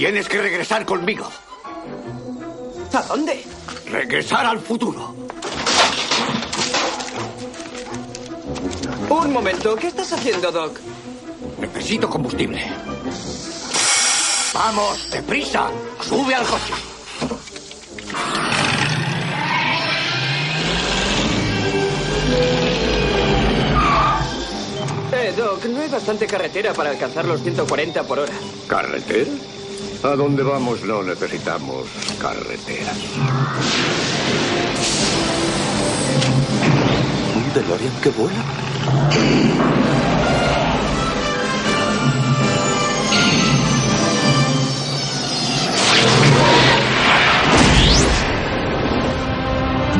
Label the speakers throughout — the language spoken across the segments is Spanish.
Speaker 1: Tienes que regresar conmigo.
Speaker 2: ¿A dónde?
Speaker 1: Regresar al futuro.
Speaker 2: Un momento, ¿qué estás haciendo, Doc?
Speaker 1: Necesito combustible. Vamos, deprisa. Sube al coche.
Speaker 2: Eh, Doc, no hay bastante carretera para alcanzar los 140 por hora.
Speaker 1: ¿Carretera? A dónde vamos no necesitamos carretera.
Speaker 3: ¿Un DeLorean que vuela?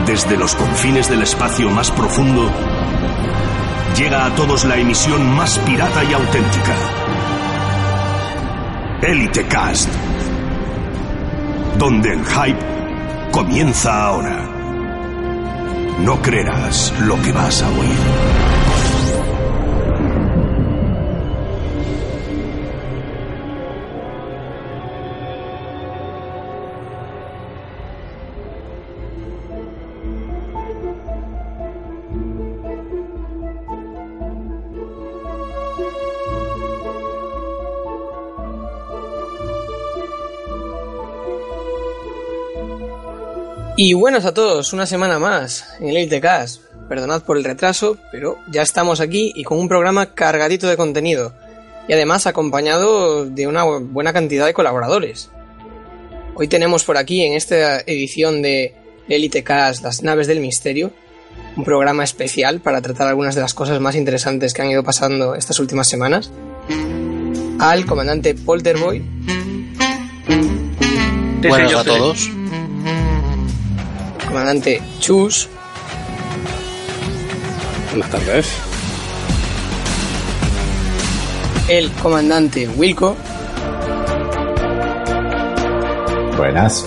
Speaker 4: Desde los confines del espacio más profundo, llega a todos la emisión más pirata y auténtica. Elite Cast. Donde el hype comienza ahora. No creerás lo que vas a oír.
Speaker 5: Y buenas a todos, una semana más en el Elitecast. Perdonad por el retraso, pero ya estamos aquí y con un programa cargadito de contenido. Y además acompañado de una buena cantidad de colaboradores. Hoy tenemos por aquí en esta edición de Elitecast Las Naves del Misterio, un programa especial para tratar algunas de las cosas más interesantes que han ido pasando estas últimas semanas. Al comandante Polterboy.
Speaker 6: Buenas a todos.
Speaker 5: Comandante Chus,
Speaker 7: Buenas tardes.
Speaker 5: el comandante Wilco
Speaker 7: Buenas.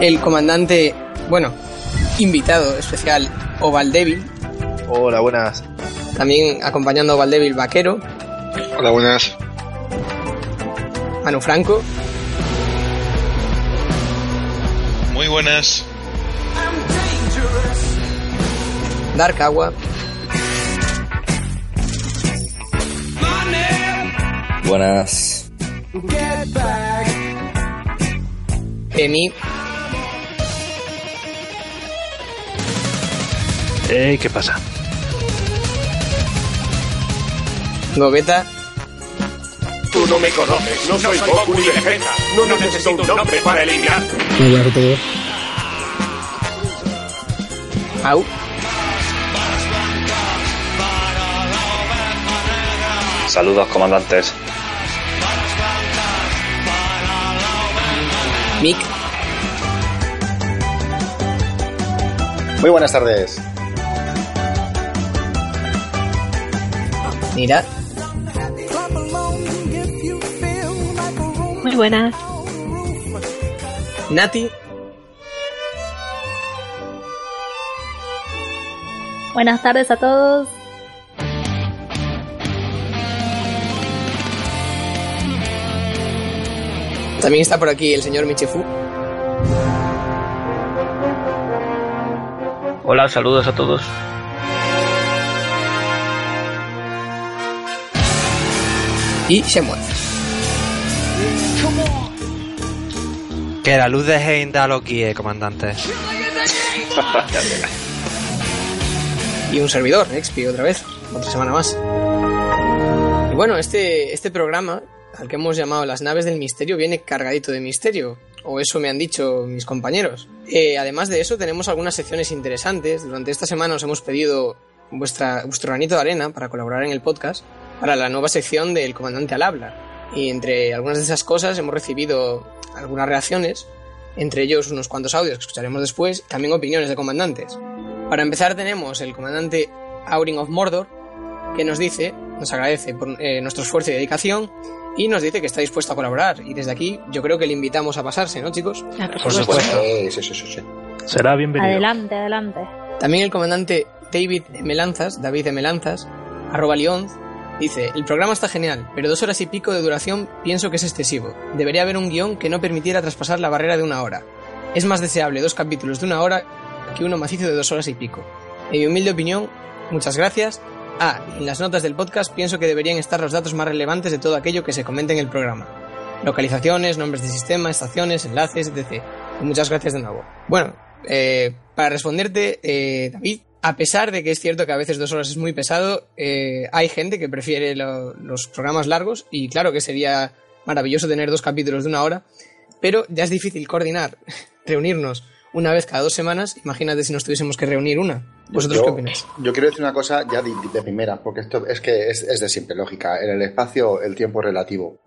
Speaker 5: el comandante, bueno, invitado especial Oval Devil,
Speaker 6: Hola, buenas.
Speaker 5: también acompañando a Oval Devil Vaquero,
Speaker 6: Hola, buenas.
Speaker 5: Manu Franco,
Speaker 8: Muy buenas.
Speaker 5: Dark Agua,
Speaker 3: Buenas.
Speaker 5: Emi,
Speaker 6: Ey, ¿qué pasa?
Speaker 5: Gobeta
Speaker 1: Tú no me conoces. No soy Goku ni Vegeta. No necesito un nombre para eliminar.
Speaker 5: Au,
Speaker 6: Saludos, comandantes.
Speaker 5: Mick,
Speaker 7: Muy buenas tardes.
Speaker 5: Mira,
Speaker 9: Muy buenas.
Speaker 5: Nati,
Speaker 9: Buenas tardes a todos.
Speaker 5: también está por aquí el señor Michifu,
Speaker 6: Hola, saludos a todos.
Speaker 5: y Shemuel.
Speaker 10: Que la luz de Heimdall lo guíe, comandante.
Speaker 5: y un servidor, Expi, otra vez, otra semana más. Y bueno, este, este programa, al que hemos llamado Las Naves del Misterio, viene cargadito de misterio, o eso me han dicho mis compañeros. Eh, además de eso, tenemos algunas secciones interesantes. Durante esta semana os hemos pedido vuestra, vuestro granito de arena para colaborar en el podcast, para la nueva sección del comandante al habla. Y entre algunas de esas cosas hemos recibido algunas reacciones, entre ellos unos cuantos audios que escucharemos después, también opiniones de comandantes. Para empezar tenemos el comandante Auring of Mordor, que nos dice, nos agradece por eh, nuestro esfuerzo y dedicación y nos dice que está dispuesto a colaborar. Y desde aquí yo creo que le invitamos a pasarse, ¿no chicos?
Speaker 9: Por supuesto.
Speaker 10: supuesto.
Speaker 7: Sí, sí, sí, sí.
Speaker 6: Será bienvenido.
Speaker 9: Adelante, adelante.
Speaker 5: También el comandante David de Melanzas, David de Melanzas, arroba León, Dice, el programa está genial, pero dos horas y pico de duración pienso que es excesivo. Debería haber un guion que no permitiera traspasar la barrera de una hora. Es más deseable dos capítulos de una hora que uno macizo de dos horas y pico. En mi humilde opinión, muchas gracias. Ah, en las notas del podcast pienso que deberían estar los datos más relevantes de todo aquello que se comenta en el programa. Localizaciones, nombres de sistema, estaciones, enlaces, etc. Muchas gracias de nuevo. Bueno, eh, para responderte, eh, David, a pesar de que es cierto que a veces dos horas es muy pesado, eh, hay gente que prefiere lo- los programas largos y claro que sería maravilloso tener dos capítulos de una hora, pero ya es difícil coordinar, reunirnos una vez cada dos semanas. Imagínate si nos tuviésemos que reunir una. ¿Vosotros
Speaker 7: yo,
Speaker 5: qué opináis?
Speaker 7: Yo quiero decir una cosa ya de, de primera, porque esto es que es, es de simple lógica. En el espacio el tiempo es relativo.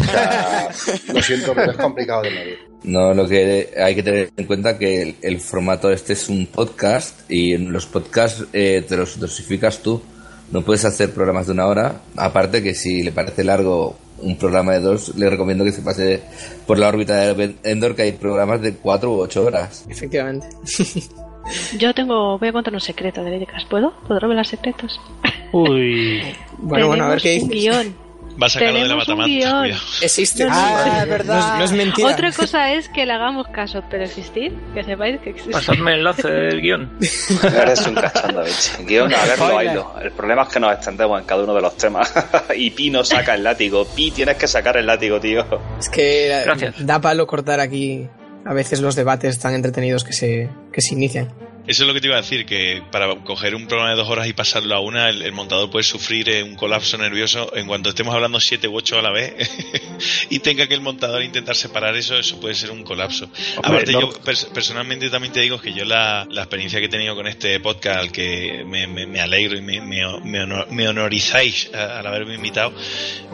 Speaker 7: O sea, lo siento, pero es complicado de medir.
Speaker 3: No, lo que hay que tener en cuenta que el, el formato este es un podcast y en los podcasts eh, te los dosificas tú. No puedes hacer programas de una hora. Aparte que si le parece largo un programa de dos, le recomiendo que se pase por la órbita de Endor, que hay programas de cuatro u ocho horas.
Speaker 5: Efectivamente.
Speaker 11: Yo tengo, voy a contar un secreto de Léricas. ¿Puedo? ¿Puedo revelar secretos?
Speaker 6: Uy.
Speaker 5: Bueno, bueno, a ver qué
Speaker 11: un guion.
Speaker 8: Va a sacarlo de la matamata.
Speaker 5: Existe. Ah, verdad. No es- no es mentira.
Speaker 11: Otra cosa es que le hagamos caso, pero existir, que sepáis que existe.
Speaker 6: Pasadme el enlace del guion.
Speaker 10: Eres un cachondo, bicho. Guión, a verlo,
Speaker 5: Spoiler.
Speaker 10: oído. El problema es que nos extendemos en cada uno de los temas. y Pi no saca el látigo. Pi, tienes que sacar el látigo, tío.
Speaker 5: Es que eh,
Speaker 6: Gracias.
Speaker 5: da palo cortar aquí a veces los debates tan entretenidos que se, que se inician.
Speaker 8: Eso es lo que te iba a decir, que para coger un programa de dos horas y pasarlo a una, el, el montador puede sufrir eh, un colapso nervioso en cuanto estemos hablando siete u ocho a la vez y tenga que el montador intentar separar eso, eso puede ser un colapso. Aparte,
Speaker 6: no-
Speaker 8: yo pers- personalmente también te digo que yo la, la experiencia que he tenido con este podcast, que me, me- me alegro y me, me, me honor- honorizáis al haberme invitado,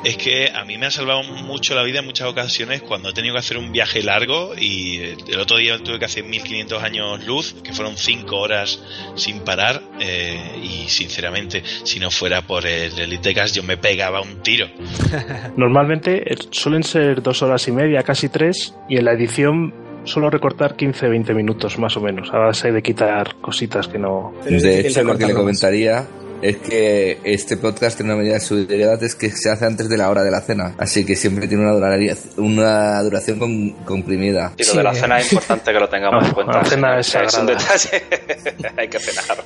Speaker 8: es que a mí me ha salvado mucho la vida en muchas ocasiones cuando he tenido que hacer un viaje largo y eh, el otro día tuve que hacer 1500 años luz, que fueron 5 horas sin parar eh, y sinceramente si no fuera por el Elite Gas yo me pegaba un tiro.
Speaker 6: Normalmente eh, suelen ser dos horas y media, casi tres, y en la edición suelo recortar 15-20 minutos más o menos, a base de quitar cositas que no...
Speaker 3: De hecho, lo que le comentaría es que este podcast tiene una medida de seguridad es que se hace antes de la hora de la cena, así que siempre tiene una duración, una duración con- comprimida.
Speaker 10: Y lo
Speaker 5: Sí,
Speaker 10: de la cena es importante que lo tengamos
Speaker 6: No,
Speaker 10: en cuenta.
Speaker 6: la cena es
Speaker 10: un
Speaker 6: sagrada.
Speaker 10: detalle. Hay que cenar.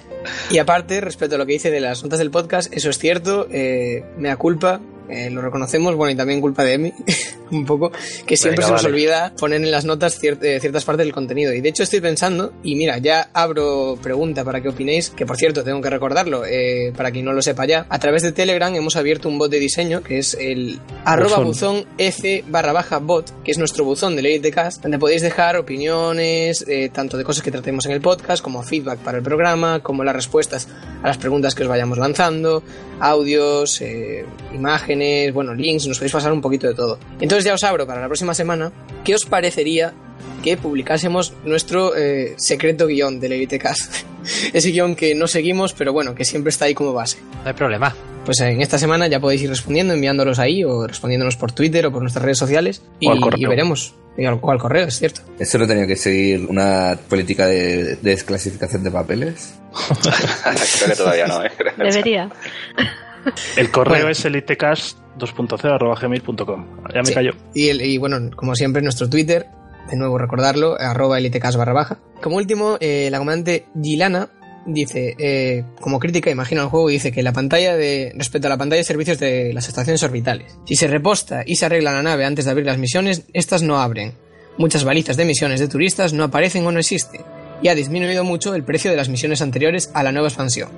Speaker 5: Y aparte, respecto a lo que dice de las notas del podcast, eso es cierto, eh, me da culpa, eh, lo reconocemos, bueno, y también culpa de Emi, un poco, que siempre
Speaker 6: Venga,
Speaker 5: se nos
Speaker 6: vale.
Speaker 5: olvida poner en las notas cier- eh, ciertas partes del contenido. Y de hecho estoy pensando, y mira, ya abro pregunta para que opinéis, que por cierto, tengo que recordarlo, eh, para quien no lo sepa ya, a través de Telegram hemos abierto un bot de diseño, que es el arroba buzón f barra baja bot, que es nuestro buzón de Ley de Cast, donde podéis dejar opiniones, eh, tanto de cosas que tratemos en el podcast, como feedback para el programa, como las respuestas a las preguntas que os vayamos lanzando, audios, eh, imágenes, bueno, links, nos podéis pasar un poquito de todo. Entonces ya os abro para la próxima semana, ¿qué os parecería que publicásemos nuestro eh, secreto guion del Elite Cast? Ese guion que no seguimos, pero bueno, que siempre está ahí como base.
Speaker 10: No hay problema.
Speaker 5: Pues en esta semana ya podéis ir respondiendo, enviándolos ahí o respondiéndonos por Twitter o por nuestras redes sociales y,
Speaker 6: O al correo.
Speaker 5: y veremos. Y al, o al correo, es cierto.
Speaker 3: ¿Eso no tenía que seguir una política de, de desclasificación de papeles?
Speaker 10: Creo que todavía no, ¿eh?
Speaker 11: Debería.
Speaker 6: El correo
Speaker 5: Bueno.
Speaker 6: es elitecast 2.0 arroba gmail.com. Ya me
Speaker 5: Sí.
Speaker 6: cayó.
Speaker 5: Y, el- y bueno, como siempre, nuestro Twitter, de nuevo recordarlo, arroba elitecast barra baja. Como último, eh, la comandante Gilana dice, eh, como crítica, imagino al juego, dice que la pantalla de, respecto a la pantalla de servicios de las estaciones orbitales, si se reposta y se arregla la nave antes de abrir las misiones, estas no abren. Muchas balizas de misiones de turistas no aparecen o no existen. Y ha disminuido mucho el precio de las misiones anteriores a la nueva expansión.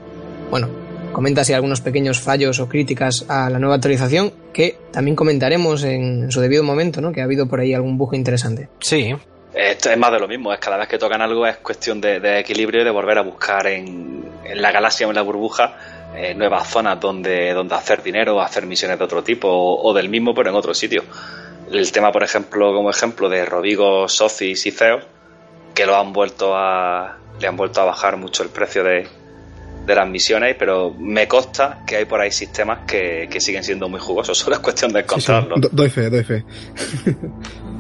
Speaker 5: Bueno, comenta si hay algunos pequeños fallos o críticas a la nueva actualización que también comentaremos en, su debido momento, ¿no? Que ha habido por ahí algún bug interesante.
Speaker 10: Sí. Esto es más de lo mismo, es cada vez que tocan algo es cuestión de, de equilibrio y de volver a buscar en, en la galaxia o en la burbuja eh, nuevas zonas donde, donde hacer dinero, hacer misiones de otro tipo o, o del mismo pero en otro sitio. El tema, por ejemplo, como ejemplo de Rodrigo, Socis y Ceo, que lo han vuelto a, le han vuelto a bajar mucho el precio de, de las misiones, pero me consta que hay por ahí sistemas que, que siguen siendo muy jugosos, solo es cuestión de encontrarlos.
Speaker 12: Do- doy fe, doy fe.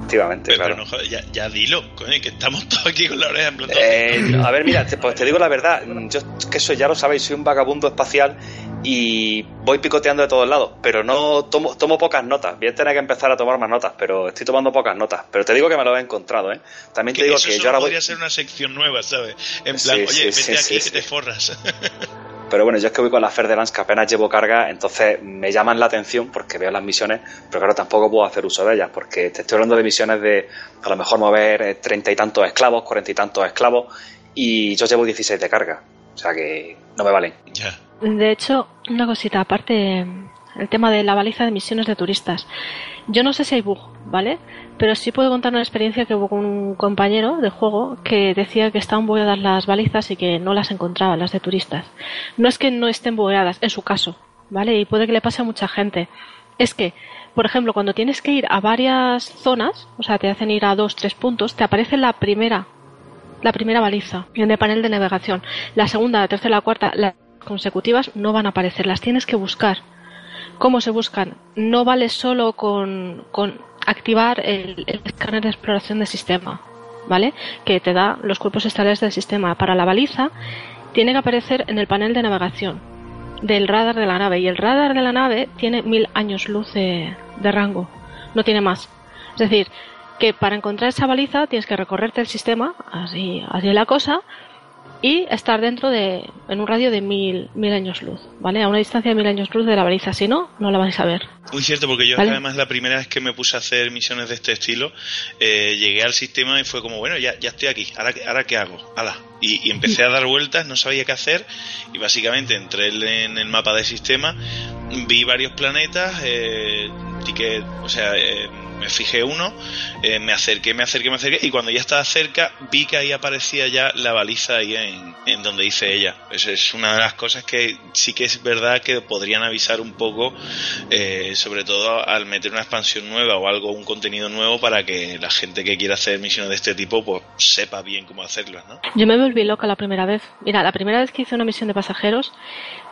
Speaker 10: Efectivamente,
Speaker 8: Pero,
Speaker 10: claro.
Speaker 8: no, ya, ya dilo, coño, que estamos todos aquí con la oreja en.
Speaker 10: Eh, a ver, mira, te, pues te digo la verdad, yo que soy, ya lo sabéis, soy un vagabundo espacial y voy picoteando de todos lados, pero no tomo, tomo pocas notas. Voy a tener que empezar a tomar más notas, pero estoy tomando pocas notas. Pero te digo que me lo he encontrado, ¿eh? También te digo
Speaker 8: eso
Speaker 10: que yo ahora voy...
Speaker 8: podría ser una sección nueva, ¿sabes? En plan,
Speaker 10: sí,
Speaker 8: oye, vete
Speaker 10: sí,
Speaker 8: aquí que te forras.
Speaker 10: Pero bueno, yo es que voy con la Fer de Lance que apenas llevo carga, entonces me llaman la atención porque veo las misiones, pero claro, tampoco puedo hacer uso de ellas, porque te estoy hablando de misiones de a lo mejor mover eh, treinta y tantos esclavos, cuarenta y tantos esclavos, y yo llevo 16 de carga. O sea que no me valen.
Speaker 11: De hecho, una cosita, aparte, el tema de la baliza de misiones de turistas. Yo no sé si hay bug, ¿vale? Pero sí puedo contar una experiencia que hubo con un compañero de juego que decía que estaban bugueadas las balizas y que no las encontraba, las de turistas. No es que no estén bugueadas, en su caso, ¿vale? Y puede que le pase a mucha gente. Es que, por ejemplo, cuando tienes que ir a varias zonas, o sea, te hacen ir a dos, tres puntos, te aparece la primera la primera baliza en el panel de navegación. La segunda, la tercera, la cuarta, las consecutivas no van a aparecer, las tienes que buscar. ¿Cómo se buscan? No vale solo con, con activar el, el escáner de exploración del sistema, ¿vale? Que te da los cuerpos estelares del sistema. Para la baliza, tiene que aparecer en el panel de navegación del radar de la nave. Y el radar de la nave tiene mil años luz de, de rango, no tiene más. Es decir, que para encontrar esa baliza tienes que recorrerte el sistema, así, así la cosa, y estar dentro de, en un radio de mil, mil años luz, ¿vale? A una distancia de mil años luz de la baliza, si no, no la vais a ver.
Speaker 8: Muy cierto, porque yo
Speaker 11: Vale.
Speaker 8: además la primera vez que me puse a hacer misiones de este estilo, eh, llegué al sistema y fue como, bueno, ya, ya estoy aquí, ¿ahora, qué- ahora qué hago? Ala. Y, y empecé a dar vueltas, no sabía qué hacer y básicamente entré en el mapa del sistema, vi varios planetas, eh, ticket, o sea, eh, me fijé uno, eh, me acerqué, me acerqué, me acerqué y cuando ya estaba cerca vi que ahí aparecía ya la baliza ahí en, en donde dice ella. Eso es una de las cosas que sí que es verdad que podrían avisar un poco, eh, sobre todo al meter una expansión nueva o algo, un contenido nuevo para que la gente que quiera hacer misiones de este tipo pues sepa bien cómo hacerlas, ¿no?
Speaker 11: Yo me volví loca la primera vez. Mira, la primera vez que hice una misión de pasajeros,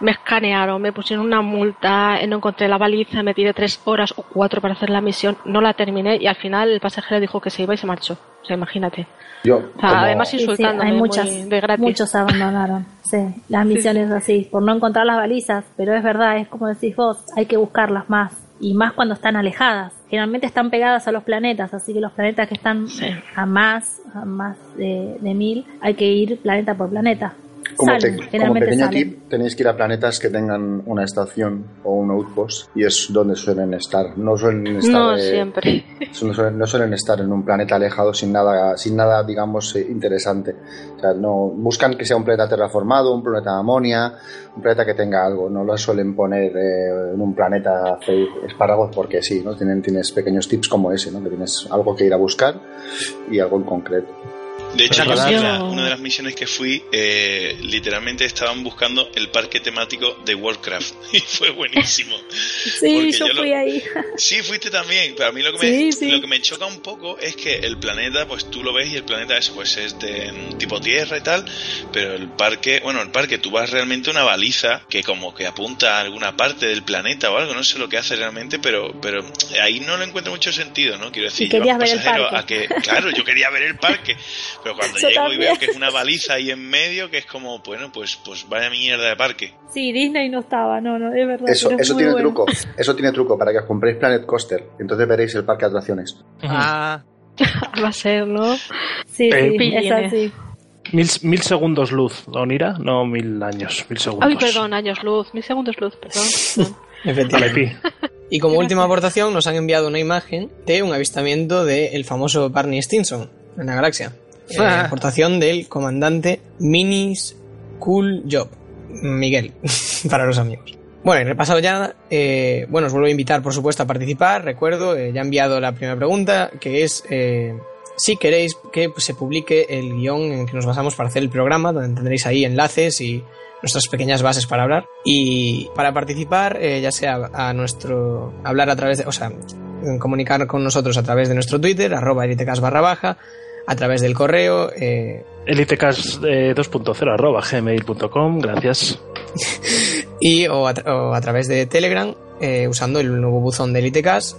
Speaker 11: me escanearon, me pusieron una multa, no encontré la baliza, me tiré tres horas o cuatro para hacer la misión, no la terminé y al final el pasajero dijo que se iba y se marchó. O sea, imagínate.
Speaker 7: Yo,
Speaker 11: O sea,
Speaker 7: como-
Speaker 11: además
Speaker 12: Sí, sí,
Speaker 11: insultándome
Speaker 12: hay muchas,
Speaker 11: de gratis.
Speaker 12: muchos abandonaron, sí, las misiones así, por no encontrar las balizas, pero es verdad, es como decís vos, hay que buscarlas más, y más cuando están alejadas. Generalmente están pegadas a los planetas, así que los planetas que están a más, a más de, de mil, hay que ir planeta por planeta.
Speaker 7: Como,
Speaker 12: Salen,
Speaker 7: pe- como pequeño
Speaker 12: salen.
Speaker 7: tip, tenéis que ir a planetas que tengan una estación o un outpost y es donde suelen estar. No suelen estar,
Speaker 11: No
Speaker 7: eh,
Speaker 11: siempre.
Speaker 7: no suelen, no suelen estar en un planeta alejado sin nada, sin nada digamos, eh, interesante. O sea, no, buscan que sea un planeta terraformado, un planeta de amonia, un planeta que tenga algo. No lo suelen poner eh, en un planeta espárragos porque sí, ¿no? Tienen, tienes pequeños tips como ese, ¿no? Que tienes algo que ir a buscar y algo en concreto.
Speaker 8: De hecho, yo
Speaker 11: yo-
Speaker 8: la- una de las misiones que fui, eh, literalmente estaban buscando el parque temático de Warcraft y fue buenísimo.
Speaker 12: Sí, yo
Speaker 8: yo lo-
Speaker 12: fui ahí.
Speaker 8: Sí, fuiste también, pero a mí lo que, me,
Speaker 12: sí.
Speaker 8: lo que me choca un poco es que el planeta, pues tú lo ves y el planeta es, pues, es de mm, tipo tierra y tal, pero el parque, bueno, el parque, tú vas realmente a una baliza que como que apunta a alguna parte del planeta o algo, no sé lo que hace realmente, pero, pero ahí no le encuentro mucho sentido, ¿no? Quiero decir,
Speaker 12: Y querías
Speaker 8: llevas
Speaker 12: ver el
Speaker 8: pasajeros
Speaker 12: parque.
Speaker 8: a que, claro, yo quería ver el parque, pero cuando
Speaker 12: Yo
Speaker 8: llego y veo que es una baliza ahí en medio, que es como, bueno, pues, pues vaya mierda de parque.
Speaker 12: Sí, Disney no estaba, no, no, es verdad.
Speaker 7: Eso, eso tiene
Speaker 12: bueno.
Speaker 7: truco. Eso tiene truco para que os compréis Planet Coaster. Entonces veréis el parque de atracciones.
Speaker 5: Ah,
Speaker 11: Va a ser, ¿no?
Speaker 12: Sí,
Speaker 6: Eh,
Speaker 12: sí, es así.
Speaker 6: Mil, mil segundos luz, Onira, no mil años, mil segundos.
Speaker 11: Ay, perdón, años luz, mil segundos luz, perdón.
Speaker 5: efectivamente. Y como última aportación nos han enviado una imagen de un avistamiento del famoso Barney Stinson en la galaxia. Eh, aportación del comandante Minis Cool Job, Miguel, para los amigos. Bueno, y repasado ya, eh, bueno, os vuelvo a invitar, por supuesto, a participar. Recuerdo, eh, ya he enviado la primera pregunta, que es eh, si queréis que se publique el guion en que nos basamos para hacer el programa, donde tendréis ahí enlaces y nuestras pequeñas bases para hablar. Y para participar, eh, ya sea a nuestro. hablar a través de. o sea, comunicar con nosotros a través de nuestro Twitter, arroba barra baja, a través del correo. Eh,
Speaker 6: Elitecast eh, 2.0 arroba gmail.com, gracias.
Speaker 5: y o a, tra- o a través de Telegram eh, usando el nuevo buzón de Elitecast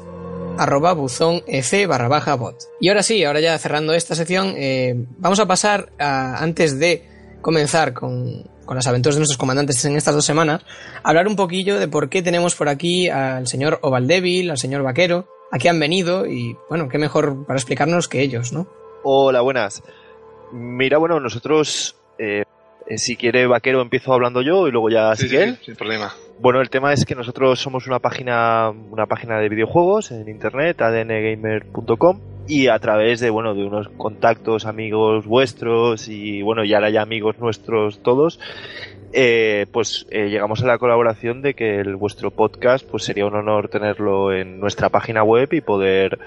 Speaker 5: arroba buzón f barra baja bot. Y ahora sí, ahora ya cerrando esta sección, eh, vamos a pasar a, antes de comenzar con, con las aventuras de nuestros comandantes en estas dos semanas, a hablar un poquillo de por qué tenemos por aquí al señor Ovaldevil, al señor Vaquero, a qué han venido y bueno, qué mejor para explicarnos que ellos, ¿no?
Speaker 13: Hola, buenas. Mira, bueno, nosotros, eh, si quiere Vaquero, empiezo hablando yo y luego ya
Speaker 14: Sí,
Speaker 13: sigue
Speaker 14: sí, sin problema.
Speaker 13: Bueno, el tema es que nosotros somos una página, una página de videojuegos en internet, adngamer.com, y a través de, bueno, de unos contactos amigos vuestros y, bueno, y ahora ya amigos nuestros todos, eh, pues eh, llegamos a la colaboración de que el, vuestro podcast, pues sería un honor tenerlo en nuestra página web y poder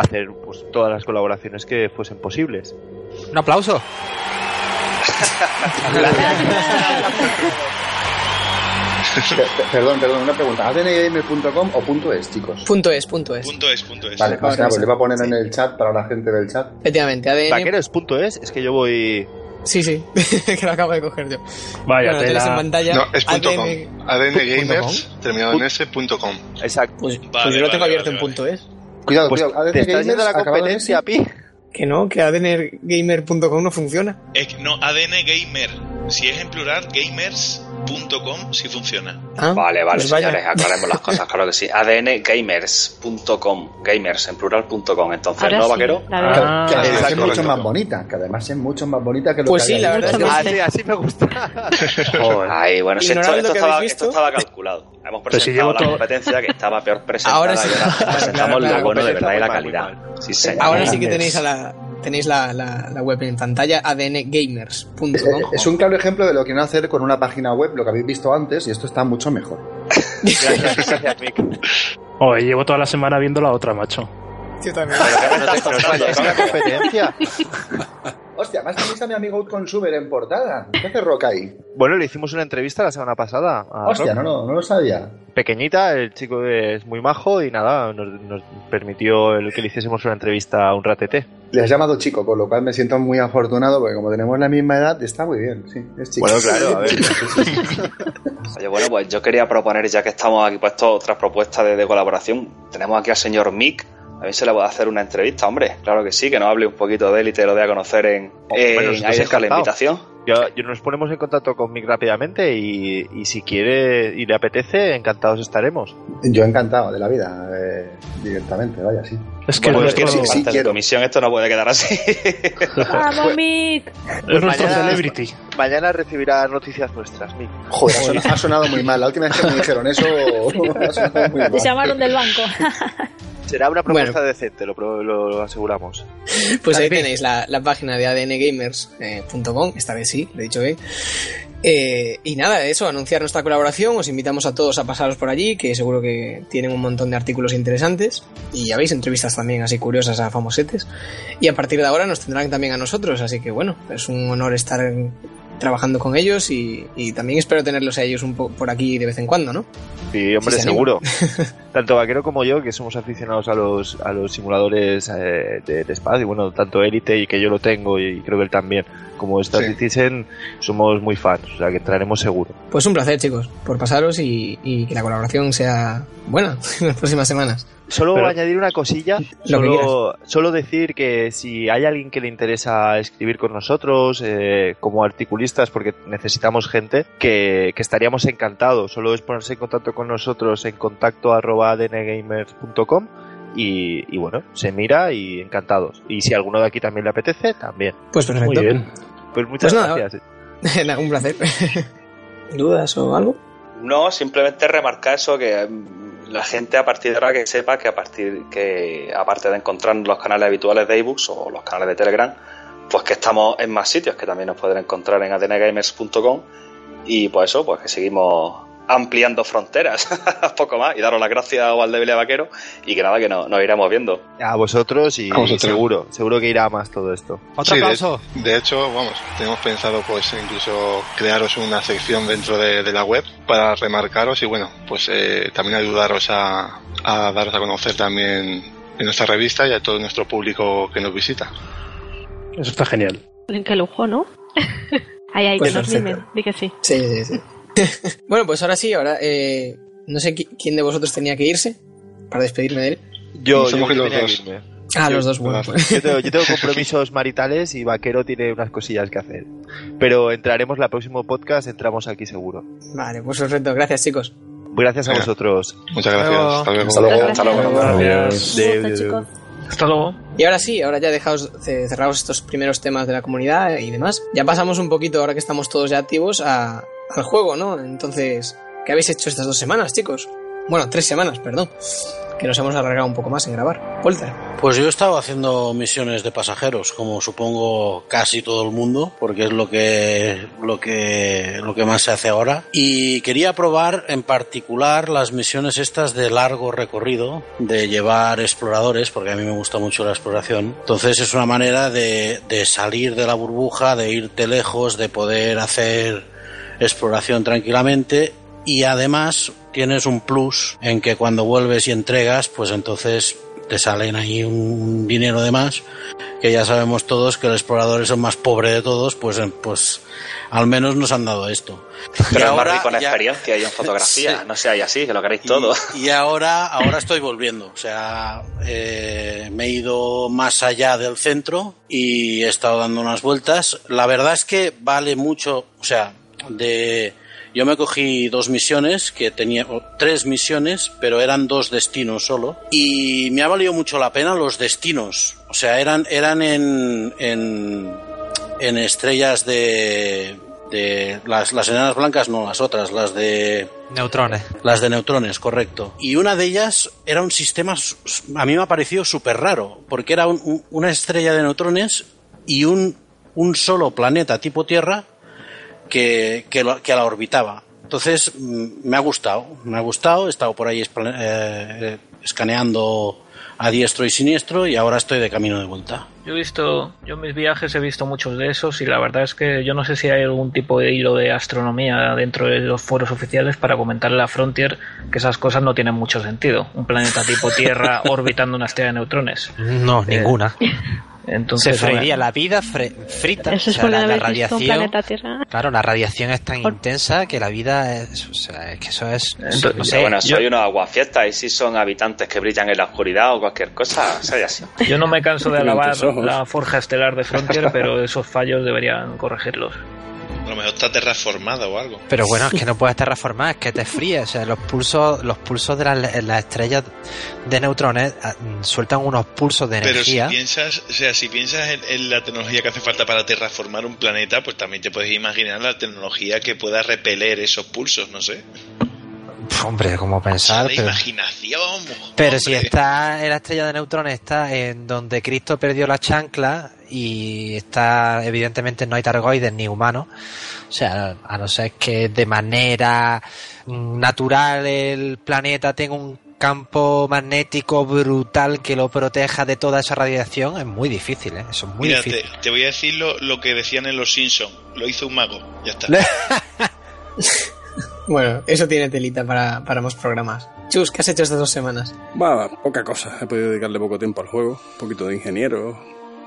Speaker 13: hacer pues todas las colaboraciones que fuesen posibles.
Speaker 15: Un aplauso.
Speaker 7: Pe- pe- perdón, perdón, una pregunta. ¿adngamer.com o punto .es, chicos?
Speaker 5: Punto es, punto es.
Speaker 8: Punto es, punto es.
Speaker 7: Vale, pues nada, pues le voy a poner en el chat para la gente del chat.
Speaker 5: Efectivamente, ADN.
Speaker 13: Vaquero es punto es, es que yo voy...
Speaker 5: Sí, sí, que lo acabo de coger yo.
Speaker 6: Vaya
Speaker 5: Bueno, en pantalla.
Speaker 14: No, es punto com.
Speaker 5: ADN.
Speaker 14: ADN
Speaker 5: punto
Speaker 14: Gamers, terminado en s, punto com.
Speaker 13: Exacto.
Speaker 5: Pues,
Speaker 8: Vale,
Speaker 5: pues yo lo tengo
Speaker 8: vale,
Speaker 5: abierto
Speaker 8: vale,
Speaker 5: en punto es.
Speaker 7: Cuidado,
Speaker 13: Pues
Speaker 7: cuidado. ADN
Speaker 13: te estás yendo a la competencia. Pi.
Speaker 5: Que no, que adngamer.com no funciona.
Speaker 8: Es que no, ADN Gamer. Si es en plural, gamers.com sí funciona.
Speaker 5: Ah,
Speaker 10: Vale, vale,
Speaker 5: pues vaya.
Speaker 10: señores, aclaremos las cosas, claro que sí. adngamers.com, gamers en plural.com. Entonces,
Speaker 11: Ahora
Speaker 10: ¿no,
Speaker 11: sí,
Speaker 10: vaquero?
Speaker 11: la
Speaker 7: Que.
Speaker 6: Ah,
Speaker 7: que además es
Speaker 14: exacto,
Speaker 7: mucho más bonita, que además es mucho más bonita que lo
Speaker 5: Pues
Speaker 7: que
Speaker 5: sí,
Speaker 7: hay
Speaker 5: la verdad es que
Speaker 13: Ah, sí, así me gusta.
Speaker 10: Ay, bueno, si esto, estaba, esto estaba calculado. Hemos
Speaker 6: si
Speaker 10: presentado
Speaker 6: llevo
Speaker 10: la
Speaker 6: todo-
Speaker 10: competencia que estaba peor presentada
Speaker 5: Ahora sí.
Speaker 10: y ahora
Speaker 5: Claro,
Speaker 10: presentamos
Speaker 5: claro,
Speaker 10: lo bueno de verdad y la calidad. Sí, señor.
Speaker 5: Ahora sí que tenéis a la tenéis la, la, la web en pantalla adngamers.com.
Speaker 7: Es, es un claro ejemplo de lo que no hacer con una página web, lo que habéis visto antes, y esto está mucho mejor.
Speaker 13: Gracias, gracias, Mick.
Speaker 6: Oye, llevo toda la semana viendo la otra, macho.
Speaker 5: Yo también.
Speaker 13: No te nos vayas a la competencia.
Speaker 7: Hostia, más tenéis a mi amigo Outconsumer en portada. ¿Qué hace Rock ahí?
Speaker 13: Bueno, le hicimos una entrevista la semana pasada. a
Speaker 7: Hostia, no, no, no lo sabía.
Speaker 13: Pequeñita, el chico es muy majo y nada, nos, nos permitió el que le hiciésemos una entrevista a un ratete.
Speaker 7: Le has llamado chico, con lo cual me siento muy afortunado porque como tenemos la misma edad, está muy bien, sí, es chico.
Speaker 13: Bueno, claro, a ver.
Speaker 10: Oye, bueno, pues yo quería proponer, ya que estamos aquí puestos, otras propuestas de, de colaboración. Tenemos aquí al señor Mick. A ver si le voy a hacer una entrevista, hombre. Claro que sí, que nos hable un poquito de él y te lo dé a conocer en, en
Speaker 13: Bueno,
Speaker 10: ahí la invitación.
Speaker 13: Yo, yo nos ponemos en contacto con Mick rápidamente y, y si quiere y le apetece, encantados estaremos.
Speaker 7: Yo encantado de la vida, eh, directamente, vaya, sí.
Speaker 6: Es que
Speaker 10: Bueno,
Speaker 6: es
Speaker 10: es que
Speaker 7: sí
Speaker 10: de
Speaker 7: quiero.
Speaker 10: comisión esto no puede quedar así.
Speaker 12: Vamos, Mick.
Speaker 6: es nuestro
Speaker 13: mañana-
Speaker 6: celebrity.
Speaker 13: Mañana recibirá noticias nuestras, Mick.
Speaker 7: Joder, ha sonado, ha sonado muy mal. La última vez que me dijeron eso, ha sonado muy mal.
Speaker 12: Te llamaron del banco.
Speaker 13: Será una propuesta
Speaker 5: Bueno.
Speaker 13: decente, lo, pro- lo- lo aseguramos.
Speaker 5: Pues ahí tenéis la, la página de adngamers.com, esta vez sí, lo he dicho bien. Eh, y nada, eso, anunciar nuestra colaboración, os invitamos a todos a pasaros por allí, que seguro que tienen un montón de artículos interesantes, y ya veis, entrevistas también así curiosas a famosetes. Y a partir de ahora nos tendrán también a nosotros, así que bueno, es un honor estar trabajando con ellos y, y también espero tenerlos a ellos un poco por aquí de vez en cuando, ¿no?
Speaker 13: Sí, hombre,
Speaker 5: Sí, se
Speaker 13: seguro. tanto Vaquero como yo, que somos aficionados a los, a los simuladores eh, de, de espacio, bueno, tanto Elite y que yo lo tengo y creo que él también, como Star
Speaker 14: Sí.
Speaker 13: Citizen, somos muy fans, o sea que entraremos seguro.
Speaker 5: Pues un placer, chicos, por pasaros y, y que la colaboración sea buena en las próximas semanas.
Speaker 13: Solo
Speaker 6: Pero-
Speaker 13: añadir una cosilla, solo, solo decir que si hay alguien que le interesa escribir con nosotros eh, como articulistas, porque necesitamos gente, que, que estaríamos encantados. Solo es ponerse en contacto con nosotros en contacto arroba adngamers.com y, y bueno, se mira y encantados. Y si a alguno de aquí también le apetece, también.
Speaker 5: Pues perfecto.
Speaker 6: Muy bien.
Speaker 13: Pues muchas
Speaker 5: Pues
Speaker 13: gracias.
Speaker 5: Nada, un placer. ¿Dudas o algo?
Speaker 10: No, simplemente remarcar eso que mm, la gente a partir de ahora que sepa que a partir que aparte de encontrar los canales habituales de ebooks o los canales de Telegram, pues que estamos en más sitios que también nos pueden encontrar en adngamers.com y pues eso, pues que seguimos ampliando fronteras, poco más, y daros las gracias a Valdeville Vaquero y que nada, que no- nos iremos viendo.
Speaker 13: A vosotros y,
Speaker 14: A vosotros.
Speaker 13: seguro, seguro que irá más todo esto.
Speaker 15: Otro
Speaker 14: Sí, de-
Speaker 15: aplauso.
Speaker 14: De, hecho, vamos, tenemos pensado pues incluso crearos una sección dentro de, de la web para remarcaros y bueno, pues eh, también ayudaros a, a daros a conocer también en nuestra revista y a todo nuestro público que nos visita.
Speaker 6: Eso está genial.
Speaker 11: Qué lujo, ¿no? Ahí, ahí,
Speaker 5: Pues
Speaker 11: que nos mimen. Di que sí.
Speaker 5: Sí, sí, sí. bueno, pues ahora sí, ahora eh, no sé qui- quién de vosotros tenía que irse para despedirme de él.
Speaker 13: Yo, yo, yo
Speaker 14: los dos.
Speaker 13: que irme.
Speaker 5: Ah,
Speaker 13: Yo-
Speaker 5: los dos, bueno. pues.
Speaker 13: Yo tengo, yo tengo compromisos maritales y Vaquero tiene unas cosillas que hacer. Pero entraremos la próximo podcast, entramos aquí seguro.
Speaker 5: Vale, pues perfecto. Gracias, chicos.
Speaker 13: Gracias a
Speaker 14: Venga.
Speaker 13: vosotros.
Speaker 14: Muchas gracias. Hasta luego.
Speaker 7: Hasta luego.
Speaker 10: Hasta luego.
Speaker 6: Hasta.
Speaker 5: Y ahora sí, ahora ya dejaos cerrados estos primeros temas de la comunidad y demás. Ya pasamos un poquito, ahora que estamos todos ya activos, a- al juego, ¿no? Entonces, ¿qué habéis hecho estas dos semanas, chicos? Bueno, tres semanas, perdón. Que nos hemos alargado un poco más en grabar. Walter.
Speaker 15: Pues yo he estado haciendo misiones de pasajeros, como supongo casi todo el mundo, porque es lo que lo que lo que más se hace ahora. Y quería probar en particular las misiones estas de largo recorrido, de llevar exploradores, porque a mí me gusta mucho la exploración. Entonces es una manera de, de salir de la burbuja, de irte lejos, de poder hacer exploración tranquilamente y además tienes un plus en que cuando vuelves y entregas, pues entonces te salen ahí un dinero de más, que ya sabemos todos que el explorador es el más pobre de todos, pues, eh, pues al menos nos han dado esto.
Speaker 10: Pero
Speaker 15: Y
Speaker 10: es más
Speaker 15: ahora
Speaker 10: rico en
Speaker 15: ya-
Speaker 10: experiencia y en fotografía.
Speaker 15: Sí.
Speaker 10: No seáis así, que lo queréis todo.
Speaker 15: Y, y ahora, ahora estoy volviendo. O sea, eh, me he ido más allá del centro y he estado dando unas vueltas. La verdad es que vale mucho, o sea, de yo me cogí dos misiones que tenía o tres misiones, pero eran dos destinos solo y me ha valido mucho la pena los destinos. O sea, eran eran en en, en estrellas de de las, las enanas blancas no las otras las de
Speaker 16: Neutrones.
Speaker 15: las de neutrones, correcto. Y una de ellas era un sistema, a mí me ha parecido súper raro, porque era un- un- una estrella de neutrones y un, un solo planeta tipo Tierra que, que, lo- que la orbitaba. Entonces, mm, me ha gustado, me ha gustado, he estado por ahí espla- eh, escaneando a diestro y siniestro y ahora estoy de camino de vuelta.
Speaker 6: Yo he visto, yo en mis viajes he visto muchos de esos y la verdad es que yo no sé si hay algún tipo de hilo de astronomía dentro de los foros oficiales para comentarle a Frontier que esas cosas no tienen mucho sentido. Un planeta tipo Tierra orbitando una estrella de neutrones.
Speaker 16: No,
Speaker 6: Eh,
Speaker 16: ninguna.
Speaker 6: Entonces,
Speaker 16: Se freiría la vida fre- frita.
Speaker 11: Eso
Speaker 16: o
Speaker 11: es
Speaker 16: sea,
Speaker 11: porque
Speaker 16: la, la radiación.
Speaker 11: Tierra.
Speaker 16: Claro, la radiación es tan intensa que la vida es. O sea, es que eso es.
Speaker 6: Entonces,
Speaker 16: no sé.
Speaker 10: Bueno,
Speaker 6: yo-
Speaker 10: soy unos aguafiestas y si son habitantes que brillan en la oscuridad o cualquier cosa, soy así.
Speaker 6: Yo no me canso de alabar la forja estelar de Frontier, pero esos fallos deberían corregirlos.
Speaker 8: A lo mejor está terraformada o algo.
Speaker 16: Pero bueno, es que no puedes terraformar, es que te fríes. O sea, los pulsos, los pulsos de las, las estrellas de neutrones ah, sueltan unos pulsos de
Speaker 8: Pero si
Speaker 16: energía.
Speaker 8: piensas, o sea, si piensas en, en la tecnología que hace falta para terraformar un planeta, pues también te puedes imaginar la tecnología que pueda repeler esos pulsos, no sé.
Speaker 16: Hombre, como pensar,
Speaker 8: la
Speaker 16: pero.
Speaker 8: imaginación.
Speaker 16: Pero si está en la estrella de neutrones, está en donde Cristo perdió la chancla y está, evidentemente, no hay targoides ni humanos. O sea, a no ser que de manera natural el planeta tenga un campo magnético brutal que lo proteja de toda esa radiación, es muy difícil, ¿eh? Eso es muy
Speaker 8: Mira, te,
Speaker 16: difícil.
Speaker 8: te voy a decir lo, lo que decían en Los Simpsons. Lo hizo un mago. Ya está.
Speaker 5: Bueno, eso tiene telita para, para más programas. Chus, ¿qué has hecho estas dos semanas?
Speaker 17: Va, poca cosa. He podido dedicarle poco tiempo al juego, un poquito de ingeniero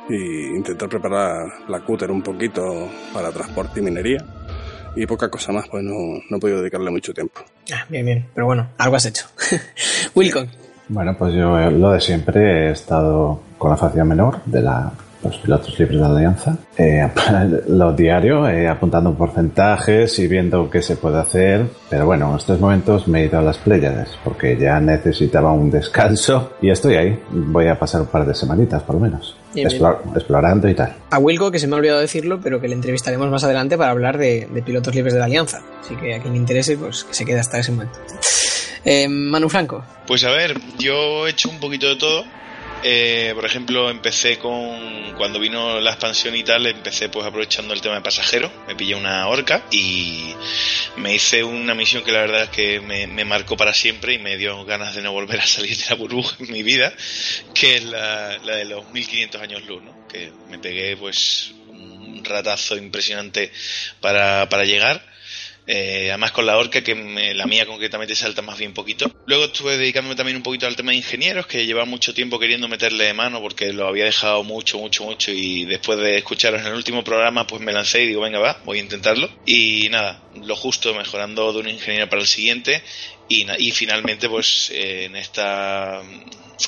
Speaker 17: y intentar preparar la cúter un poquito para transporte y minería. Y poca cosa más, pues no, no he podido dedicarle mucho tiempo.
Speaker 5: Ah, bien, bien. Pero bueno, algo has hecho. Wilcon.
Speaker 18: Bueno, pues yo eh, lo de siempre he estado con la facción menor de la, los pilotos libres de la Alianza. Eh, lo diario, eh, apuntando porcentajes y viendo qué se puede hacer. Pero bueno, en estos momentos me he ido a las Pléyades porque ya necesitaba un descanso y estoy ahí. Voy a pasar un par de semanitas por lo menos.
Speaker 5: Bien, bien.
Speaker 18: Explor- explorando y tal.
Speaker 5: A Wilco, que se me ha olvidado decirlo, pero que le entrevistaremos más adelante para hablar de, de pilotos libres de la Alianza. Así que a quien le interese, pues que se quede hasta ese momento. Eh, Manu Franco.
Speaker 8: Pues a ver, yo he hecho un poquito de todo. Eh, por ejemplo, empecé con cuando vino la expansión y tal, empecé pues aprovechando el tema de pasajeros, me pillé una orca y me hice una misión que la verdad es que me, marcó para siempre y me dio ganas de no volver a salir de la burbuja en mi vida, que es la, de los 1500 años luz, ¿no? Que me pegué pues un ratazo impresionante para llegar. Eh, además con la orca que la mía concretamente salta más bien poquito. Luego estuve dedicándome también un poquito al tema de ingenieros, que llevaba mucho tiempo queriendo meterle de mano porque lo había dejado mucho, mucho, mucho y después de escucharos en el último programa pues me lancé y digo venga va, voy a intentarlo. Y nada, lo justo mejorando de un ingeniero para el siguiente y, na- y finalmente pues en esta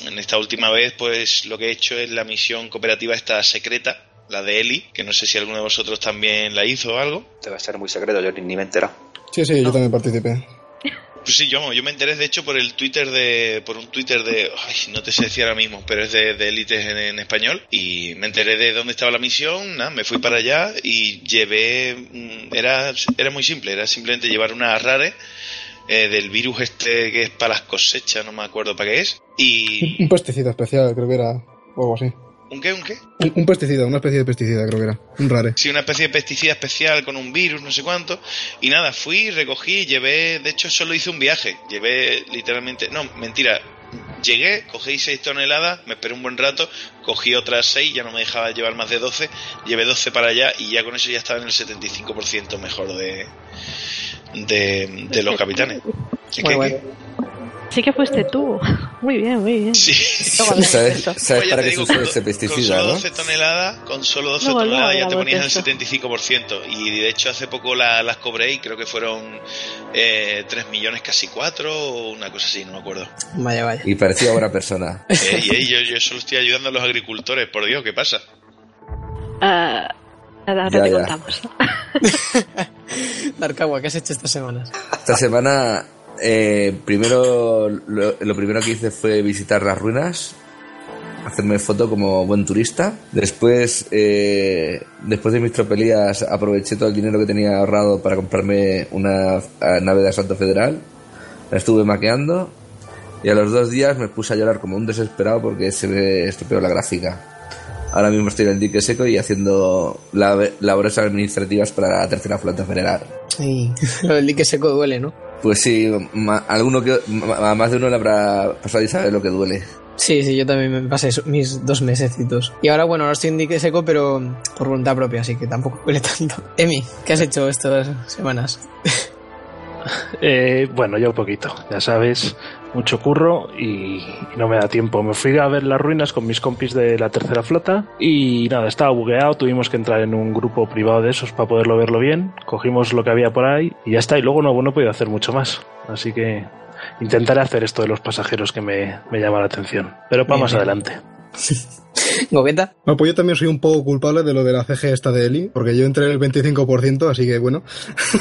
Speaker 8: en esta última vez, pues lo que he hecho es la misión cooperativa esta secreta, la de Eli, que no sé si alguno de vosotros también la hizo o algo.
Speaker 10: Debe ser muy secreto, yo ni, ni me he enterado.
Speaker 19: Sí, sí, yo también participé.
Speaker 8: Pues sí, yo, yo me enteré de hecho por el Twitter de, por un Twitter de, ay, no te sé decir ahora mismo, pero es de, de élites en, en español y me enteré de dónde estaba la misión, nada, me fui para allá y llevé, mm, era, era muy simple, era simplemente llevar unas rares eh, del virus este que es para las cosechas, no me acuerdo para qué es, y
Speaker 19: Un pesticida especial, creo que era. O algo así.
Speaker 8: ¿Un qué, un qué?
Speaker 19: Un, un pesticida, una especie de pesticida, creo que era. Un rare.
Speaker 8: Sí, una especie de pesticida especial con un virus, no sé cuánto. Y nada, fui, recogí, llevé, de hecho solo hice un viaje. Llevé literalmente, no, mentira. Llegué, cogí 6 toneladas, me esperé un buen rato, cogí otras 6, ya no me dejaba llevar más de 12, llevé 12 para allá y ya con eso ya estaba en el 75% mejor de, de, de los capitanes. Es que- que-
Speaker 11: Sí que fuiste tú. Muy bien, muy bien.
Speaker 8: Sí.
Speaker 3: ¿Sabes, sabes para qué se usa
Speaker 8: con
Speaker 3: ese
Speaker 8: Con
Speaker 3: pesticida,
Speaker 8: solo
Speaker 3: no?
Speaker 8: 12 toneladas, con solo 12
Speaker 11: Luego,
Speaker 8: toneladas
Speaker 11: luego
Speaker 8: ya te ponías
Speaker 11: eso.
Speaker 8: 75%. Y de hecho hace poco la- las cobré y creo que fueron eh, 3 millones casi 4 o una cosa así, no me acuerdo.
Speaker 5: Vaya, vaya.
Speaker 3: Y parecía buena persona.
Speaker 8: Eh, y ahí yo, yo solo estoy ayudando a los agricultores, por Dios, ¿qué pasa?
Speaker 11: Ah, ahora
Speaker 3: Ya,
Speaker 11: te
Speaker 3: ya.
Speaker 11: contamos.
Speaker 5: Darkawa, ¿qué has hecho estas semanas?
Speaker 3: Esta semana, eh, primero, lo, primero que hice fue visitar las ruinas, hacerme foto como buen turista. Después, eh, después de mis tropelías, aproveché todo el dinero que tenía ahorrado para comprarme una eh, nave de asalto federal. La estuve maqueando y a los dos días me puse a llorar como un desesperado porque se me estropeó la gráfica. Ahora mismo estoy en el dique seco y haciendo lab- labores administrativas para la tercera flota federal.
Speaker 5: Sí. Lo del dique seco duele, ¿no?
Speaker 3: Pues sí, ma- alguno que, ma- más de uno le habrá pasado y sabe lo que duele.
Speaker 5: Sí, sí, yo también me pasé eso- mis dos mesecitos. Y ahora, bueno, ahora estoy en dique seco, pero por voluntad propia, así que tampoco duele tanto. Emi, ¿qué has hecho estas semanas?
Speaker 20: Eh, bueno, yo poquito, ya sabes, mucho curro y, y no me da tiempo. Me fui a ver las ruinas con mis compis de la tercera flota y nada, estaba bugueado, tuvimos que entrar en un grupo privado de esos para poderlo verlo bien, cogimos lo que había por ahí y ya está, y luego no, no he podido hacer mucho más. Así que intentaré hacer esto de los pasajeros que me, me llama la atención, pero para más
Speaker 5: bien.
Speaker 20: adelante.
Speaker 5: ¿Gobeta?
Speaker 19: Bueno, pues yo también soy un poco culpable de lo de la CG esta de Eli, porque yo entré en el 25%, así que bueno,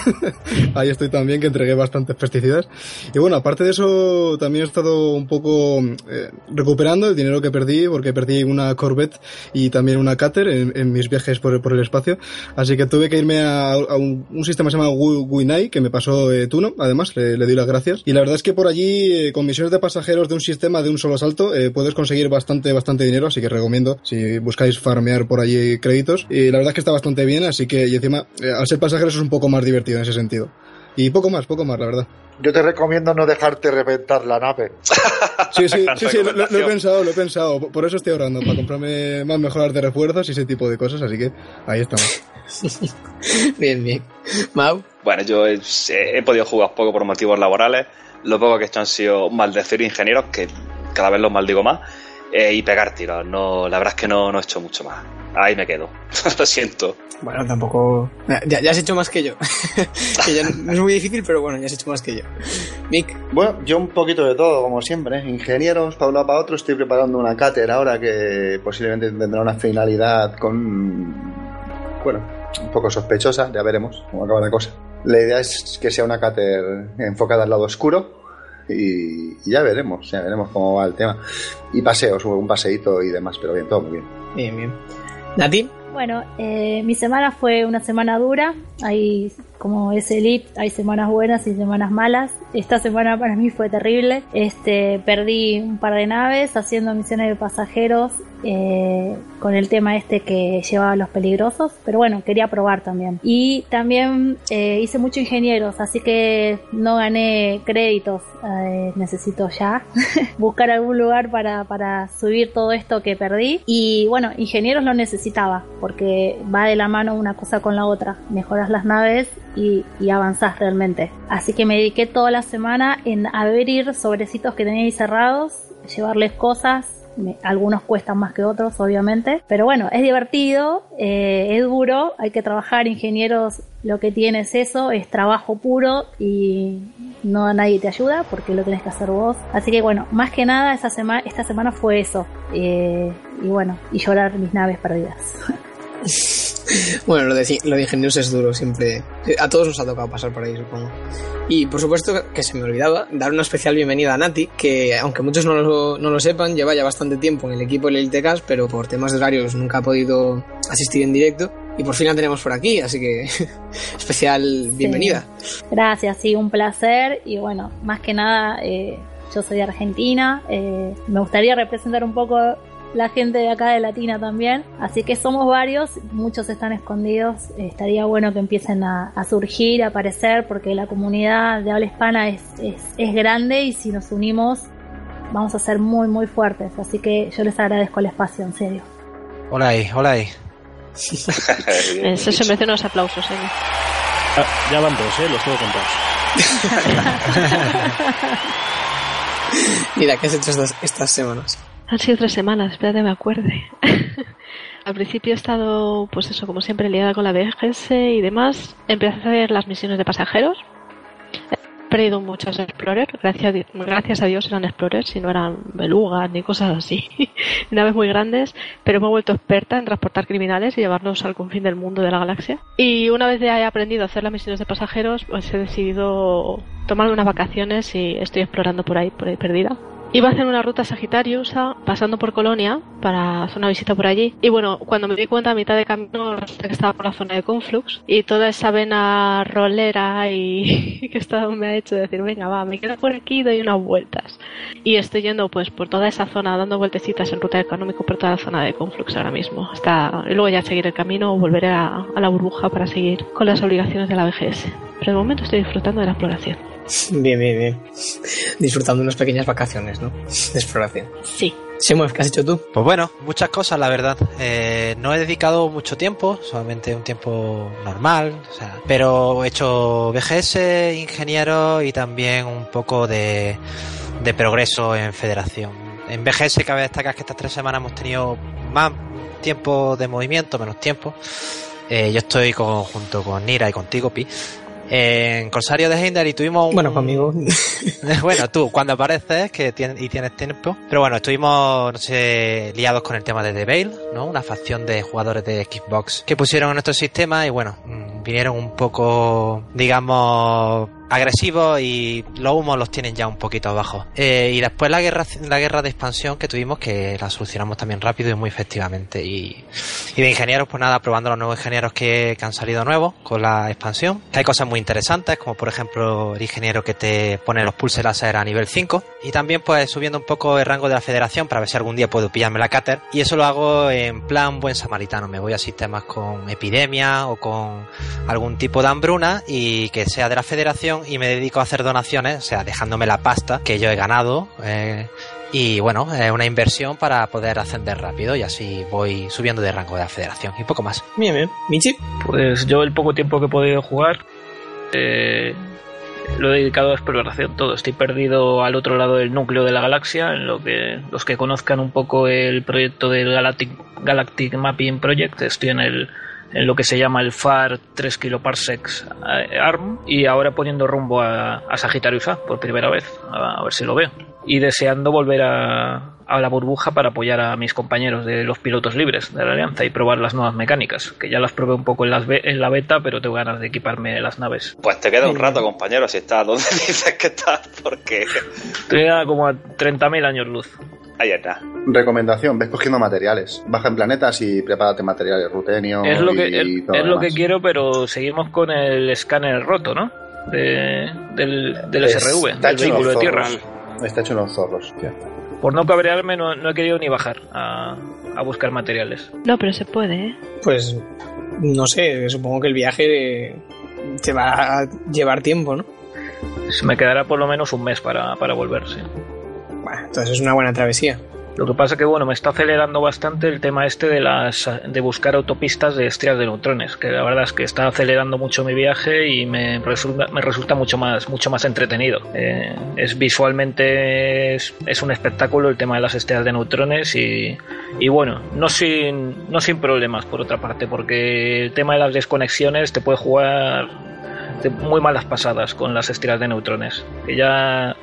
Speaker 19: ahí estoy también, que entregué bastantes pesticidas. Y bueno, aparte de eso, también he estado un poco eh, recuperando el dinero que perdí, porque perdí una Corvette y también una Cutter en, en mis viajes por, por el espacio. Así que tuve que irme a, a un, un sistema que se llama Wi- Winai, que me pasó eh, Tuno, además, le, le doy las gracias. Y la verdad es que por allí, eh, con misiones de pasajeros de un sistema de un solo salto, eh, puedes conseguir bastante, bastante dinero, así que recomiendo si buscáis farmear por allí créditos. Y la verdad es que está bastante bien, así que, y encima, eh, al ser pasajeros es un poco más divertido en ese sentido. Y poco más, poco más, la verdad.
Speaker 7: Yo te recomiendo no dejarte reventar la nave.
Speaker 19: Sí, sí, sí, sí, lo, lo- he pensado, lo he pensado. Por- Por eso estoy ahorrando, para comprarme más mejoras de refuerzos y ese tipo de cosas, así que ahí estamos.
Speaker 5: bien, bien. Mau.
Speaker 10: Bueno, yo he, he podido jugar poco por motivos laborales. Lo poco que he hecho han sido maldecir ingenieros, que cada vez los maldigo más, eh, y pegar tiros. No, la verdad es que no, no he hecho mucho más. Ahí me quedo. Lo siento.
Speaker 5: Bueno, tampoco. Ya, ya has hecho más que yo. que ya no es muy difícil, pero bueno, ya has hecho más que yo. Mick.
Speaker 7: Bueno, yo un poquito de todo, como siempre. ¿eh? Ingenieros, para un lado para otro. Estoy preparando una cátedra ahora que posiblemente tendrá una finalidad con. Bueno, un poco sospechosa, ya veremos cómo acaba la cosa. La idea es que sea una cáter enfocada al lado oscuro y, y ya veremos, ya veremos cómo va el tema. Y paseos, un paseíto y demás, pero bien, todo muy bien.
Speaker 5: Bien, bien. ¿Nati?
Speaker 12: Bueno, eh, mi semana fue una semana dura. Hay, como es Elite, hay semanas buenas y semanas malas. Esta semana para mí fue terrible. Este, perdí un par de naves haciendo misiones de pasajeros eh, con el tema este que llevaba los peligrosos. Pero bueno, quería probar también. Y también eh, hice mucho ingenieros, así que no gané créditos. Eh, necesito ya buscar algún lugar para, para subir todo esto que perdí. Y bueno, ingenieros lo necesitaba, porque va de la mano una cosa con la otra. Mejoras las naves y, y avanzás realmente. Así que me dediqué toda la semana en abrir sobrecitos que tenía ahí cerrados, llevarles cosas. Algunos cuestan más que otros, obviamente. Pero bueno, es divertido, eh, es duro, hay que trabajar. Ingenieros lo que tiene es eso, es trabajo puro y no nadie te ayuda porque lo tenés que hacer vos. Así que bueno, más que nada esa semana, esta semana fue eso. Eh, y bueno, y llorar mis naves perdidas.
Speaker 5: Bueno, lo de, lo de ingenieros es duro, siempre. A todos nos ha tocado pasar por ahí, supongo. Y por supuesto que se me olvidaba dar una especial bienvenida a Nati, que aunque muchos no lo, no lo sepan, lleva ya bastante tiempo en el equipo del Elitecast, pero por temas de horarios nunca ha podido asistir en directo. Y por fin la tenemos por aquí, así que especial bienvenida.
Speaker 12: Gracias, sí, un placer. Y bueno, más que nada, eh, yo soy de Argentina. Eh, me gustaría representar un poco la gente de acá de Latina también. Así que somos varios, muchos están escondidos. Eh, estaría bueno que empiecen a, a, surgir, a aparecer, porque la comunidad de habla hispana es, es, es grande y si nos unimos vamos a ser muy, muy fuertes. Así que yo les agradezco el espacio, en serio.
Speaker 16: Hola ahí, hola ahí.
Speaker 11: Eso se merece unos aplausos, ¿eh?
Speaker 20: Ah, ya van dos, ¿eh? Los tengo contados.
Speaker 5: Mira, ¿qué has hecho estas, estas semanas?
Speaker 11: Han sido tres semanas, espérate me acuerde. Al principio he estado, pues eso, como siempre, liada con la BGS y demás. Empecé a hacer las misiones de pasajeros. He perdido muchas Explorer. Gracias, gracias a Dios eran Explorers si no eran belugas ni cosas así. Naves muy grandes. Pero me he vuelto experta en transportar criminales y llevarlos al confín del mundo de la galaxia. Y una vez ya he aprendido a hacer las misiones de pasajeros, pues he decidido tomarme unas vacaciones y estoy explorando por ahí, por ahí perdida. Iba a hacer una ruta Sagitariusa pasando por Colonia para hacer una visita por allí. Y bueno, cuando me di cuenta a mitad de camino que estaba por la zona de Conflux y toda esa vena rolera y que estaba me ha hecho decir, venga, va, me quedo por aquí y doy unas vueltas. Y estoy yendo pues por toda esa zona, dando vueltecitas en ruta económico por toda la zona de Conflux ahora mismo. Hasta y luego ya seguir el camino o volveré a, a la burbuja para seguir con las obligaciones de la BGS. Pero de momento estoy disfrutando de la exploración.
Speaker 5: Bien, bien, bien. Disfrutando unas pequeñas vacaciones, ¿no? De exploración.
Speaker 11: Sí.
Speaker 5: Samuel, ¿qué has hecho tú?
Speaker 16: Pues bueno, muchas cosas, la verdad. Eh, no he dedicado mucho tiempo, solamente un tiempo normal, o sea, pero he hecho BGS, ingeniero y también un poco de, de progreso en federación. En BGS cabe destacar que estas tres semanas hemos tenido más tiempo de movimiento, menos tiempo. Eh, yo estoy con, junto con Nira y contigo, Pi, en Corsario de Heimdall y tuvimos un...
Speaker 5: Bueno, conmigo.
Speaker 16: bueno, tú, cuando apareces que tienes, y tienes tiempo. Pero bueno, estuvimos, no sé, liados con el tema de The Veil, ¿no? Una facción de jugadores de Xbox que pusieron en nuestro sistema y bueno, vinieron un poco, digamos, agresivos y los humos los tienen ya un poquito abajo. Eh, y después la guerra, la guerra de expansión que tuvimos, que la solucionamos también rápido y muy efectivamente. Y, de ingenieros, pues nada, probando los nuevos ingenieros que, han salido nuevos con la expansión. Hay cosas muy interesantes, como por ejemplo el ingeniero que te pone los pulses láser a nivel 5. Y también pues subiendo un poco el rango de la federación para ver si algún día puedo pillarme la cáter. Y eso lo hago en plan buen samaritano. Me voy a sistemas con epidemia o con algún tipo de hambruna y que sea de la federación y me dedico a hacer donaciones, o sea, dejándome la pasta que yo he ganado. Eh, y bueno, es una inversión para poder ascender rápido y así voy subiendo de rango de la federación y poco más.
Speaker 5: Bien, bien. Michi.
Speaker 6: Pues yo el poco tiempo que he podido jugar eh, lo he dedicado a exploración todo. Estoy perdido al otro lado del núcleo de la galaxia, en lo que los que conozcan un poco el proyecto del Galactic Mapping Project, estoy en el en lo que se llama el FAR 3 kiloparsecs ARM y ahora poniendo rumbo a, a Sagittarius A por primera vez, a, a, ver si lo veo. Y deseando volver a, a, la burbuja para apoyar a mis compañeros de los pilotos libres de la Alianza y probar las nuevas mecánicas, que ya las probé un poco en, las en la beta, pero tengo ganas de equiparme las naves.
Speaker 10: Pues te queda un rato, compañero, si estás donde dices que estás, porque...
Speaker 6: Te queda como a 30.000 años luz.
Speaker 10: Ahí está.
Speaker 7: Recomendación, ves cogiendo materiales. Baja en planetas y prepárate materiales, rutenio.
Speaker 6: Es lo que,
Speaker 7: y
Speaker 6: es,
Speaker 7: todo
Speaker 6: es
Speaker 7: lo
Speaker 6: que quiero, pero seguimos con el escáner roto, ¿no? De, del, del SRV,
Speaker 7: Está
Speaker 6: del
Speaker 7: hecho
Speaker 6: vehículo de tierra.
Speaker 7: zorros. Está hecho unos zorros.
Speaker 6: Por no cabrearme, no, no he querido ni bajar a, a buscar materiales.
Speaker 11: No, pero se puede, ¿eh?
Speaker 5: Pues no sé, supongo que el viaje te va a llevar tiempo, ¿no?
Speaker 6: Se me quedará por lo menos un mes para, para volver, sí.
Speaker 5: Bueno, entonces es una buena travesía.
Speaker 6: Lo que pasa que bueno, me está acelerando bastante el tema este de las de buscar autopistas de estrellas de neutrones, que la verdad es que está acelerando mucho mi viaje y me resulta, me resulta mucho más mucho más entretenido. Eh, es visualmente es, es, un espectáculo el tema de las estrellas de neutrones y, y bueno, no sin no sin problemas por otra parte, porque el tema de las desconexiones te puede jugar muy malas pasadas con las estiras de neutrones. Que ya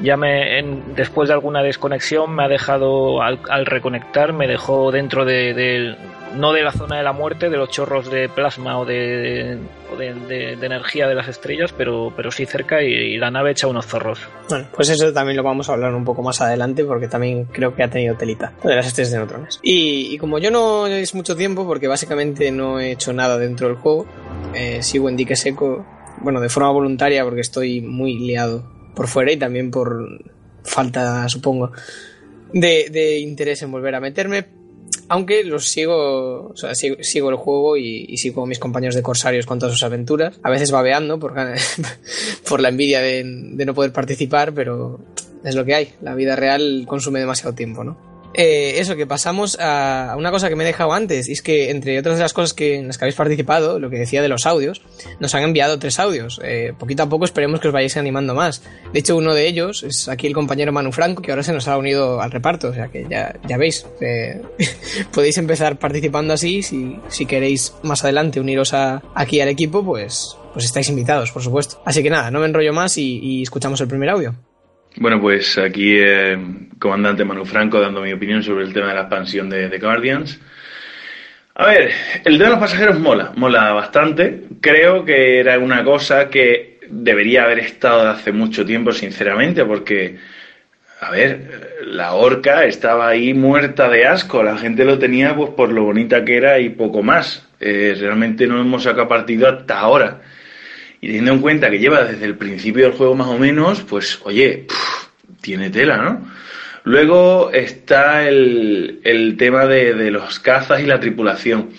Speaker 6: ya me en- después de alguna desconexión me ha dejado al, al reconectar me dejó dentro de, no de la zona de la muerte de los chorros de plasma o de, de, de- de energía de las estrellas pero pero sí cerca y, la nave echa unos zorros
Speaker 5: Bueno, pues eso también lo vamos a hablar un poco más adelante porque también creo que ha tenido telita de las estrellas de neutrones. Y, y como yo no es mucho tiempo porque básicamente no he hecho nada dentro del juego, eh, sigo en dique seco, bueno, de forma voluntaria porque estoy muy liado por fuera y también por falta, supongo, de, de interés en volver a meterme. Aunque los sigo, o sea, sigo, sigo el juego y, sigo mis compañeros de Corsarios con todas sus aventuras. A veces babeando por, por la envidia de no poder participar, pero es lo que hay. La vida real consume demasiado tiempo, ¿no? Eh, eso, que pasamos a una cosa que me he dejado antes, y es que entre otras de las cosas que, en las que habéis participado, lo que decía de los audios, nos han enviado tres audios. Eh, poquito a poco esperemos que os vayáis animando más. De hecho, uno de ellos es aquí el compañero Manu Franco, que ahora se nos ha unido al reparto, o sea que ya, ya veis, eh, podéis empezar participando así, si, si queréis más adelante uniros a, aquí al equipo, pues, pues estáis invitados, por supuesto. Así que nada, no me enrollo más y, y escuchamos el primer audio.
Speaker 8: Bueno, pues aquí eh, comandante Manu Franco dando mi opinión sobre el tema de la expansión de, Guardians. A ver, el tema de los pasajeros mola, mola bastante. Creo que era una cosa que debería haber estado hace mucho tiempo, sinceramente, porque, a ver, la orca estaba ahí muerta de asco. La gente lo tenía pues por lo bonita que era y poco más. Eh, realmente no hemos sacado partido hasta ahora. Y teniendo en cuenta que lleva desde el principio del juego más o menos, pues oye, tiene tela, ¿no? Luego está el, el tema de, de los cazas y la tripulación.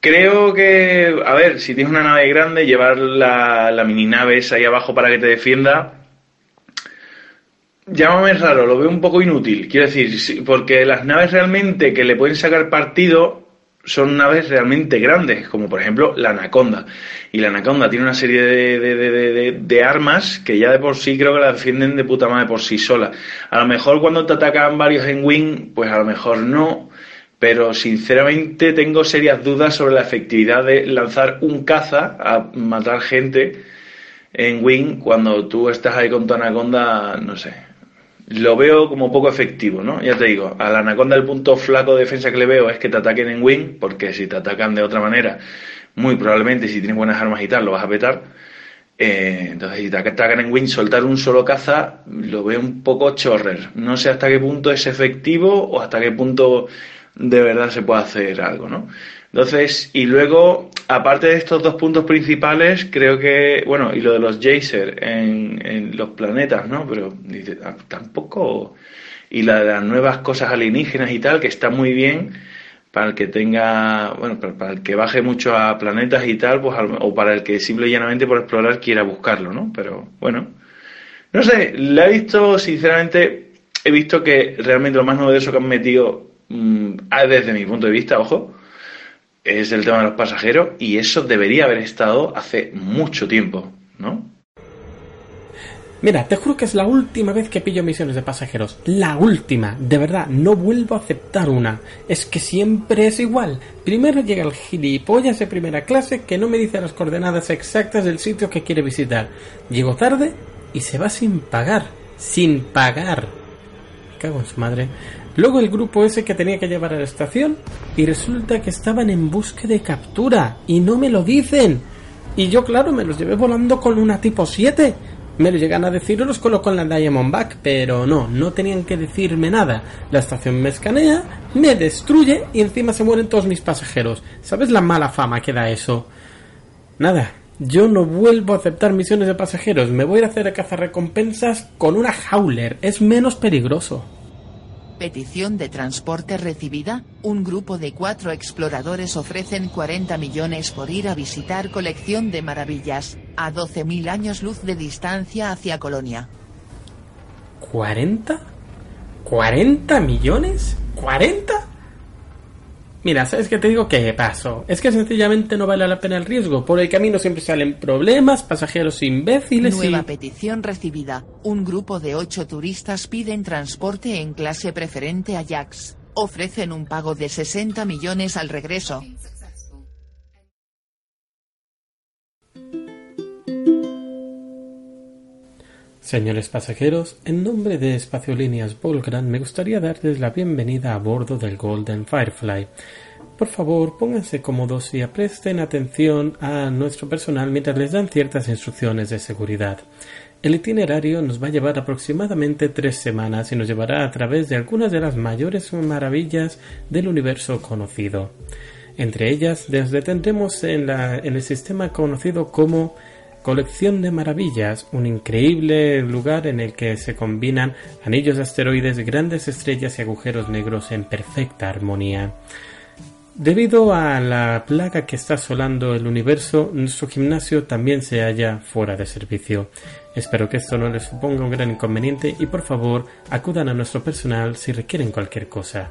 Speaker 8: Creo que, a ver, si tienes una nave grande, llevar la, la mini nave esa ahí abajo para que te defienda, llámame raro, lo veo un poco inútil. Quiero decir, porque las naves realmente que le pueden sacar partido son naves realmente grandes, como por ejemplo la Anaconda. Y la Anaconda tiene una serie de, de, de, de, armas que ya de por sí creo que la defienden de puta madre por sí sola. A lo mejor cuando te atacan varios en Wing, pues a lo mejor no. Pero sinceramente tengo serias dudas sobre la efectividad de lanzar un caza a matar gente en Wing cuando tú estás ahí con tu Anaconda, no sé, lo veo como poco efectivo, ¿no? Ya te digo, a la anaconda el punto flaco de defensa que le veo es que te ataquen en wing, porque si te atacan de otra manera, muy probablemente si tienes buenas armas y tal, lo vas a petar. Eh, entonces, si te atacan en wing, soltar un solo caza, lo veo un poco chorrer. No sé hasta qué punto es efectivo o hasta qué punto de verdad se puede hacer algo, ¿no? Entonces, y luego, aparte de estos dos puntos principales, creo que, bueno, y lo de los Jacer en, en los planetas, ¿no? Pero dice, ah, tampoco. Y la de las nuevas cosas alienígenas y tal, que está muy bien para el que tenga, bueno, para, el que baje mucho a planetas y tal, pues, o para el que simple y llanamente por explorar quiera buscarlo, ¿no? Pero bueno, no sé, la he visto, sinceramente, he visto que realmente lo más novedoso que han metido, mm, ah, desde mi punto de vista, ojo, es el tema de los pasajeros y eso debería haber estado hace mucho tiempo, ¿no?
Speaker 21: Mira, te juro que es la última vez que pillo misiones de pasajeros. La última. De verdad, no vuelvo a aceptar una. Es que siempre es igual. Primero llega el gilipollas de primera clase que no me dice las coordenadas exactas del sitio que quiere visitar. Llego tarde y se va sin pagar. Sin pagar. Me cago en su madre. Luego el grupo ese que tenía que llevar a la estación y resulta que estaban en busca de captura y no me lo dicen. Y yo, claro, me los llevé volando con una tipo 7. Me lo llegan a decir y los coloco en la Diamondback, pero no, no tenían que decirme nada. La estación me escanea, me destruye y encima se mueren todos mis pasajeros. ¿Sabes la mala fama que da eso? Nada, yo no vuelvo a aceptar misiones de pasajeros. Me voy a hacer a cazar recompensas con una Howler. Es menos peligroso.
Speaker 22: Petición de transporte recibida, un grupo de cuatro exploradores ofrecen 40 millones por ir a visitar colección de maravillas, a 12.000 años luz de distancia hacia Colonia.
Speaker 21: ¿40? ¿40 millones? ¿40? Mira, ¿sabes qué te digo? Que paso. Es que sencillamente no vale la pena el riesgo. Por el camino siempre salen problemas, pasajeros imbéciles
Speaker 22: Nueva petición recibida, un grupo de ocho turistas piden transporte en clase preferente a Jax. Ofrecen un pago de 60 millones al regreso.
Speaker 21: Señores pasajeros, en nombre de Espaciolíneas Volgran me gustaría darles la bienvenida a bordo del Golden Firefly. Por favor, pónganse cómodos y presten atención a nuestro personal mientras les dan ciertas instrucciones de seguridad. El itinerario nos va a llevar aproximadamente tres semanas y nos llevará a través de algunas de las mayores maravillas del universo conocido. Entre ellas, nos detendremos en, en el sistema conocido como Colección de Maravillas, un increíble lugar en el que se combinan anillos de asteroides, grandes estrellas y agujeros negros en perfecta armonía. Debido a la plaga que está asolando el universo, nuestro gimnasio también se halla fuera de servicio. Espero que esto no les suponga un gran inconveniente y por favor acudan a nuestro personal si requieren cualquier cosa.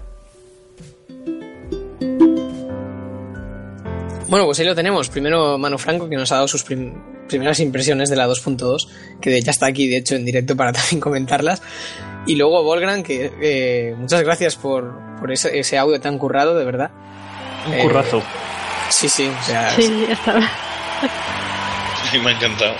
Speaker 5: Bueno, pues ahí lo tenemos. Primero Mano Franco, que nos ha dado sus prim- primeras impresiones de la 2.2, que ya está aquí, de hecho, en directo para también comentarlas. Y luego Volgran, que eh, muchas gracias por, por ese, ese audio tan currado, de verdad.
Speaker 20: Un
Speaker 5: Eh,
Speaker 20: currazo.
Speaker 5: Sí, sí, o sea,
Speaker 11: Sí, ya estaba.
Speaker 8: me ha encantado.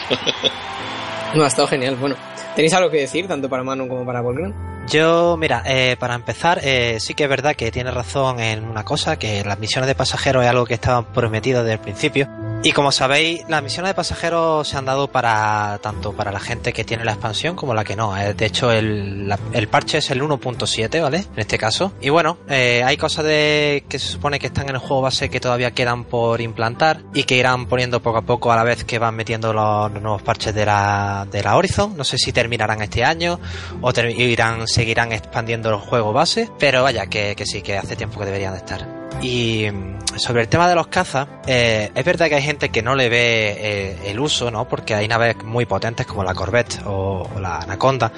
Speaker 5: no, ha estado genial. Bueno, ¿tenéis algo que decir, tanto para Manu como para Volgran?
Speaker 16: Yo, mira, eh, para empezar, eh, sí que es verdad que tiene razón en una cosa, que las misiones de pasajeros es algo que estaba prometido desde el principio. Y como sabéis, las misiones de pasajeros se han dado para tanto para la gente que tiene la expansión como la que no. Eh, De hecho, el, el parche es el 1.7, ¿vale? En este caso. Y bueno, eh, hay cosas de que se supone que están en el juego base que todavía quedan por implantar y que irán poniendo poco a poco a la vez que van metiendo los, nuevos parches de la, de la Horizon. No sé si terminarán este año o irán, seguirán expandiendo el juego base, pero vaya, que, que sí, que hace tiempo que deberían de estar. Y sobre el tema de los cazas, eh, es verdad que hay gente que no le ve eh, el uso, ¿no? Porque hay naves muy potentes como la Corvette o, o la Anaconda,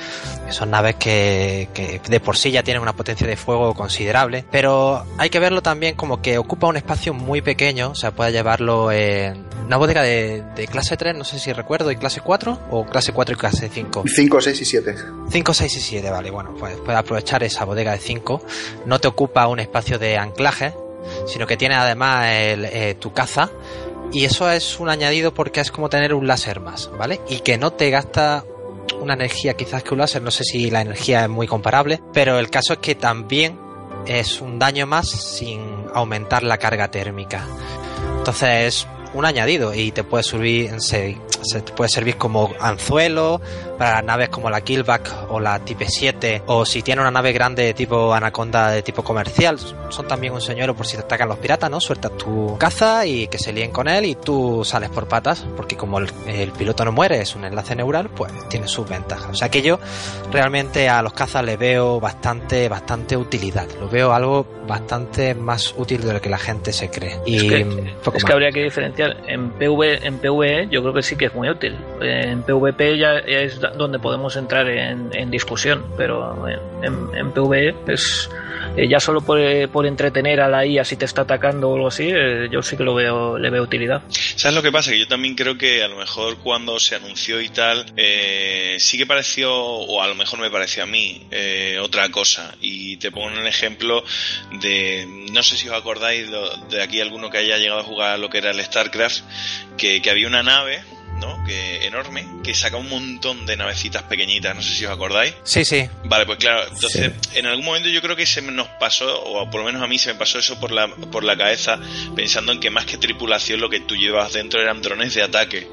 Speaker 16: que son naves que, que de por sí ya tienen una potencia de fuego considerable, pero hay que verlo también como que ocupa un espacio muy pequeño, o sea, puede llevarlo en una bodega de, de clase 3, no sé si recuerdo, y clase 4 o clase 4 y clase 5.
Speaker 7: 5, 6 y 7.
Speaker 16: 5, 6 y 7, vale, bueno, pues puedes aprovechar esa bodega de 5. No te ocupa un espacio de anclaje, sino que tiene además eh, tu caza. Y eso es un añadido porque es como tener un láser más, ¿vale? Y que no te gasta una energía quizás que un láser, no sé si la energía es muy comparable, pero el caso es que también es un daño más sin aumentar la carga térmica. Entonces es un añadido y te puede servir, se, se puede servir como anzuelo para naves como la Killback o la Type 7 o si tiene una nave grande tipo Anaconda de tipo comercial son también un señuelo por si te atacan los piratas, ¿no? Sueltas tu caza y que se líen con él y tú sales por patas porque como el, el piloto no muere, es un enlace neural, pues tiene sus ventajas. O sea que yo realmente a los cazas le veo bastante, bastante utilidad. Lo veo algo bastante más útil de lo que la gente se cree. Y
Speaker 6: Es que,
Speaker 16: poco
Speaker 6: es que habría que diferenciar. En PV, en PvE yo creo que sí que muy útil. En PvP ya es donde podemos entrar en, discusión, pero en, en- PvE es eh, ya solo por, eh, por entretener a la IA si te está atacando o algo así, eh, yo sí que lo veo, le veo utilidad.
Speaker 8: ¿Sabes lo que pasa? Que yo también creo que a lo mejor cuando se anunció y tal, eh, sí que pareció, o a lo mejor me pareció a mí, otra cosa. Y te pongo un ejemplo de, no sé si os acordáis de aquí alguno que haya llegado a jugar lo que era el StarCraft, que había una nave, ¿no? Que enorme, que saca un montón de navecitas pequeñitas, no sé si os acordáis.
Speaker 16: Sí, sí.
Speaker 8: Vale, pues claro, entonces en algún momento yo creo que se nos pasó, o por lo menos a mí se me pasó eso por la, por la cabeza, pensando en que más que tripulación lo que tú llevabas dentro eran drones de ataque,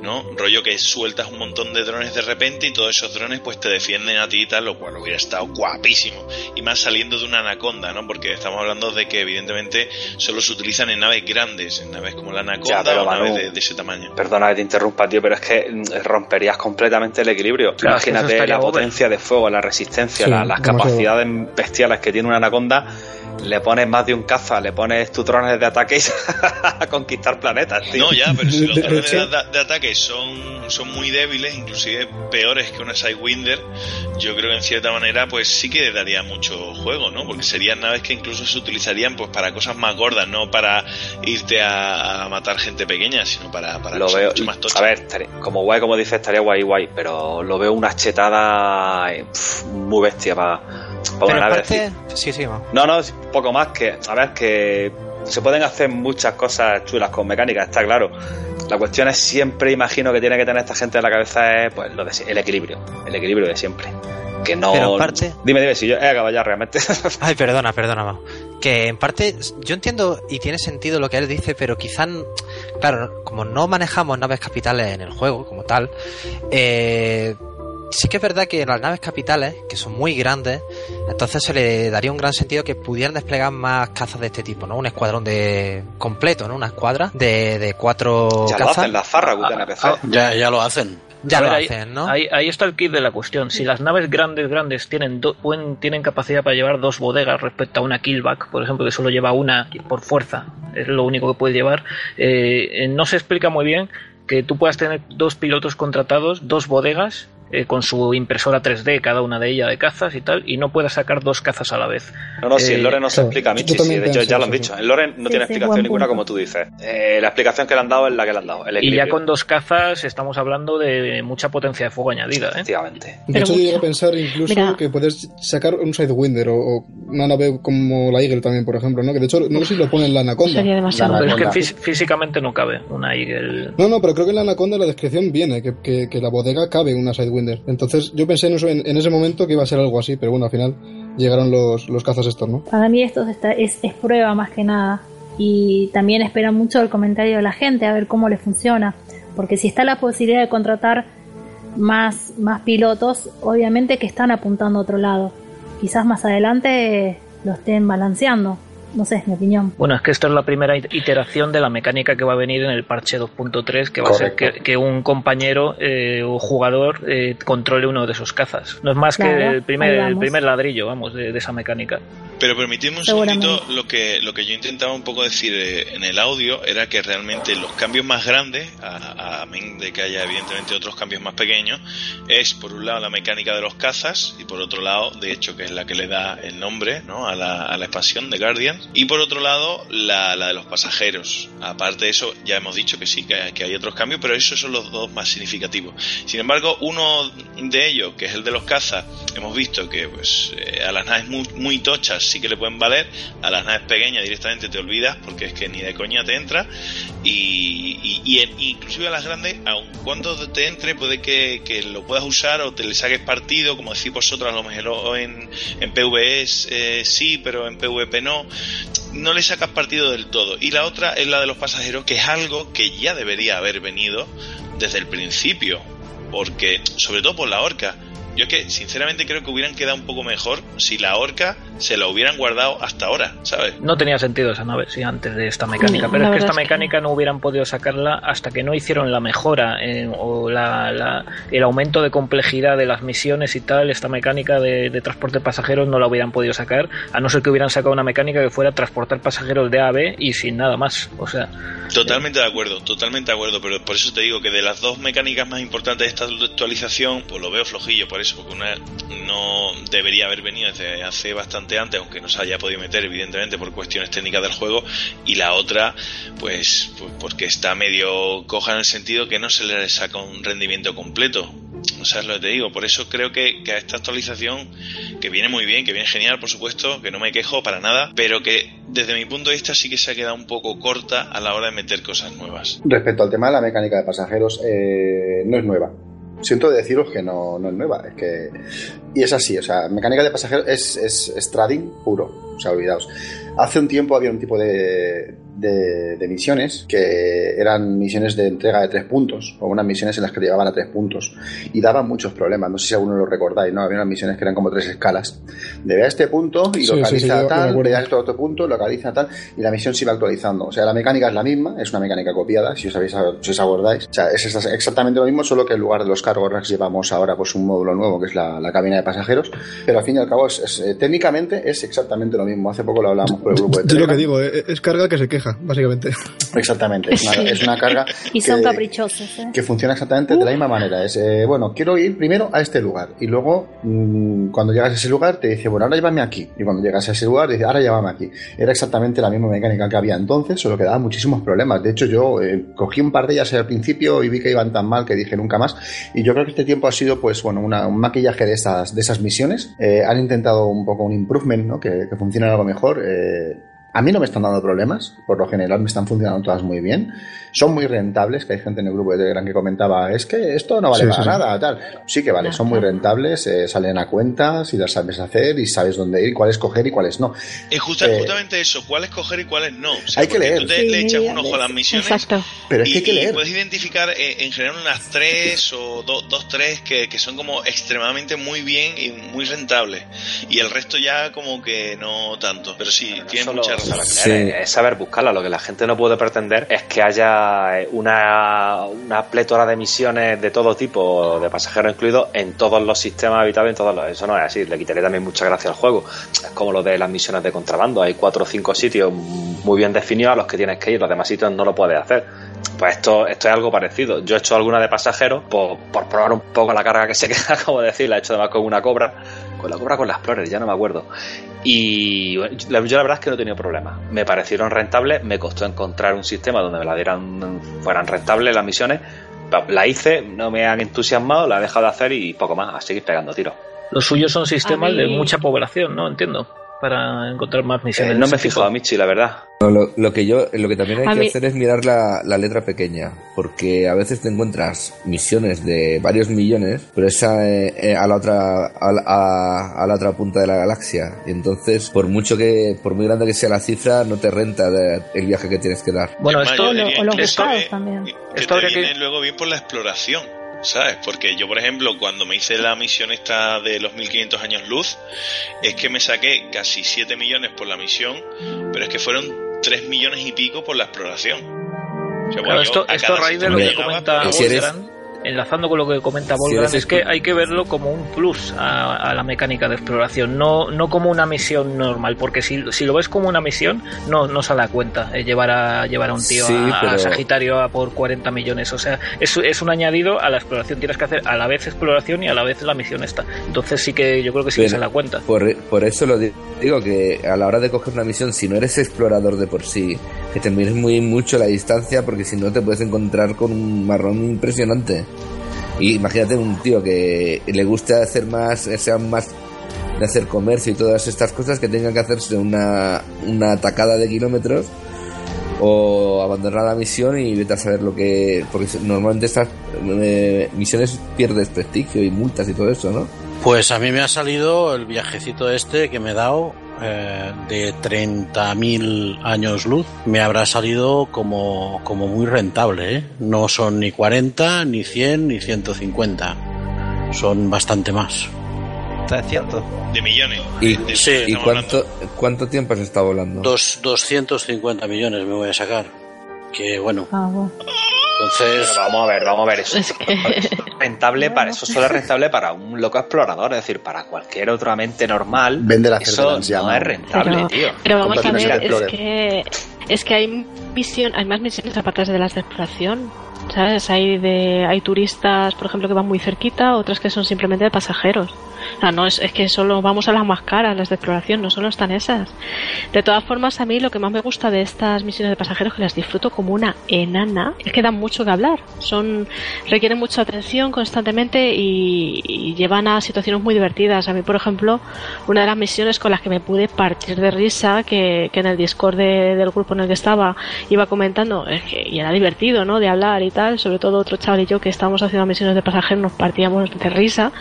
Speaker 8: ¿no? Rollo que sueltas un montón de drones de repente y todos esos drones pues te defienden a ti y tal, lo cual hubiera estado guapísimo. Y más saliendo de una anaconda, ¿no? Porque estamos hablando de que evidentemente solo se utilizan en naves grandes, en naves como la anaconda
Speaker 10: Ya, pero
Speaker 8: o naves
Speaker 10: Manu,
Speaker 8: de, de ese tamaño.
Speaker 10: Perdona que te interrumpa, tío, pero es que mm, romperías completamente el equilibrio.
Speaker 8: Claro,
Speaker 10: Imagínate la potencia de fuego, la resistencia,
Speaker 8: Sí,
Speaker 10: la- las
Speaker 8: demasiado.
Speaker 10: capacidades bestiales que tiene una anaconda. Le pones más de un caza, le pones tus drones de ataque y a conquistar planetas, tío.
Speaker 8: No, ya, pero si los drones de, de- de ataque son, son muy débiles, inclusive peores que una Sidewinder, yo creo que en cierta manera pues sí que daría mucho juego, ¿no? Porque serían naves que incluso se utilizarían pues para cosas más gordas, no para irte a, a matar gente pequeña, sino para, para
Speaker 10: lo
Speaker 8: cosas
Speaker 10: veo
Speaker 8: mucho más tochas.
Speaker 10: a ver como guay como dices estaría guay guay pero lo veo una chetada eh, pf, muy bestia para
Speaker 16: Pero aparte, sí, sí,
Speaker 10: no no es poco más que a ver que se pueden hacer muchas cosas chulas con mecánica está claro La cuestión es siempre, imagino que tiene que tener esta gente en la cabeza es pues lo de, el equilibrio, el equilibrio de siempre. Que no.
Speaker 16: Pero en parte-
Speaker 10: Dime, dime, si yo he acabado ya realmente.
Speaker 16: Ay, perdona, perdona, Mau. Que en parte yo entiendo y tiene sentido lo que él dice, pero quizás, claro, como no manejamos naves capitales en el juego como tal, eh, sí que es verdad que las naves capitales, que son muy grandes, entonces se le daría un gran sentido que pudieran desplegar más cazas de este tipo, ¿no? Un escuadrón de completo, ¿no? Una escuadra de, de cuatro
Speaker 10: ya lo hacen las Farragut NPC.
Speaker 15: Ya, ya lo hacen.
Speaker 16: Ya lo
Speaker 6: ahí-
Speaker 16: hacen, ¿no?
Speaker 6: Ahí, ahí está el kit de la cuestión. Si las naves grandes, grandes tienen, do- pueden- tienen capacidad para llevar dos bodegas respecto a una killback, por ejemplo, que solo lleva una por fuerza, es lo único que puede llevar, eh, eh, no se explica muy bien que tú puedas tener dos pilotos contratados, dos bodegas, eh, con su impresora 3D, cada una de ellas de cazas y tal, y no puedas sacar dos cazas a la vez.
Speaker 10: No, no, si
Speaker 6: Eh,
Speaker 10: el Lore no se
Speaker 6: claro,
Speaker 10: explica, Michi, sí,
Speaker 6: también
Speaker 10: de hecho ya lo han dicho. El Lore no
Speaker 6: Sí,
Speaker 10: tiene
Speaker 6: sí,
Speaker 10: explicación ninguna
Speaker 6: punto.
Speaker 10: como tú dices. Eh, la explicación que le han dado es la que le han dado. El
Speaker 6: Y ya con dos cazas estamos hablando de mucha potencia de fuego añadida. ¿eh?
Speaker 10: Efectivamente.
Speaker 23: De hecho, yo llegué a pensar incluso
Speaker 6: Mira.
Speaker 23: que puedes sacar un Sidewinder o, o una nave como la Eagle también, por ejemplo, ¿no? Que de hecho, no sé si lo pone en la Anaconda.
Speaker 6: Pero
Speaker 23: La
Speaker 6: es que físicamente no cabe una Eagle.
Speaker 23: No, no, pero creo que en la Anaconda la descripción viene, que, que, que la bodega cabe una Sidewinder. Entonces yo pensé en, ese momento que iba a ser algo así, pero bueno, al final llegaron los, los cazas estos, ¿no?
Speaker 12: Para mí esto está- es, es prueba más que nada. Y también espera mucho el comentario de la gente, a ver cómo le funciona. Porque si está la posibilidad de contratar más, más pilotos, obviamente que están apuntando a otro lado. Quizás más adelante lo estén balanceando. No sé, es mi opinión.
Speaker 6: Bueno, es que esta es la primera it- iteración de la mecánica que va a venir en el parche 2.3, que va a ser que, que un compañero eh, o jugador eh, controle uno de esos cazas. No es más que el primer, el ladrillo, vamos, de, de esa mecánica.
Speaker 8: Pero permitidme un segundito, lo que, lo que yo intentaba un poco decir eh, en el audio era que realmente los cambios más grandes, a, a de que haya evidentemente otros cambios más pequeños, es por un lado la mecánica de los cazas y por otro lado, de hecho, que es la que le da el nombre ¿no? a, la, a la expansión de Guardian, y por otro lado la, la de los pasajeros. Aparte de eso, ya hemos dicho que sí, que, que hay otros cambios, pero esos son los dos más significativos. Sin embargo, uno de ellos, que es el de los cazas, hemos visto que pues eh, a las naves muy, muy tochas sí que le pueden valer, a las naves pequeñas directamente te olvidas porque es que ni de coña te entra y, y- y en- inclusive a las grandes, aun cuando te entre puede que, que lo puedas usar o te le saques partido, como decís vosotros, a lo mejor en, en PvE eh, sí, pero en PvP no, no le sacas partido del todo. Y la otra es la de los pasajeros, que es algo que ya debería haber venido desde el principio, porque sobre todo por la horca. Yo es que sinceramente creo que hubieran quedado un poco mejor si la horca se la hubieran guardado hasta ahora, ¿sabes?
Speaker 6: No tenía sentido esa nave, sí, antes de esta mecánica.
Speaker 8: No,
Speaker 6: pero
Speaker 8: la
Speaker 6: es que esta
Speaker 8: verdad es que
Speaker 6: mecánica no hubieran podido sacarla hasta que no hicieron la mejora eh, o la, la- el aumento de complejidad de las misiones y tal. Esta mecánica de, de transporte de pasajeros no la hubieran podido sacar, a no ser que hubieran sacado una mecánica que fuera transportar pasajeros de A a B y sin nada más. O sea,
Speaker 8: Totalmente de acuerdo, totalmente de acuerdo, pero por eso te digo que de las dos mecánicas más importantes de esta actualización, pues lo veo flojillo por eso, porque una no debería haber venido desde hace bastante antes, aunque no se haya podido meter evidentemente por cuestiones técnicas del juego, y la otra, pues, pues porque está medio coja en el sentido que no se le saca un rendimiento completo. O sea, es lo que te digo, por eso creo que, que a esta actualización, que viene muy bien, que viene genial, por supuesto, que no me quejo para nada, pero que desde mi punto de vista sí que se ha quedado un poco corta a la hora de meter cosas nuevas.
Speaker 7: Respecto al tema de la mecánica de pasajeros, eh, no es nueva. Siento deciros que no, no es nueva, es que... Y es así, o sea, mecánica de pasajeros es, es, es trading puro, o sea, olvidaos. Hace un tiempo había un tipo de, de, de misiones que eran misiones de entrega de tres puntos, o unas misiones en las que te llevaban a tres puntos, y daban muchos problemas, no sé si alguno lo recordáis, ¿no? Había unas misiones que eran como tres escalas. De ve a este punto y
Speaker 23: Sí, sí,
Speaker 7: localiza
Speaker 23: sí, yo me
Speaker 7: tal, ve a este otro punto, localiza tal, y la misión se iba actualizando. O sea, la mecánica es la misma, es una mecánica copiada, si os, habéis, si os acordáis. O sea, es exa- exactamente lo mismo, solo que en lugar de los cargo racks llevamos ahora pues un módulo nuevo que es la, la cabina de pasajeros, pero al fin y al cabo es, es, eh, técnicamente es exactamente lo mismo. Hace poco lo hablábamos por el grupo de
Speaker 23: Yo lo que
Speaker 7: Telegram.
Speaker 23: digo, eh, es carga que se queja, básicamente.
Speaker 7: Exactamente, es una,
Speaker 12: Sí.
Speaker 7: es una carga
Speaker 12: Y son
Speaker 7: que-
Speaker 12: caprichosos. ¿eh?
Speaker 7: que funciona exactamente de la misma manera. Es, eh, bueno, quiero ir primero a este lugar y luego mm, cuando llegas a ese lugar te dice, bueno, ahora llévame aquí. Y cuando llegas a ese lugar te dice, ahora llévame aquí. Era exactamente la misma mecánica que había entonces, solo que daba muchísimos problemas. De hecho, yo eh, cogí un par de ellas al principio y vi que iban tan mal que dije nunca más. Y yo creo que este tiempo ha sido, pues, bueno, una- un maquillaje de esas, de esas misiones. Eh, han intentado un poco un improvement, ¿no? Que, que funcione algo mejor. eh, Yeah. A mí no me están dando problemas, por lo general me están funcionando todas muy bien. Son muy rentables, que hay gente en el grupo de Telegram que comentaba, es que esto no vale
Speaker 23: Sí,
Speaker 7: para
Speaker 23: sí, sí.
Speaker 7: nada, tal. Sí que vale, son muy rentables, eh, salen a cuenta, si las sabes hacer y sabes dónde ir, cuáles coger y cuáles no.
Speaker 8: Es justa-
Speaker 7: Eh,
Speaker 8: justamente eso, cuáles coger y cuáles no. O sea,
Speaker 7: Hay que leer.
Speaker 8: Tú te,
Speaker 7: Sí,
Speaker 8: le echas un ojo a las misiones
Speaker 11: Exacto.
Speaker 7: Pero es que
Speaker 8: y,
Speaker 7: hay que leer.
Speaker 8: puedes identificar eh, en general unas tres o do- dos, tres que, que son como extremadamente muy bien y muy rentables. Y el resto ya como que no tanto. Pero sí, tienes
Speaker 10: Solo- es, es saber buscarla. Lo que la gente no puede pretender es que haya eh, una, una plétora de misiones de todo tipo, de pasajeros incluidos, en todos los sistemas habitables. En todos los, eso no es así. Le quitaría también mucha gracia al juego. Es como lo de las misiones de contrabando. Hay cuatro o cinco sitios muy bien definidos a los que tienes que ir. Los demás sitios no lo puedes hacer. Pues esto, esto es algo parecido. Yo he hecho alguna de pasajeros por, por probar un poco la carga que se queda, como decir, la he hecho además con una cobra. Con la cobra con la Explorer, ya no me acuerdo. Y bueno, yo la verdad es que no he tenido problemas. Me parecieron rentables, me costó encontrar un sistema donde me la dieran, fueran rentables las misiones. La hice, no me han entusiasmado, la he dejado de hacer y poco más, a seguir pegando tiros.
Speaker 6: Los suyos son sistemas
Speaker 10: mí-
Speaker 6: de mucha población, ¿no? Entiendo. Para encontrar más misiones.
Speaker 10: Eh, no me he fijado,
Speaker 6: tipo.
Speaker 10: Michi, la verdad.
Speaker 3: No, lo, lo que yo, lo que también hay
Speaker 6: A
Speaker 3: que
Speaker 6: mí-
Speaker 3: hacer es mirar la, la letra pequeña, porque a veces te encuentras misiones de varios millones, pero esa eh, eh, a la otra a, la- a- a la otra punta de la galaxia. Y entonces, por mucho que, por muy grande que sea la cifra, no te renta de- el viaje que tienes que dar.
Speaker 6: Bueno, esto
Speaker 12: O los buscados también.
Speaker 8: que
Speaker 6: Esto
Speaker 8: te
Speaker 6: habría que-
Speaker 8: viene luego bien por la exploración, ¿sabes? Porque yo, por ejemplo, cuando me hice la misión esta de los 1500 años luz, es que me saqué casi 7 millones por la misión, pero es que fueron 3 millones y pico por la exploración. O sea,
Speaker 6: Claro,
Speaker 8: bueno,
Speaker 6: esto,
Speaker 8: a
Speaker 6: esto
Speaker 8: cada
Speaker 6: a raíz de lo
Speaker 8: que
Speaker 6: que
Speaker 8: llegaba,
Speaker 6: comenta
Speaker 8: pero-
Speaker 3: si eres-
Speaker 6: Volgran, enlazando con lo que comenta
Speaker 3: eres
Speaker 6: es que hay que verlo como un plus a, a la mecánica de exploración, no, no como una misión normal, porque si, si lo ves como una misión, no, no sale a cuenta eh, llevar, a, llevar a un tío
Speaker 3: Sí,
Speaker 6: a, a Sagitario a por 40 millones. O sea, es, es un añadido a la exploración. Tienes que hacer a la vez exploración y a la vez la misión esta. Entonces sí que yo creo que sí que
Speaker 3: Pero
Speaker 6: se la cuenta.
Speaker 3: Por, por eso lo di- digo que a la hora de coger una misión, si no eres explorador de por sí, que te mires muy mucho la distancia, porque si no te puedes encontrar con un marrón impresionante. Y imagínate un tío que le guste hacer más, sea más de hacer comercio y todas estas cosas, que tenga que hacerse una, una tacada de kilómetros o abandonar la misión y vete a saber lo que. Porque normalmente estas eh, misiones pierdes prestigio y multas y todo eso, ¿no?
Speaker 15: Pues a mí me ha salido el viajecito este que me he dado eh, de 30.000 años luz. Me habrá salido como, como muy rentable. ¿eh? No son ni 40, ni 100, ni 150. Son bastante más.
Speaker 16: 300.
Speaker 8: De millones.
Speaker 3: ¿Y,
Speaker 8: De-
Speaker 15: Sí.
Speaker 3: ¿y cuánto, cuánto tiempo has estado volando?
Speaker 15: Dos, 250 millones me voy a sacar. Que bueno,
Speaker 12: Ah, bueno.
Speaker 15: Entonces...
Speaker 10: Pero vamos a ver, vamos a ver. Eso
Speaker 11: Es que...
Speaker 10: rentable para eso solo es rentable para un loco explorador, es decir, para cualquier otra mente normal.
Speaker 7: Vende la
Speaker 10: eso no
Speaker 7: se llama.
Speaker 10: es rentable,
Speaker 11: Pero,
Speaker 10: tío.
Speaker 11: pero vamos a ver, es que, es que hay misión, hay más misiones aparte de las de exploración. ¿Sabes? Hay de, hay turistas, por ejemplo, que van muy cerquita, otras que son simplemente de pasajeros. No es, es que solo vamos a las más caras, las de exploración, no solo están esas. De todas formas, a mí lo que más me gusta de estas misiones de pasajeros, que las disfruto como una enana, es que dan mucho que hablar. Son, requieren mucha atención constantemente y, llevan a situaciones muy divertidas. A mí, por ejemplo, una de las misiones con las que me pude partir de risa, que, que en el Discord de- del grupo en el que estaba iba comentando, y era divertido, ¿no? De hablar y tal, sobre todo otro chaval y yo que estábamos haciendo misiones de pasajeros nos partíamos de risa.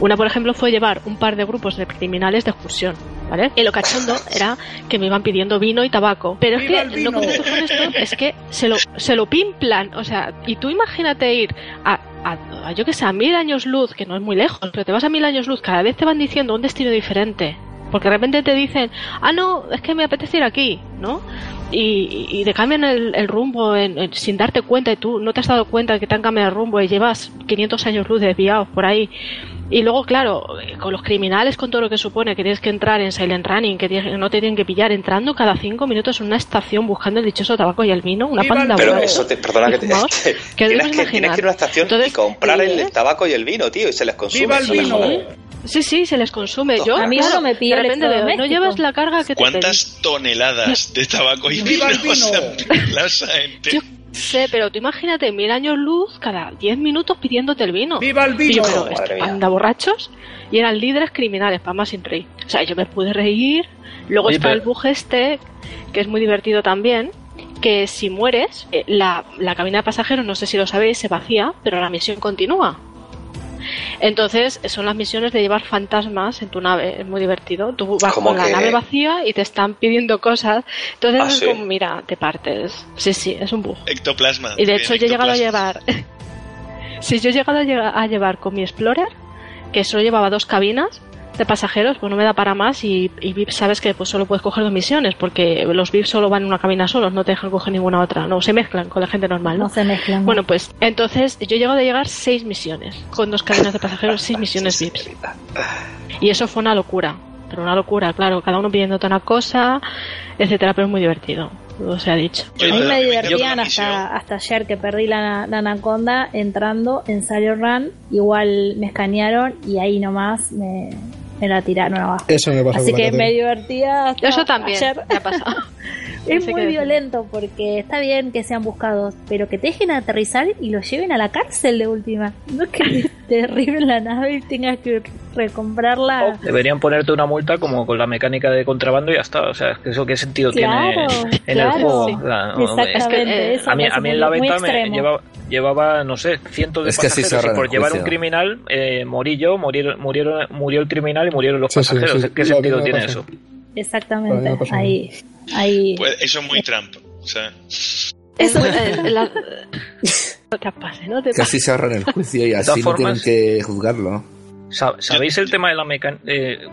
Speaker 11: Una, por ejemplo, fue llevar un par de grupos de criminales de excursión, ¿vale? Y lo cachondo era que me iban pidiendo vino y tabaco. Pero es
Speaker 21: ¡Viva
Speaker 11: que lo curioso con esto es que se lo, se lo pimplan. O sea, y tú imagínate ir a, a, a, yo que sé, a mil años luz, que no es muy lejos, pero te vas a mil años luz, cada vez te van diciendo un destino diferente. Porque de repente te dicen, ah, no, es que me apetece ir aquí, ¿no? Y, y te cambian el, el rumbo en- en- sin darte cuenta y tú no te has dado cuenta de que te han cambiado el rumbo y llevas 500 años luz desviados por ahí. Y luego, claro, eh, con los criminales, con todo lo que supone que tienes que entrar en Silent Running, que tienes- no te tienen que pillar entrando cada cinco minutos en una estación buscando el dichoso tabaco y el vino, una panda
Speaker 10: Pero
Speaker 11: de-
Speaker 10: eso te, perdona que te, te-
Speaker 11: que te
Speaker 10: tienes, que, tienes que ir a una estación y comprar el, el tabaco y el vino, tío, y se les consume.
Speaker 21: ¡Viva el
Speaker 10: eso
Speaker 21: vino!
Speaker 11: Sí, sí, se les consume. Yo,
Speaker 12: A mí
Speaker 11: claro,
Speaker 12: solo me pide
Speaker 11: de repente veo, no llevas la carga que te pedí.
Speaker 8: ¿Cuántas toneladas de tabaco y vino
Speaker 21: ¡Viva el vino!
Speaker 8: se plaza entera?
Speaker 11: Yo, Sé, pero tú imagínate mil años luz cada 10 minutos pidiéndote el vino.
Speaker 21: ¡Viva el vino!
Speaker 11: Y yo, pero anda borrachos y eran líderes criminales, para más sin reír. O sea, yo me pude reír. Luego
Speaker 6: Oye,
Speaker 11: está
Speaker 6: pero-
Speaker 11: el bug este, que es muy divertido también, que si mueres, eh, la, la cabina de pasajeros, no sé si lo sabéis, se vacía, pero la misión continúa. Entonces, son las misiones de llevar fantasmas en tu nave, es muy divertido. Tú vas
Speaker 10: ¿Cómo
Speaker 11: con la nave vacía y te están pidiendo cosas. Entonces
Speaker 10: ¿Ah,
Speaker 11: es
Speaker 10: sí?
Speaker 11: como, mira, te partes. Sí, sí, es un bug.
Speaker 8: Ectoplasma.
Speaker 11: Y de hecho yo he llegado a llevar... si yo he llegado a, llega- a llevar con mi Explorer, que solo llevaba dos cabinas de pasajeros, pues no me da para más y, y VIP sabes que pues solo puedes coger dos misiones porque los VIP solo van en una cabina solos, no te dejan coger ninguna otra, no se mezclan con la gente normal, ¿no?
Speaker 12: No se mezclan.
Speaker 11: Bueno, pues entonces yo he llegado a llegar seis misiones con dos cabinas de pasajeros, seis misiones VIPs. Y eso fue una locura, pero una locura, claro, cada uno pidiéndote una cosa, etcétera, pero es muy divertido, todo se ha dicho.
Speaker 12: A mí me divertían hasta, hasta ayer que perdí la, la anaconda entrando en Sario Run. Igual me escanearon y ahí nomás me, me la tiraron abajo.
Speaker 23: Eso me pasó
Speaker 12: Así que me divertía. hasta
Speaker 11: Eso también
Speaker 12: ayer.
Speaker 11: me ha pasado.
Speaker 12: Es muy violento porque está bien que sean buscados, pero que te dejen aterrizar y los lleven a la cárcel de última. No que te derriben la nave y tengas que recomprarla.
Speaker 6: Deberían ponerte una multa como con la mecánica de contrabando y ya está. O sea, es que eso qué sentido
Speaker 12: Claro,
Speaker 6: tiene en
Speaker 12: claro.
Speaker 6: el juego.
Speaker 12: Sí.
Speaker 6: No,
Speaker 12: Exactamente,
Speaker 6: es que, a mí, a en la venta me llevaba, llevaba, no sé, cientos de
Speaker 3: Es que así se
Speaker 6: pasajeros por llevar un criminal eh, morí yo, murieron, murieron, murió el criminal y murieron los
Speaker 23: Sí,
Speaker 6: pasajeros.
Speaker 23: sí.
Speaker 6: ¿Qué sentido tiene eso?
Speaker 12: Exactamente.
Speaker 23: No.
Speaker 12: Ahí, ahí.
Speaker 8: Pues eso es muy Trump. O sea,
Speaker 11: Eso, eh, la- No te te pases.
Speaker 3: se ahorran el juicio y así no
Speaker 6: formas-
Speaker 3: tienen que juzgarlo.
Speaker 6: Sa- ¿Sabéis el tema de la mecánica?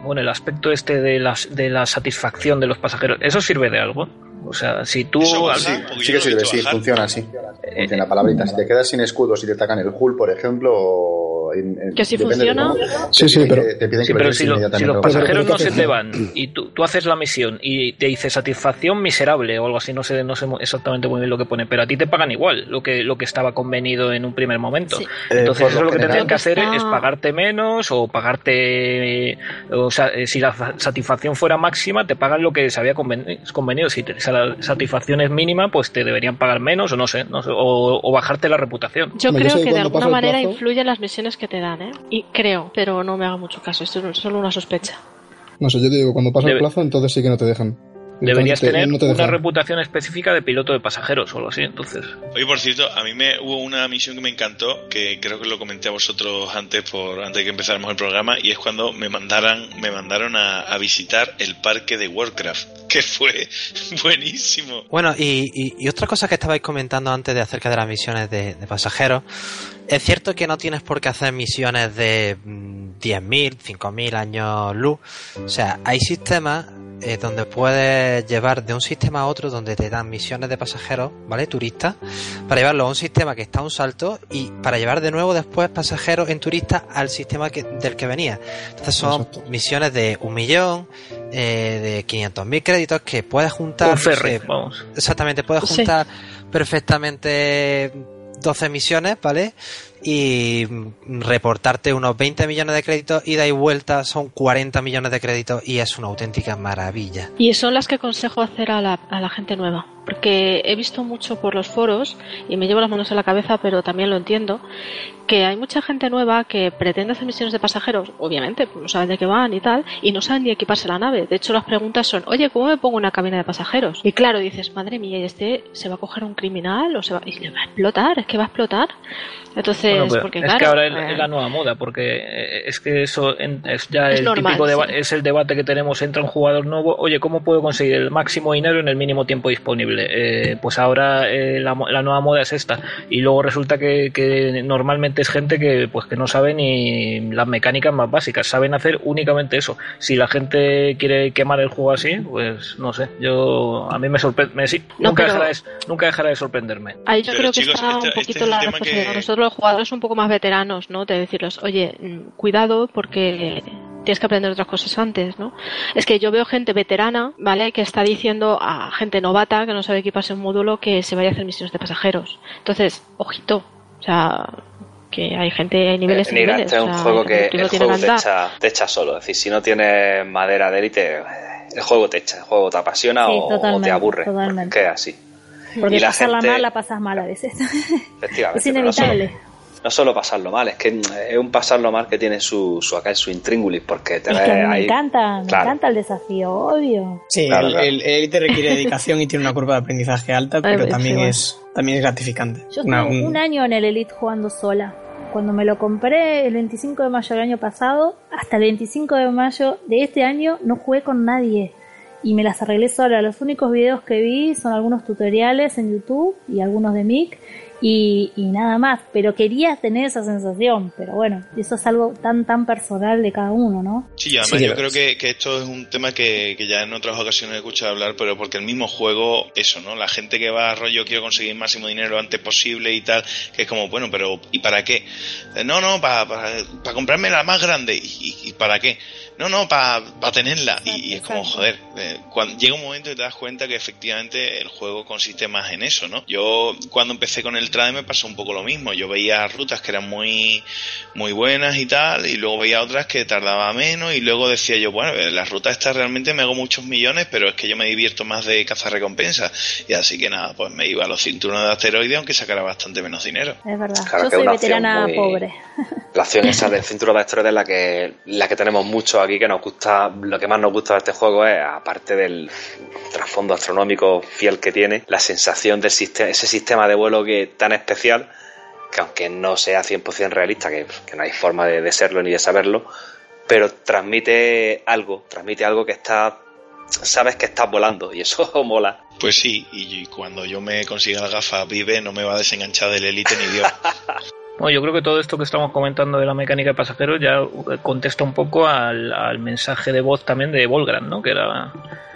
Speaker 6: bueno, el aspecto este de la, de la satisfacción de los pasajeros. ¿Eso sirve de algo? O sea, si tú.
Speaker 8: Eso, sí,
Speaker 7: Sí, que sirve, sí, funciona así. Funciona la palabrita. Si te quedas sin escudos y te atacan el hull, por ejemplo, o en- en-
Speaker 11: ¿Que
Speaker 7: de
Speaker 11: funciona?
Speaker 7: cómo-
Speaker 23: Sí, sí, pero-
Speaker 7: que- te piden
Speaker 6: Sí,
Speaker 7: que
Speaker 6: pero
Speaker 7: regrese
Speaker 6: si, lo- si los pasajeros
Speaker 23: Pero
Speaker 6: no se
Speaker 23: ¿qué
Speaker 6: te van y tú, tú haces la misión y te dice satisfacción miserable o algo así, no sé, no sé exactamente muy bien lo que pone, pero a ti te pagan igual lo que, lo que estaba convenido en un primer momento.
Speaker 11: Sí.
Speaker 7: Eh,
Speaker 6: Entonces eso
Speaker 7: lo
Speaker 6: lo que tendrían que hacer es pagarte menos o pagarte, o sea, eh, si la fa- satisfacción fuera máxima, te pagan lo que se había conven- convenido. Si te- si la satisfacción es mínima, pues te deberían pagar menos o no sé, no sé, o, o bajarte la reputación.
Speaker 11: Yo creo que de alguna manera influyen las misiones que te dan, ¿eh? Y creo, pero no me haga mucho caso, esto es solo una sospecha.
Speaker 23: No sé, yo te digo, cuando pasa el plazo, entonces sí que no te dejan.
Speaker 6: Deberías tener
Speaker 23: no te
Speaker 6: una reputación específica de piloto de pasajeros o algo así, entonces.
Speaker 8: Oye, por cierto, a mí me hubo una misión que me encantó, que creo que lo comenté a vosotros antes por antes de que empezáramos el programa, y es cuando me mandaran, me mandaron a, a visitar el parque de Warcraft, que fue buenísimo.
Speaker 16: Bueno, y, y- y otra cosa que estabais comentando antes de acerca de las misiones de, de pasajeros, es cierto que no tienes por qué hacer misiones de mm, 10.000, 5.000 años luz. O sea, hay sistemas eh, donde puedes llevar de un sistema a otro donde te dan misiones de pasajeros, ¿vale? Turistas, para llevarlo a un sistema que está a un salto y para llevar de nuevo después pasajeros en turistas al sistema que- del que venía. Entonces son
Speaker 23: Exacto.
Speaker 16: misiones de un millón, eh, de 500.000 créditos que puedes juntar.
Speaker 6: Un ferry,
Speaker 16: eh,
Speaker 6: vamos.
Speaker 16: Exactamente, puedes
Speaker 11: Sí.
Speaker 16: juntar perfectamente 12 misiones, ¿vale? Y reportarte unos 20 millones de créditos, ida y vuelta son 40 millones de créditos y es una auténtica maravilla.
Speaker 11: Y son las que aconsejo hacer a la, a la gente nueva. Porque he visto mucho por los foros y me llevo las manos a la cabeza, pero también lo entiendo, que hay mucha gente nueva que pretende hacer misiones de pasajeros, obviamente, pues no saben de qué van y tal, y no saben ni equiparse la nave. De hecho, las preguntas son, oye, ¿cómo me pongo una cabina de pasajeros? Y claro, dices, madre mía, ¿y este se va a a un criminal o se va, y le va a explotar? ¿Es que va a explotar? Entonces,
Speaker 6: Bueno, pues,
Speaker 11: porque
Speaker 6: es
Speaker 11: claro...
Speaker 6: que ahora es,
Speaker 11: eh,
Speaker 6: es la nueva moda, porque eh, es que eso en- es ya
Speaker 11: Es
Speaker 6: el
Speaker 11: normal,
Speaker 6: típico deba-
Speaker 11: sí.
Speaker 6: es el debate que tenemos. Entra un jugador nuevo, oye, ¿cómo puedo conseguir el máximo dinero en el mínimo tiempo disponible? Eh, pues ahora eh, la, mo- la nueva moda es esta. Y luego resulta que, que normalmente es gente que pues que no sabe ni las mecánicas más básicas, saben hacer únicamente eso. Si la gente quiere quemar el juego así, pues no sé. Yo a mí me sorprende, sí,
Speaker 11: No,
Speaker 6: nunca
Speaker 11: pero-
Speaker 6: dejará de, nunca dejará de sorprenderme.
Speaker 11: Ahí yo
Speaker 8: Pero,
Speaker 11: creo que está
Speaker 8: este-
Speaker 11: un poquito
Speaker 8: este es el
Speaker 11: la
Speaker 8: que-
Speaker 11: Nosotros los jugadores un poco más veteranos, ¿no? De decirles, oye, mm, cuidado porque tienes que aprender otras cosas antes, ¿no? Es que yo veo gente veterana, ¿vale? Que está diciendo a gente novata que no sabe equiparse un módulo que se vaya a hacer misiones de pasajeros. Entonces, ojito. O sea, que hay gente, hay niveles y
Speaker 10: Mira,
Speaker 11: niveles.
Speaker 10: este es
Speaker 11: o
Speaker 10: un
Speaker 11: sea,
Speaker 10: juego que el juego te echa, te echa solo. Es decir, si no tienes madera de élite, el juego te echa. El juego te apasiona
Speaker 12: Sí,
Speaker 10: o, o te aburre.
Speaker 12: totalmente.
Speaker 10: porque es así.
Speaker 12: Porque
Speaker 10: y la
Speaker 12: pasarla
Speaker 10: gente,
Speaker 12: mal la pasas mal a veces.
Speaker 10: efectivamente,
Speaker 12: es
Speaker 10: pero no solo-
Speaker 12: inevitable.
Speaker 10: No solo pasarlo mal, es que mm, es un pasarlo mal que tiene su, su acá su intríngulis, porque te
Speaker 12: Es que me
Speaker 10: ahí.
Speaker 12: encanta, me
Speaker 10: Claro.
Speaker 12: encanta el desafío, obvio.
Speaker 5: Sí,
Speaker 10: Claro,
Speaker 5: el,
Speaker 10: claro.
Speaker 5: el requiere dedicación y tiene una curva de aprendizaje alta, pero también es, también es gratificante.
Speaker 12: Yo
Speaker 5: Una-
Speaker 12: estuve
Speaker 5: un-
Speaker 12: un año en el Elite jugando sola. Cuando me lo compré el 25 de mayo del año pasado, hasta el 25 de mayo de este año no jugué con nadie. Y me las arreglé sola. Los únicos videos que vi son algunos tutoriales en YouTube y algunos de Mick. Y, y nada más. Pero quería tener esa sensación. Pero bueno, eso es algo tan, tan personal de cada uno, ¿no?
Speaker 8: Sí, además
Speaker 5: Sí,
Speaker 8: yo creo que, que esto es un tema que, que ya en otras ocasiones he escuchado hablar, pero porque el mismo juego, eso, ¿no? La gente que va a rollo quiero conseguir máximo dinero lo antes posible y tal, que es como, bueno, pero ¿y para qué? Eh, No, no, para comprarme la más grande. ¿Y, y- y para qué? No, no, para tenerla. Y, y es como, joder, eh, cuando llega un momento y te das cuenta que efectivamente el juego consiste más en eso, ¿no? Yo cuando empecé con el trade me pasó un poco lo mismo. Yo veía rutas que eran muy, muy buenas y tal, y luego veía otras que tardaba menos, y luego decía yo, bueno, las rutas estas realmente me hago muchos millones, pero es que yo me divierto más de cazar recompensas. Y así que nada, pues me iba a los cinturones de asteroides, aunque sacara bastante menos dinero.
Speaker 12: Es verdad.
Speaker 10: Claro
Speaker 12: Yo
Speaker 10: que
Speaker 12: soy veterana
Speaker 10: muy-
Speaker 12: pobre.
Speaker 10: La acción esa del cinturón de asteroides es la que, la que tenemos mucho aquí, que nos gusta, lo que más nos gusta de este juego es, aparte del trasfondo astronómico fiel que tiene, la sensación sistema, ese sistema de vuelo que tan especial, que aunque no sea 100% realista, que, que no hay forma de, de serlo ni de saberlo, pero transmite algo, transmite algo que está, sabes que estás volando, y eso mola.
Speaker 8: Pues sí, y cuando yo me consiga la gafa vive, no me va a desenganchar del élite ni Dios.
Speaker 6: Bueno, yo creo que todo esto que estamos comentando de la mecánica de pasajeros ya eh, contesta un poco al, al mensaje de voz también de Volgran, ¿no? Que era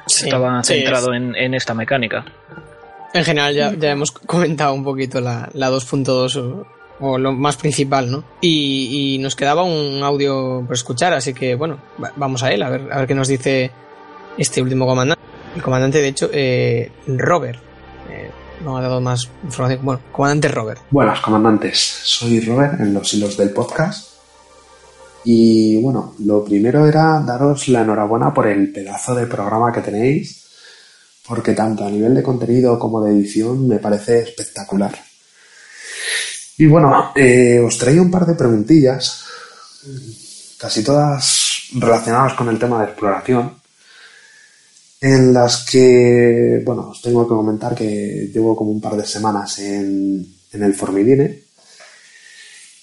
Speaker 5: Sí,
Speaker 6: estaba
Speaker 5: sí,
Speaker 6: centrado
Speaker 5: es-
Speaker 6: en, en esta mecánica.
Speaker 5: En general ya, ya hemos comentado un poquito la, la 2.2 o, o lo más principal, ¿no? Y, y nos quedaba un audio por escuchar, así que bueno, va- vamos a él, a ver, a ver qué nos dice este último comandante. El comandante, de hecho, eh, Robert. Eh, no ha dado más información. Bueno, comandante Robert.
Speaker 24: Buenas, comandantes. Soy Robert en los hilos del podcast. Y bueno, lo primero era daros la enhorabuena por el pedazo de programa que tenéis, porque tanto a nivel de contenido como de edición me parece espectacular. Y bueno, eh, os traía un par de preguntillas, casi todas relacionadas con el tema de exploración, en las que, bueno, os tengo que comentar que llevo como un par de semanas en, el Formidine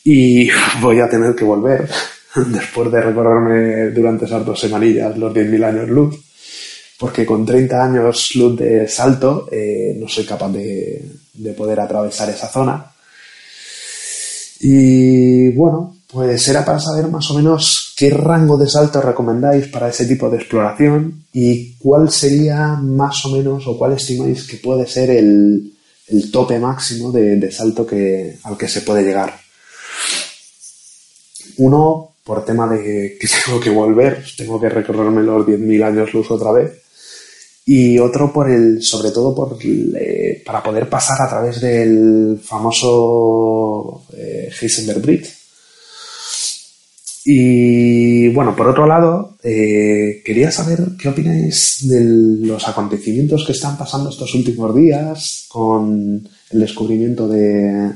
Speaker 24: y voy a tener que volver después de recorrerme durante esas dos semanillas los 10.000 años luz, porque con 30 años luz de salto eh, no soy capaz de, de poder atravesar esa zona. Y bueno, pues era para saber más o menos qué rango de salto recomendáis para ese tipo de exploración y cuál sería más o menos o cuál estimáis que puede ser el, el tope máximo de, de salto que, al que se puede llegar. Uno, por tema de que tengo que volver, tengo que recorrerme los 10.000 años luz otra vez. Y otro por el, sobre todo por para poder pasar a través del famoso eh, Heisenberg Bridge. Y bueno, por otro lado, eh, quería saber qué opináis de los acontecimientos que están pasando estos últimos días con el descubrimiento de,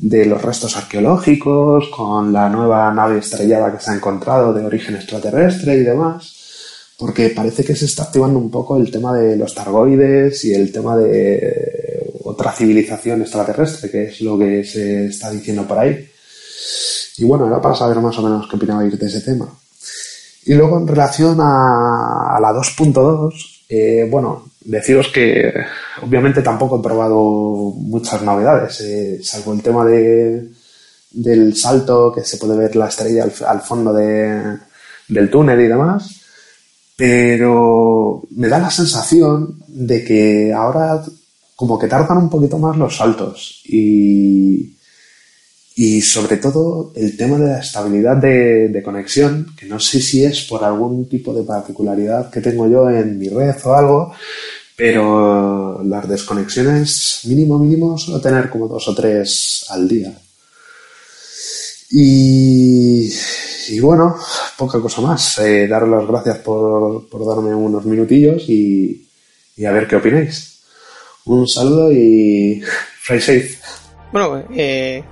Speaker 24: de los restos arqueológicos, con la nueva nave estrellada que se ha encontrado de origen extraterrestre y demás, porque parece que se está activando un poco el tema de los targoides y el tema de otra civilización extraterrestre, que es lo que se está diciendo por ahí. Y bueno, era para saber más o menos qué opinabais de ese tema. Y luego en relación a, la 2.2, eh, bueno, deciros que obviamente tampoco he probado muchas novedades, eh, salvo el tema de, del salto que se puede ver la estrella al, fondo de, del túnel y demás, pero me da la sensación de que ahora como que tardan un poquito más los saltos y, y sobre todo el tema de la estabilidad de, de, conexión, que no sé si es por algún tipo de particularidad que tengo yo en mi red o algo, pero las desconexiones mínimo mínimo suelo tener como dos o tres al día. Y, y bueno, poca cosa más. Eh, daros las gracias por, por darme unos minutillos y, y a ver qué opináis. Un saludo y fly safe.
Speaker 5: Bueno, eh,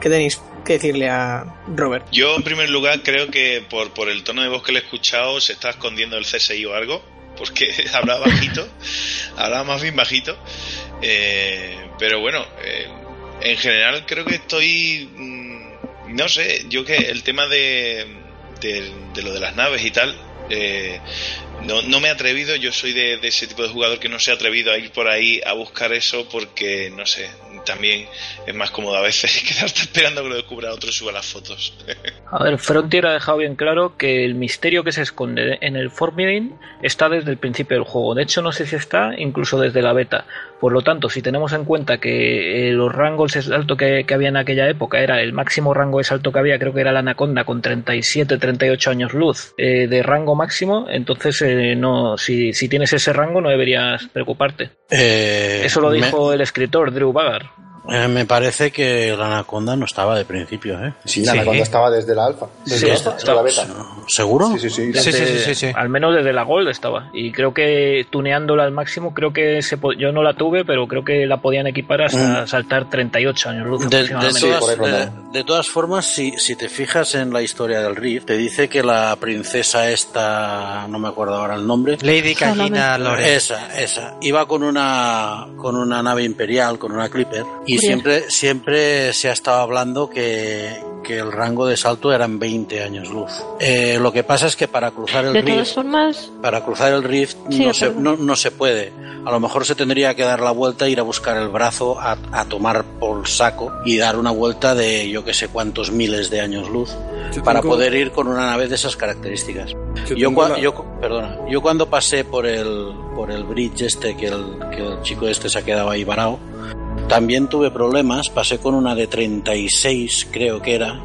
Speaker 5: ¿qué tenéis que decirle a Robert?
Speaker 8: Yo, en primer lugar, creo que por, por el tono de voz que le he escuchado se está escondiendo el CSI o algo, porque hablaba bajito, hablaba más bien bajito. Eh, pero bueno, eh, en general creo que estoy. mm, No sé, yo que el tema de, de, de lo de las naves y tal. eh, no, no me he atrevido, yo soy de, ese tipo de jugador que no se ha atrevido a ir por ahí a buscar eso porque, no sé, también es más cómodo a veces quedarte esperando que lo descubra otro y suba las fotos.
Speaker 6: A ver, Frontier ha dejado bien claro que el misterio que se esconde en el Formirin está desde el principio del juego. De hecho, no sé si está incluso desde la beta. Por lo tanto, si tenemos en cuenta que eh, los rangos de salto que, que había en aquella época era el máximo rango de salto que había, creo que era la Anaconda con 37, 38 años luz eh, de rango máximo, entonces eh, no, si, si tienes ese rango no deberías preocuparte.
Speaker 15: Eh,
Speaker 6: Eso lo
Speaker 15: me-
Speaker 6: dijo el escritor Drew Bagar.
Speaker 15: Eh, me parece que la anaconda no estaba de principio, ¿eh?
Speaker 7: Sí, la anaconda estaba desde la alfa. Desde
Speaker 6: Sí,
Speaker 7: la,
Speaker 6: está-
Speaker 7: desde la beta.
Speaker 15: ¿Seguro?
Speaker 7: Sí, sí, sí.
Speaker 6: Desde- Al menos desde la Gold estaba. Y creo que tuneándola al máximo, creo que se po- yo no la tuve, pero creo que la podían equipar hasta
Speaker 15: Mm.
Speaker 6: saltar 38 años luz.
Speaker 15: De, todas, de- de todas formas, si, si te fijas en la historia del Rift, te dice que la princesa esta, no me acuerdo ahora el nombre.
Speaker 16: Lady Kajina Lore.
Speaker 15: Esa, esa. Iba con una, con una nave imperial, con una Clipper, y
Speaker 16: Curioso.
Speaker 15: siempre, siempre se ha estado hablando que, que el rango de salto eran 20 años luz. Eh, lo que pasa es que para cruzar el
Speaker 11: De
Speaker 15: Rift,
Speaker 11: todas formas,
Speaker 15: para cruzar el Rift
Speaker 11: Sí,
Speaker 15: no, se, no, no se puede. A lo mejor se tendría que dar la vuelta, ir a buscar el brazo, a, a tomar por saco y dar una vuelta de yo que sé cuántos miles de años luz
Speaker 17: Yo
Speaker 15: para
Speaker 17: tengo-
Speaker 15: poder ir con una nave de esas características.
Speaker 17: Yo
Speaker 15: Yo, cua-
Speaker 17: la-
Speaker 15: yo- perdona, yo cuando pasé por el por el bridge este que el, que el chico este se ha quedado ahí varado, también tuve problemas, pasé con una de 36 creo que era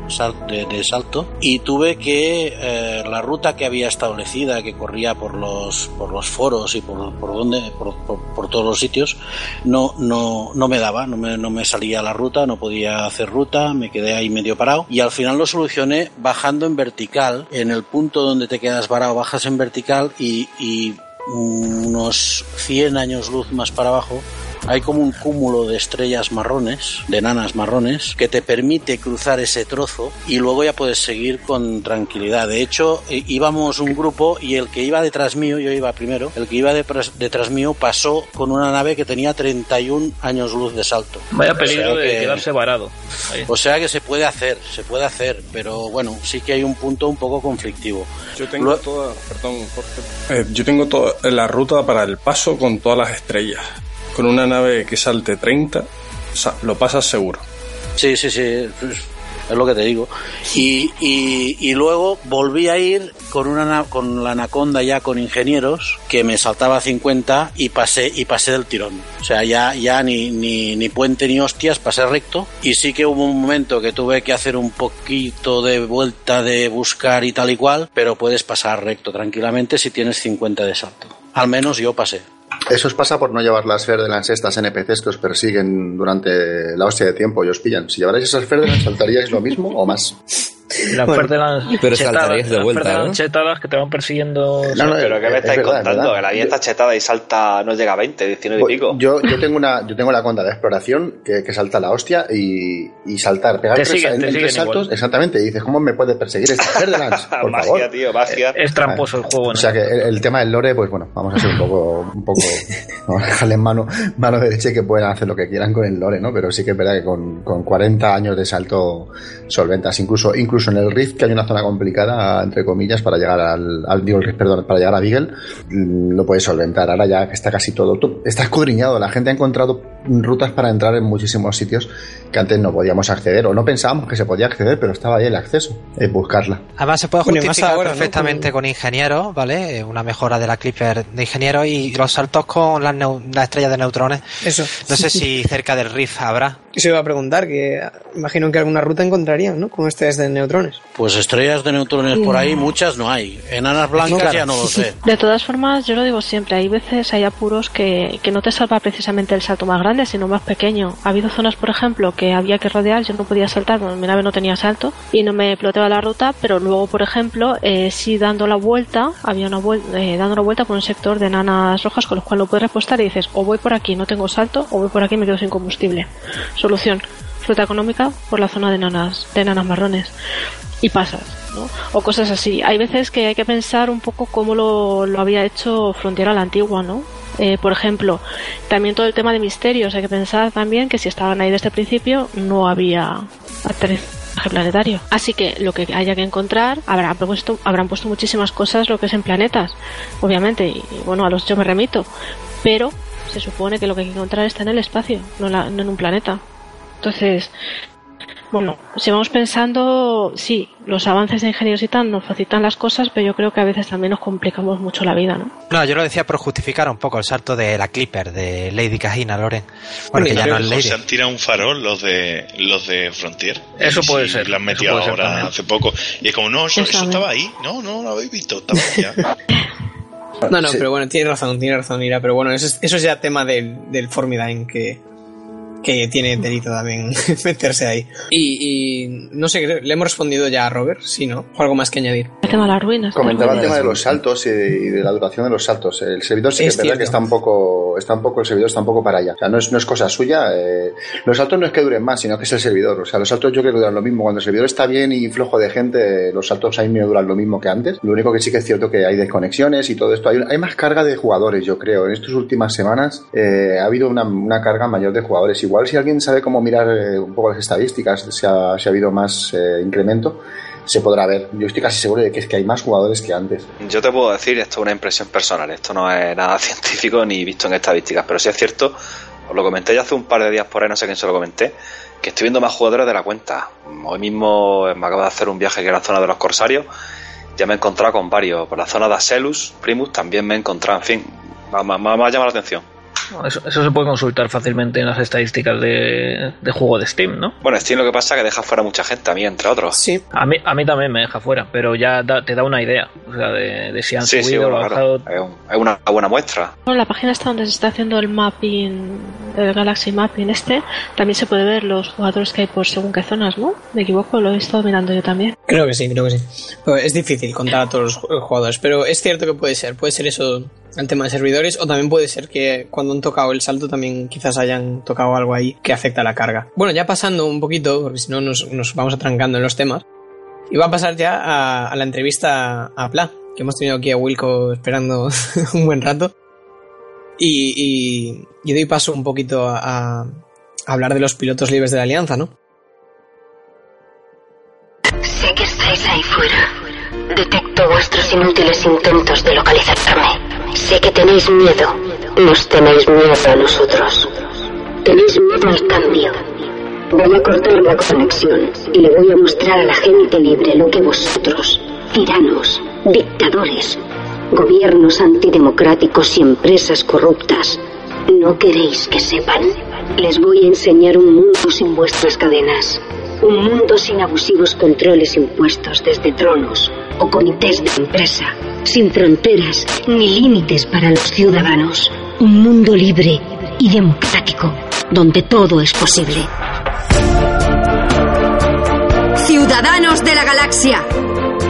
Speaker 15: de, de salto y tuve que eh, la ruta que había establecida que corría por los por los foros y por, por donde por, por- por todos los sitios no no no me daba no me, no me salía la ruta no podía hacer ruta me quedé ahí medio parado y al final lo solucioné bajando en vertical en el punto donde te quedas varado bajas en vertical y, y unos 100 años luz más para abajo hay como un cúmulo de estrellas marrones, de nanas marrones, que te permite cruzar ese trozo y luego ya puedes seguir con tranquilidad. De hecho, eh, íbamos un grupo y el que iba detrás mío, yo iba primero, el que iba detrás mío pasó con una nave que tenía 31 años luz de salto.
Speaker 6: Vaya
Speaker 15: O sea
Speaker 6: peligro de
Speaker 15: que-
Speaker 6: quedarse varado. Ahí.
Speaker 15: O sea que se puede hacer, se puede hacer, pero bueno, sí que hay un punto un poco conflictivo.
Speaker 17: Yo tengo toda, perdón, Jorge. Eh, yo tengo toda la ruta para el paso con todas las estrellas. Con una nave que salte 30, sa- lo pasas seguro.
Speaker 15: Sí, sí, sí, es es lo que te digo. Y, y, y luego volví a ir con una na- con la anaconda ya con ingenieros que me saltaba 50 y pasé y pasé del tirón. O sea, ya ya ni, ni, ni puente ni hostias, pasé recto y sí que hubo un momento que tuve que hacer un poquito de vuelta de buscar y tal y cual, pero puedes pasar recto tranquilamente si tienes 50 de salto. Al menos yo pasé.
Speaker 7: Eso os pasa por no llevar las Ferdelans estas NPCs que os persiguen durante la hostia de tiempo y os pillan. Si llevarais esas Ferdelans, ¿saltaríais lo mismo o más?
Speaker 6: Las
Speaker 7: Bueno, pero
Speaker 6: chetadas,
Speaker 7: saltarías de
Speaker 6: las
Speaker 7: vuelta,
Speaker 6: Ferdelans
Speaker 7: ¿no?
Speaker 6: chetadas que te van persiguiendo.
Speaker 10: pero ¿qué me
Speaker 7: es
Speaker 10: estáis
Speaker 7: verdad,
Speaker 10: contando?
Speaker 7: verdad.
Speaker 10: Que la vida está chetada y salta, no llega a 20, 19 y
Speaker 7: Pues,
Speaker 10: pico.
Speaker 7: Yo, yo tengo una, yo tengo la conda de exploración que, que salta la hostia y, y saltar, pegar
Speaker 6: Te
Speaker 7: tres,
Speaker 6: siguen,
Speaker 7: en-
Speaker 6: te
Speaker 7: en tres
Speaker 6: siguen
Speaker 7: saltos,
Speaker 6: igual.
Speaker 7: exactamente, y dices, ¿cómo me puede perseguir esta? Por
Speaker 10: magia,
Speaker 7: favor.
Speaker 10: tío, magia.
Speaker 6: Es tramposo el juego,
Speaker 7: O sea que el, el tema del lore, pues bueno, vamos a ser un poco, un poco, vamos a dejarle en mano, mano derecha y que puedan hacer lo que quieran con el lore, ¿no? Pero sí que es verdad que con, con 40 años de salto solventas, incluso, incluso en el Rift, que hay una zona complicada, entre comillas, para llegar al, al perdón, para llegar a Beagle, mm, lo puedes solventar. Ahora ya está casi todo, está escudriñado, la gente ha encontrado rutas para entrar en muchísimos sitios que antes no podíamos acceder, o no pensábamos que se podía acceder, pero estaba ahí el acceso, es buscarla.
Speaker 16: Además se puede justificar
Speaker 5: ahora, ¿no?
Speaker 16: perfectamente con ingenieros, ¿vale? Eh, Una mejora de la Clipper de ingenieros y los saltos con las, las estrellas de neutrones.
Speaker 5: Eso.
Speaker 16: No sé si cerca del Rift habrá.
Speaker 5: Eso iba a preguntar, que imagino que alguna ruta encontrarían, ¿no? Como este es de neutrones.
Speaker 15: Pues estrellas de neutrones por ahí muchas no hay. Enanas blancas
Speaker 5: Claro.
Speaker 15: ya no lo sé.
Speaker 11: de todas formas, yo lo digo siempre, hay veces, hay apuros que, que no te salva precisamente el salto más grande, sino más pequeño. Ha habido zonas, por ejemplo, que había que rodear, yo no podía saltar, mi nave no tenía salto y no me ploteaba la ruta, pero luego, por ejemplo, eh, sí dando la vuelta, había una vuelta, eh, dando la vuelta por un sector de nanas rojas con los cuales lo puedes repostar y dices, o voy por aquí, no tengo salto, o voy por aquí y me quedo sin combustible. Solución, fruta económica por la zona de nanas, de nanas marrones. Y pasas, ¿no? O cosas así. Hay veces que hay que pensar un poco cómo lo, lo había hecho Frontera la antigua, ¿no? Eh, por ejemplo, también todo el tema de misterios. Hay que pensar también que si estaban ahí desde el principio no había aterrizaje planetario. Así que lo que haya que encontrar, habrán puesto, habrán puesto muchísimas cosas lo que es en planetas, obviamente, y, bueno, a los yo me remito. Pero se supone que lo que hay que encontrar está en el espacio, no, la- no en un planeta. Entonces, bueno, si vamos pensando, sí, los avances de ingenieros y tal nos facilitan las cosas, pero yo creo que a veces también nos complicamos mucho la vida, ¿no?
Speaker 16: No, yo lo decía por justificar un poco el salto de la Clipper de Lady Kahina, Loren. Bueno, que ya no es Lady.
Speaker 8: Se han tirado un farol los de los de Frontier.
Speaker 6: Eso
Speaker 8: Sí,
Speaker 6: puede
Speaker 8: sí,
Speaker 6: ser,
Speaker 8: Lo han metido ahora hace poco. Y es como, no, eso, eso
Speaker 11: Eso,
Speaker 8: estaba ahí. No, no lo habéis visto. Estaba ya.
Speaker 5: No, no,
Speaker 7: Sí.
Speaker 5: pero bueno, tiene razón, tiene razón, Ira. Pero bueno, eso es, eso es ya tema del, del Formidine que, que tiene delito también meterse ahí. Y, y no sé, le hemos respondido ya a Robert, sí, ¿no? O algo más que añadir.
Speaker 11: El tema de las ruinas.
Speaker 7: Comentaba el tema de los saltos y de, y de la duración de los saltos. El servidor sí que
Speaker 5: Es
Speaker 7: es, verdad que está un poco, está un poco, el servidor está un poco para allá. O sea, no es, no es cosa suya. eh, los saltos no es que duren más, sino que es el servidor. O sea, los saltos yo creo que duran lo mismo. Cuando el servidor está bien y flojo de gente, los saltos ahí me duran lo mismo que antes. Lo único que sí que es cierto que hay desconexiones y todo esto. Hay, hay más carga de jugadores, yo creo. En estas últimas semanas eh, ha habido una, una carga mayor de jugadores. Igual si alguien sabe cómo mirar eh, un poco las estadísticas, si ha, si ha habido más eh, incremento, se podrá ver. Yo estoy casi seguro de que es que hay más jugadores que antes.
Speaker 10: Yo te puedo decir, esto es una impresión personal, esto no es nada científico ni visto en estadísticas, pero sí es cierto, os lo comenté ya hace un par de días por ahí, no sé quién se lo comenté, que estoy viendo más jugadores de la cuenta. Hoy mismo me acabo de hacer un viaje que era la zona de los corsarios, ya me he encontrado con varios, por la zona de Aselus, Primus, también me he encontrado, en fin, me ha llamado la atención.
Speaker 6: Eso, eso se puede consultar fácilmente en las estadísticas de, de juego de Steam, ¿no?
Speaker 10: Bueno, Steam lo que pasa es que deja fuera mucha gente, a mí entre otros.
Speaker 5: Sí.
Speaker 6: A mí, a mí también me deja fuera, pero ya da- te da una idea o sea, de, de si han
Speaker 10: Sí, sí,
Speaker 6: subido o
Speaker 10: bueno,
Speaker 6: bajado.
Speaker 10: claro, es, un- es una buena muestra.
Speaker 11: Bueno, la página está donde se está haciendo el mapping, el Galaxy Mapping este, también se puede ver los jugadores que hay por según qué zonas, ¿no? Me equivoco, lo he estado mirando yo también.
Speaker 5: Creo que sí, creo que sí. Es difícil contar a todos los ju- jugadores, pero es cierto que puede ser. Puede ser eso el tema de servidores, o también puede ser que cuando han tocado el salto también quizás hayan tocado algo ahí que afecta a la carga. Bueno, ya pasando un poquito, porque si no nos, nos vamos atrancando en los temas, y va a pasar ya a, la entrevista a Pla, que hemos tenido aquí a Wilco esperando un buen rato. Y, y, y doy paso un poquito a, a hablar de los pilotos libres de la Alianza, ¿no?
Speaker 25: Sé que estáis ahí fuera. Detecto vuestros inútiles intentos de localizarme. Sé que tenéis miedo. Nos tenéis miedo a nosotros. Tenéis miedo al cambio. Voy a cortar la conexión y le voy a mostrar a la gente libre lo que vosotros, tiranos, dictadores, gobiernos antidemocráticos y empresas corruptas, no queréis que sepan. Les voy a enseñar un mundo sin vuestras cadenas. Un mundo sin abusivos controles impuestos desde tronos o comités de empresa. Sin fronteras ni límites para los ciudadanos. Un mundo libre y democrático donde todo es posible.
Speaker 26: Ciudadanos de la galaxia,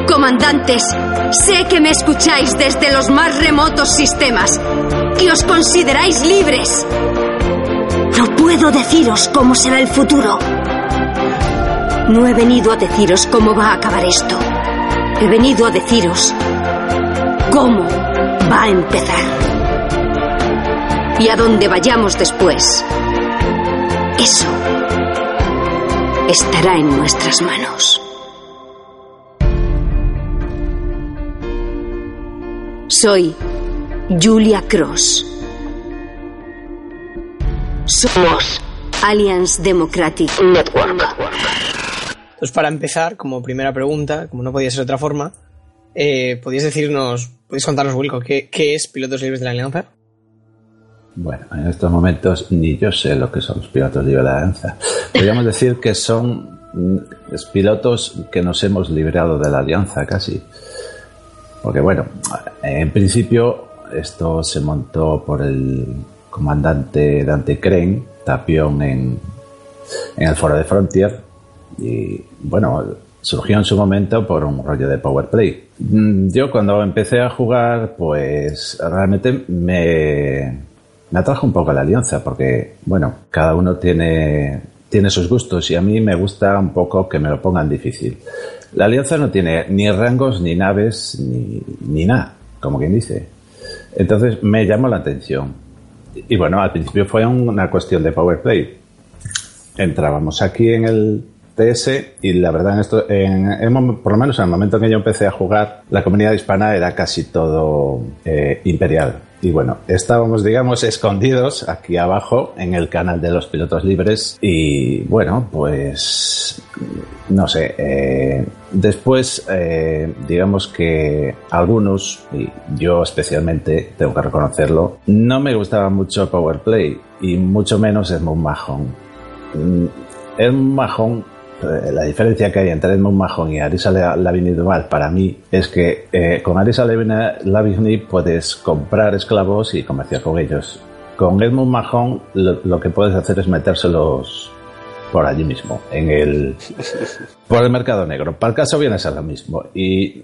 Speaker 26: comandantes, sé que me escucháis desde los más remotos sistemas, que os consideráis libres.
Speaker 25: No puedo deciros cómo será el futuro.
Speaker 26: No he venido a deciros cómo va a acabar esto. He venido a deciros cómo va a empezar. Y a dónde vayamos después. Eso estará en nuestras manos. Soy Julia Cross. Somos Alliance Democratic Network.
Speaker 5: Pues para empezar, como primera pregunta, como no podía ser de otra forma, eh, ¿podéis decirnos, podéis contarnos, Wilco, qué, qué es Pilotos Libres de la Alianza?
Speaker 18: Bueno, en estos momentos ni yo sé lo que son los pilotos libres de la alianza. Podríamos decir que son mm, pilotos que nos hemos librado de la alianza casi. Porque bueno, en principio esto se montó por el comandante Dante Crane Tapión en, en el foro de Frontier. Y bueno, surgió en su momento por un rollo de Power Play. Mm, Yo cuando empecé a jugar, pues realmente me, me atrajo un poco la alianza, porque, bueno, cada uno tiene, tiene sus gustos y a mí me gusta un poco que me lo pongan difícil. La alianza no tiene ni rangos, ni naves, ni, ni nada, como quien dice. Entonces me llamó la atención. Y bueno, al principio fue una cuestión de Power Play. Entrábamos aquí en el TS y la verdad en esto, en, por lo menos en el momento en que yo empecé a jugar, la comunidad hispana era casi todo eh, imperial. Y bueno, estábamos, digamos, escondidos aquí abajo en el canal de los pilotos libres y bueno, pues no sé, eh, después eh, digamos que algunos, y yo especialmente, tengo que reconocerlo, no me gustaba mucho Power Play y mucho menos Edmund Mahon. Mm, Edmund Mahon, eh, la diferencia que hay entre Edmund Mahon y Arisa La- Lavigny Duval para mí es que eh, con Arisa Lavigny puedes comprar esclavos y comerciar con ellos. Con Edmund Mahon lo, lo que puedes hacer es metérselos por allí mismo, en el por el mercado negro. Para el caso viene a ser lo mismo y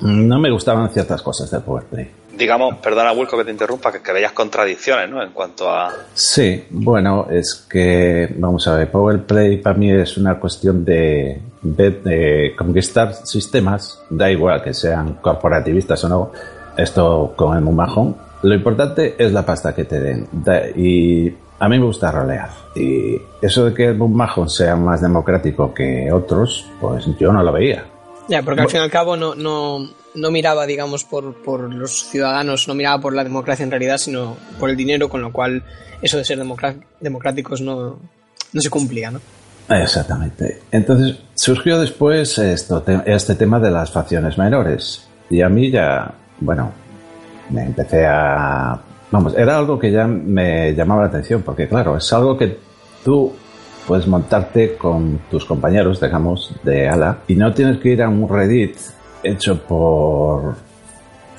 Speaker 18: no me gustaban ciertas cosas del Powerplay.
Speaker 10: Digamos, perdona Wilco que te interrumpa, que, que veías contradicciones, ¿no? En cuanto a...
Speaker 18: Sí, bueno, es que, vamos a ver, Power Play para mí es una cuestión de, de, de conquistar sistemas, da igual que sean corporativistas o no, esto con el Mumajón. Lo importante es la pasta que te den. Y a mí me gusta rolear. Y eso de que el Mumajón sea más democrático que otros, pues yo no lo veía.
Speaker 5: Ya, porque al fin y al cabo no, no, no miraba, digamos, por, por los ciudadanos, no miraba por la democracia en realidad, sino por el dinero, con lo cual eso de ser democráticos no, no se cumplía, ¿no?
Speaker 18: Exactamente. Entonces surgió después esto, te- este tema de las facciones menores. Y a mí ya, bueno, me empecé a... Vamos, era algo que ya me llamaba la atención, porque claro, es algo que tú puedes montarte con tus compañeros, digamos, de ala, y no tienes que ir a un Reddit hecho por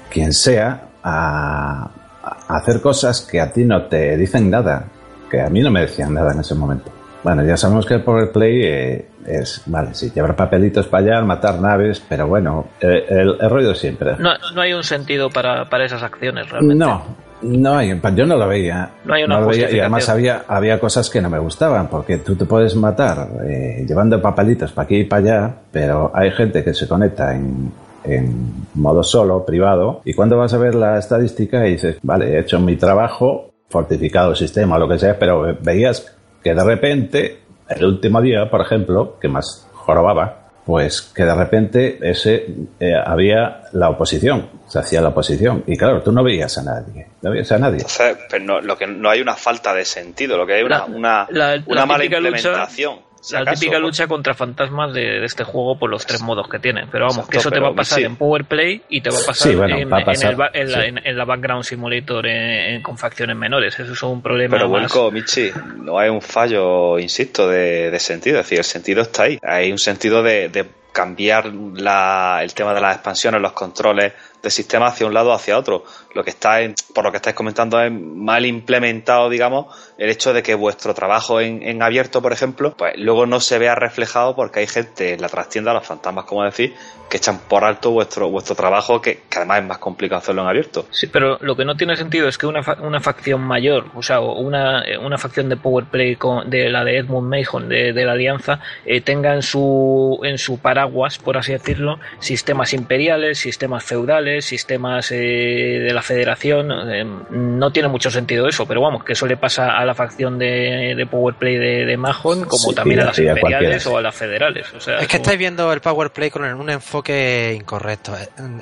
Speaker 18: quien sea a, a hacer cosas que a ti no te dicen nada, que a mí no me decían nada en ese momento. Bueno, ya sabemos que el Power Play eh, es, vale, sí, llevar papelitos para allá, matar naves, pero bueno, eh, el, el rollo siempre.
Speaker 6: No, no hay un sentido para, para esas acciones realmente.
Speaker 18: No, no hay, yo no lo veía.
Speaker 6: No hay una
Speaker 18: lo veía, y además había, había cosas que no me gustaban, porque tú te puedes matar eh, llevando papelitos para aquí y para allá, pero hay gente que se conecta en, en modo solo, privado, y cuando vas a ver la estadística y dices, vale, he hecho mi trabajo, fortificado el sistema o lo que sea, pero ve- veías que de repente, el último día, por ejemplo, que más jorobaba, pues que de repente ese eh, había la oposición, se hacía la oposición. Y claro, tú no veías a nadie, no veías a nadie.
Speaker 10: Entonces, pero no, lo que, no hay una falta de sentido, lo que hay una,
Speaker 6: La-
Speaker 10: una,
Speaker 6: la-
Speaker 10: una
Speaker 6: la
Speaker 10: mala
Speaker 6: lucha-
Speaker 10: implementación.
Speaker 6: La
Speaker 10: acaso,
Speaker 6: típica
Speaker 10: ¿no?
Speaker 6: lucha contra fantasmas de, de este juego por los tres modos que tiene. Pero vamos, que eso te va a pasar
Speaker 10: sí.
Speaker 6: en Power Play y te va a pasar,
Speaker 18: Sí, bueno,
Speaker 6: en,
Speaker 18: va a
Speaker 6: en
Speaker 18: pasar,
Speaker 6: el en la,
Speaker 18: sí.
Speaker 6: en- en la Background Simulator en- con facciones menores. Eso es un problema
Speaker 10: Pero
Speaker 6: más.
Speaker 10: Wilco, Michi, no hay un fallo, insisto, de, de sentido. Es decir, el sentido está ahí. Hay un sentido de, de cambiar la, el tema de las expansiones, los controles del sistema hacia un lado o hacia otro. Lo que está, en- por lo que estáis comentando, es mal implementado, digamos, el hecho de que vuestro trabajo en, en abierto, por ejemplo, pues luego no se vea reflejado porque hay gente en la trastienda, los fantasmas, como decís, que echan por alto vuestro, vuestro trabajo, que, que además es más complicado hacerlo en abierto.
Speaker 6: Sí, pero lo que no tiene sentido es que una, fa- una facción mayor, o sea, una, eh, una facción de Power Play con, de la de Edmund Mahon, de, de la Alianza, eh, tenga en su, en su paraguas, por así decirlo, sistemas imperiales, sistemas feudales, sistemas eh, de la Federación. eh, no tiene mucho sentido eso, pero vamos, que eso le pasa a la facción de, de Power Play de, de Mahon, como
Speaker 18: Sí,
Speaker 6: también a las imperiales o a las federales. O sea,
Speaker 16: Es que
Speaker 6: como-
Speaker 16: estáis viendo el Power Play con un enfoque incorrecto.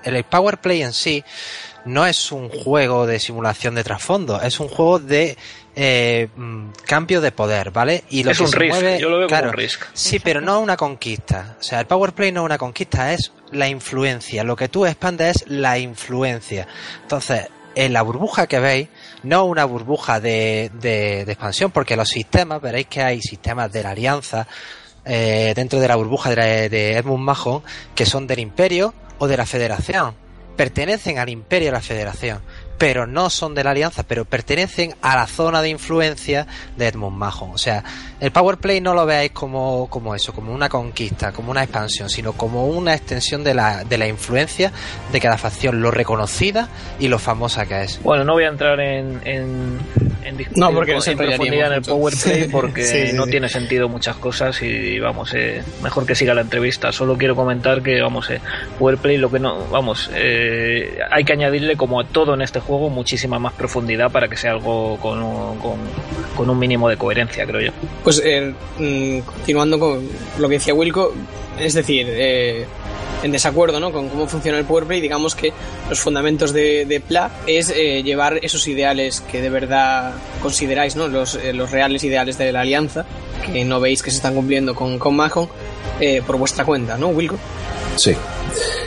Speaker 16: El Power Play en sí no es un juego de simulación de trasfondo, es un juego de eh, mm, cambio de poder, ¿vale? Y lo
Speaker 6: Es
Speaker 16: que
Speaker 6: un
Speaker 16: se
Speaker 6: Risk,
Speaker 16: mueve,
Speaker 6: yo lo veo como
Speaker 16: claro,
Speaker 6: un Risk.
Speaker 16: Sí, pero no una conquista. O sea, el Power Play no es una conquista, es la influencia. Lo que tú expandes es la influencia. Entonces, en la burbuja que veis, no una burbuja de, de- de expansión, porque los sistemas, veréis que hay sistemas de la alianza eh, dentro de la burbuja de, la- de Edmund Mahon que son del imperio o de la federación. Pertenecen al imperio y a la federación. Pero no son de la alianza, pero pertenecen a la zona de influencia de Edmund Mahon. O sea, el Power Play no lo veáis como, como eso, como una conquista, como una expansión, sino como una extensión de la, de la influencia de cada facción, lo reconocida y lo famosa que es.
Speaker 6: Bueno, no voy a entrar en, en, en
Speaker 5: No, porque
Speaker 6: en
Speaker 5: nos enrollaríamos
Speaker 6: profundidad en el. Power Play porque
Speaker 5: Sí, sí,
Speaker 6: no
Speaker 5: sí.
Speaker 6: tiene sentido muchas cosas y vamos, eh, mejor que siga la entrevista. Solo quiero comentar que vamos, eh, Power Play lo que no, vamos, eh, hay que añadirle como a todo en este juego muchísima más profundidad para que sea algo con un, con, un mínimo de coherencia, creo yo.
Speaker 5: Pues eh, mm, continuando con lo que decía Wilco, es decir, eh, en desacuerdo ¿no? con cómo funciona el Powerplay, digamos que los fundamentos de, de PLA es eh, llevar esos ideales que de verdad consideráis, ¿no? los, eh, los reales ideales de la alianza, que no veis que se están cumpliendo con, con Mahon, eh, por vuestra cuenta, ¿no, Wilco?
Speaker 18: Sí.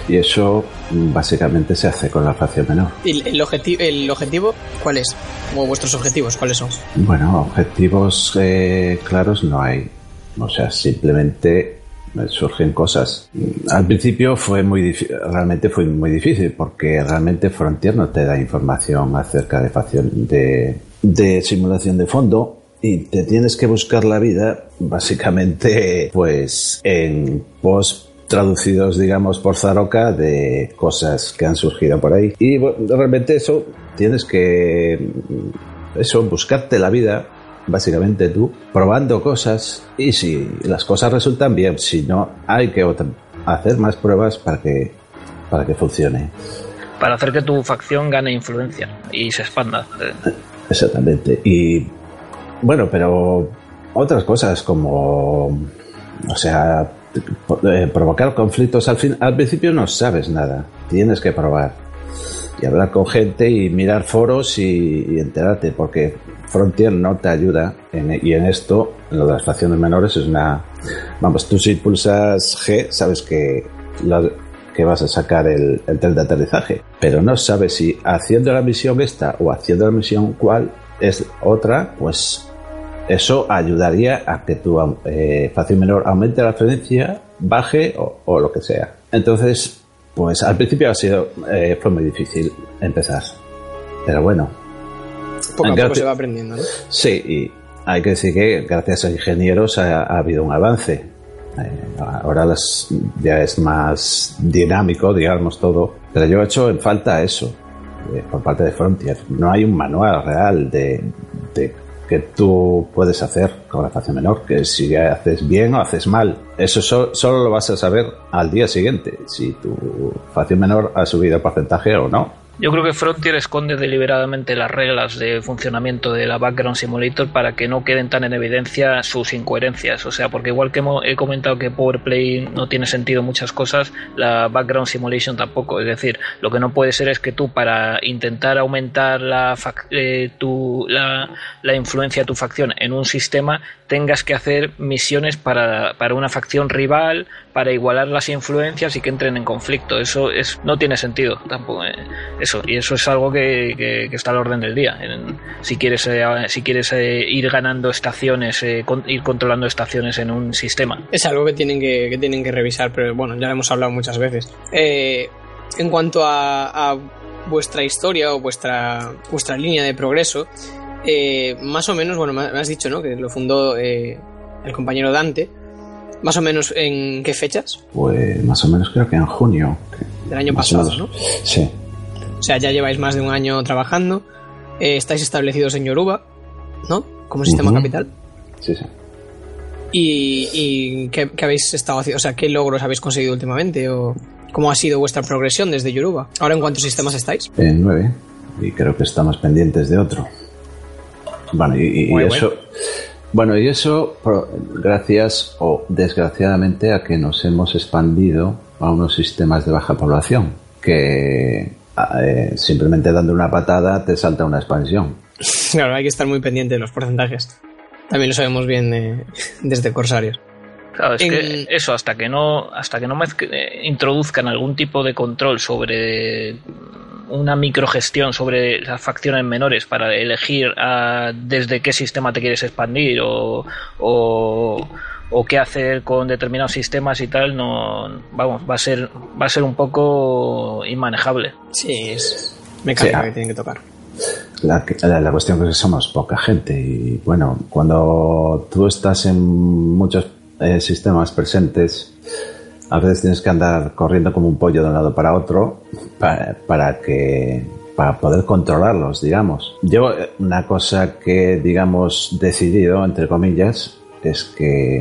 Speaker 18: Y eso mm, básicamente se hace con la facción menor.
Speaker 5: ¿Y el, el, objeti- el objetivo cuál es? ¿O vuestros objetivos cuáles son?
Speaker 18: Bueno, objetivos eh, claros no hay. O sea, simplemente eh, surgen cosas. Al principio fue muy realmente fue muy difícil porque realmente Frontier no te da información acerca de facción de, de simulación de fondo y te tienes que buscar la vida básicamente pues en post traducidos digamos por Zaroka de cosas que han surgido por ahí y bueno, realmente eso tienes que mm, eso buscarte la vida básicamente tú probando cosas y si las cosas resultan bien si no hay que hacer más pruebas para que para que funcione
Speaker 6: Para hacer que tu facción gane influencia y se expanda.
Speaker 18: Exactamente. Y bueno, pero otras cosas como, o sea, eh, provocar conflictos al fin, al principio no sabes nada. Tienes que probar y hablar con gente y mirar foros y, enterarte, porque Frontier no te ayuda en- y en esto, en lo de las facciones menores es una, vamos, tú si pulsas G sabes que que vas a sacar el, el tren de aterrizaje, pero no sabes si haciendo la misión esta o haciendo la misión cual es otra, pues eso ayudaría a que tu eh, facción menor aumente la frecuencia, baje o, o lo que sea. Entonces, pues al principio ha sido, eh, fue muy difícil empezar, pero bueno.
Speaker 5: Poco a poco se va aprendiendo, ¿no?
Speaker 18: Sí, y hay que decir que gracias a ingenieros ha, ha habido un avance. Eh, ahora las, ya es más dinámico, digamos, todo. Pero yo he hecho en falta eso eh, por parte de Frontier. No hay un manual real de, de que tú puedes hacer con la facción menor, que si haces bien o haces mal. Eso so- solo lo vas a saber al día siguiente, si tu facción menor ha subido porcentaje o no.
Speaker 6: Yo creo que Frontier esconde deliberadamente las reglas de funcionamiento de la Background Simulator para que no queden tan en evidencia sus incoherencias. O sea, porque igual que he comentado que PowerPlay no tiene sentido muchas cosas, la Background Simulation tampoco. Es decir, lo que no puede ser es que tú para intentar aumentar la, eh, tu- la, la influencia de tu facción en un sistema tengas que hacer misiones para, para una facción rival, para igualar las influencias y que entren en conflicto. Eso es, no tiene sentido tampoco. eh, eso, y eso es algo que, que- está al orden del día. Si quieres, eh, si quieres eh, ir ganando estaciones, con- ir controlando estaciones en un sistema.
Speaker 5: Es algo que tienen que, que tienen que revisar, pero bueno, ya lo hemos hablado muchas veces. En cuanto a, a vuestra historia o vuestra, vuestra línea de progreso, eh, más o menos, bueno, me has dicho, ¿no? Que lo fundó eh, el compañero Dante. Más o menos en qué fechas?
Speaker 18: Pues más o menos creo que en junio.
Speaker 5: Del año pasado, ¿no?
Speaker 18: Sí.
Speaker 5: O sea, ya lleváis más de un año trabajando. eh, estáis establecidos en Yoruba, ¿no? Como sistema capital.
Speaker 18: Sí, sí.
Speaker 5: ¿Y, y qué, qué habéis estado haciendo? O sea, ¿qué logros habéis conseguido últimamente? ¿O cómo ha sido vuestra progresión desde Yoruba? ¿Ahora en cuántos sistemas estáis?
Speaker 18: En nueve. Y creo que estamos pendientes de otro. Bueno, y, eso. Bueno, y eso gracias o desgraciadamente a que nos hemos expandido a unos sistemas de baja población. Que eh, simplemente dando una patada te salta una expansión.
Speaker 5: Claro, hay que estar muy pendiente de los porcentajes. También lo sabemos bien eh, desde Corsarios.
Speaker 6: Claro, es
Speaker 5: En-
Speaker 6: que eso, hasta que no, hasta que no mezc- eh, introduzcan algún tipo de control sobre una microgestión sobre las facciones menores para elegir ah, desde qué sistema te quieres expandir o, o, o qué hacer con determinados sistemas y tal, no vamos, va a ser, va a ser un poco inmanejable.
Speaker 5: Sí, es, mecánica
Speaker 18: Sí,
Speaker 5: que tienen que tocar.
Speaker 18: La, la, la cuestión es que somos poca gente y bueno, cuando tú estás en muchos eh, sistemas presentes, a veces tienes que andar corriendo como un pollo de un lado para otro para, para que para poder controlarlos, digamos. Yo eh, una cosa que digamos decidido entre comillas es que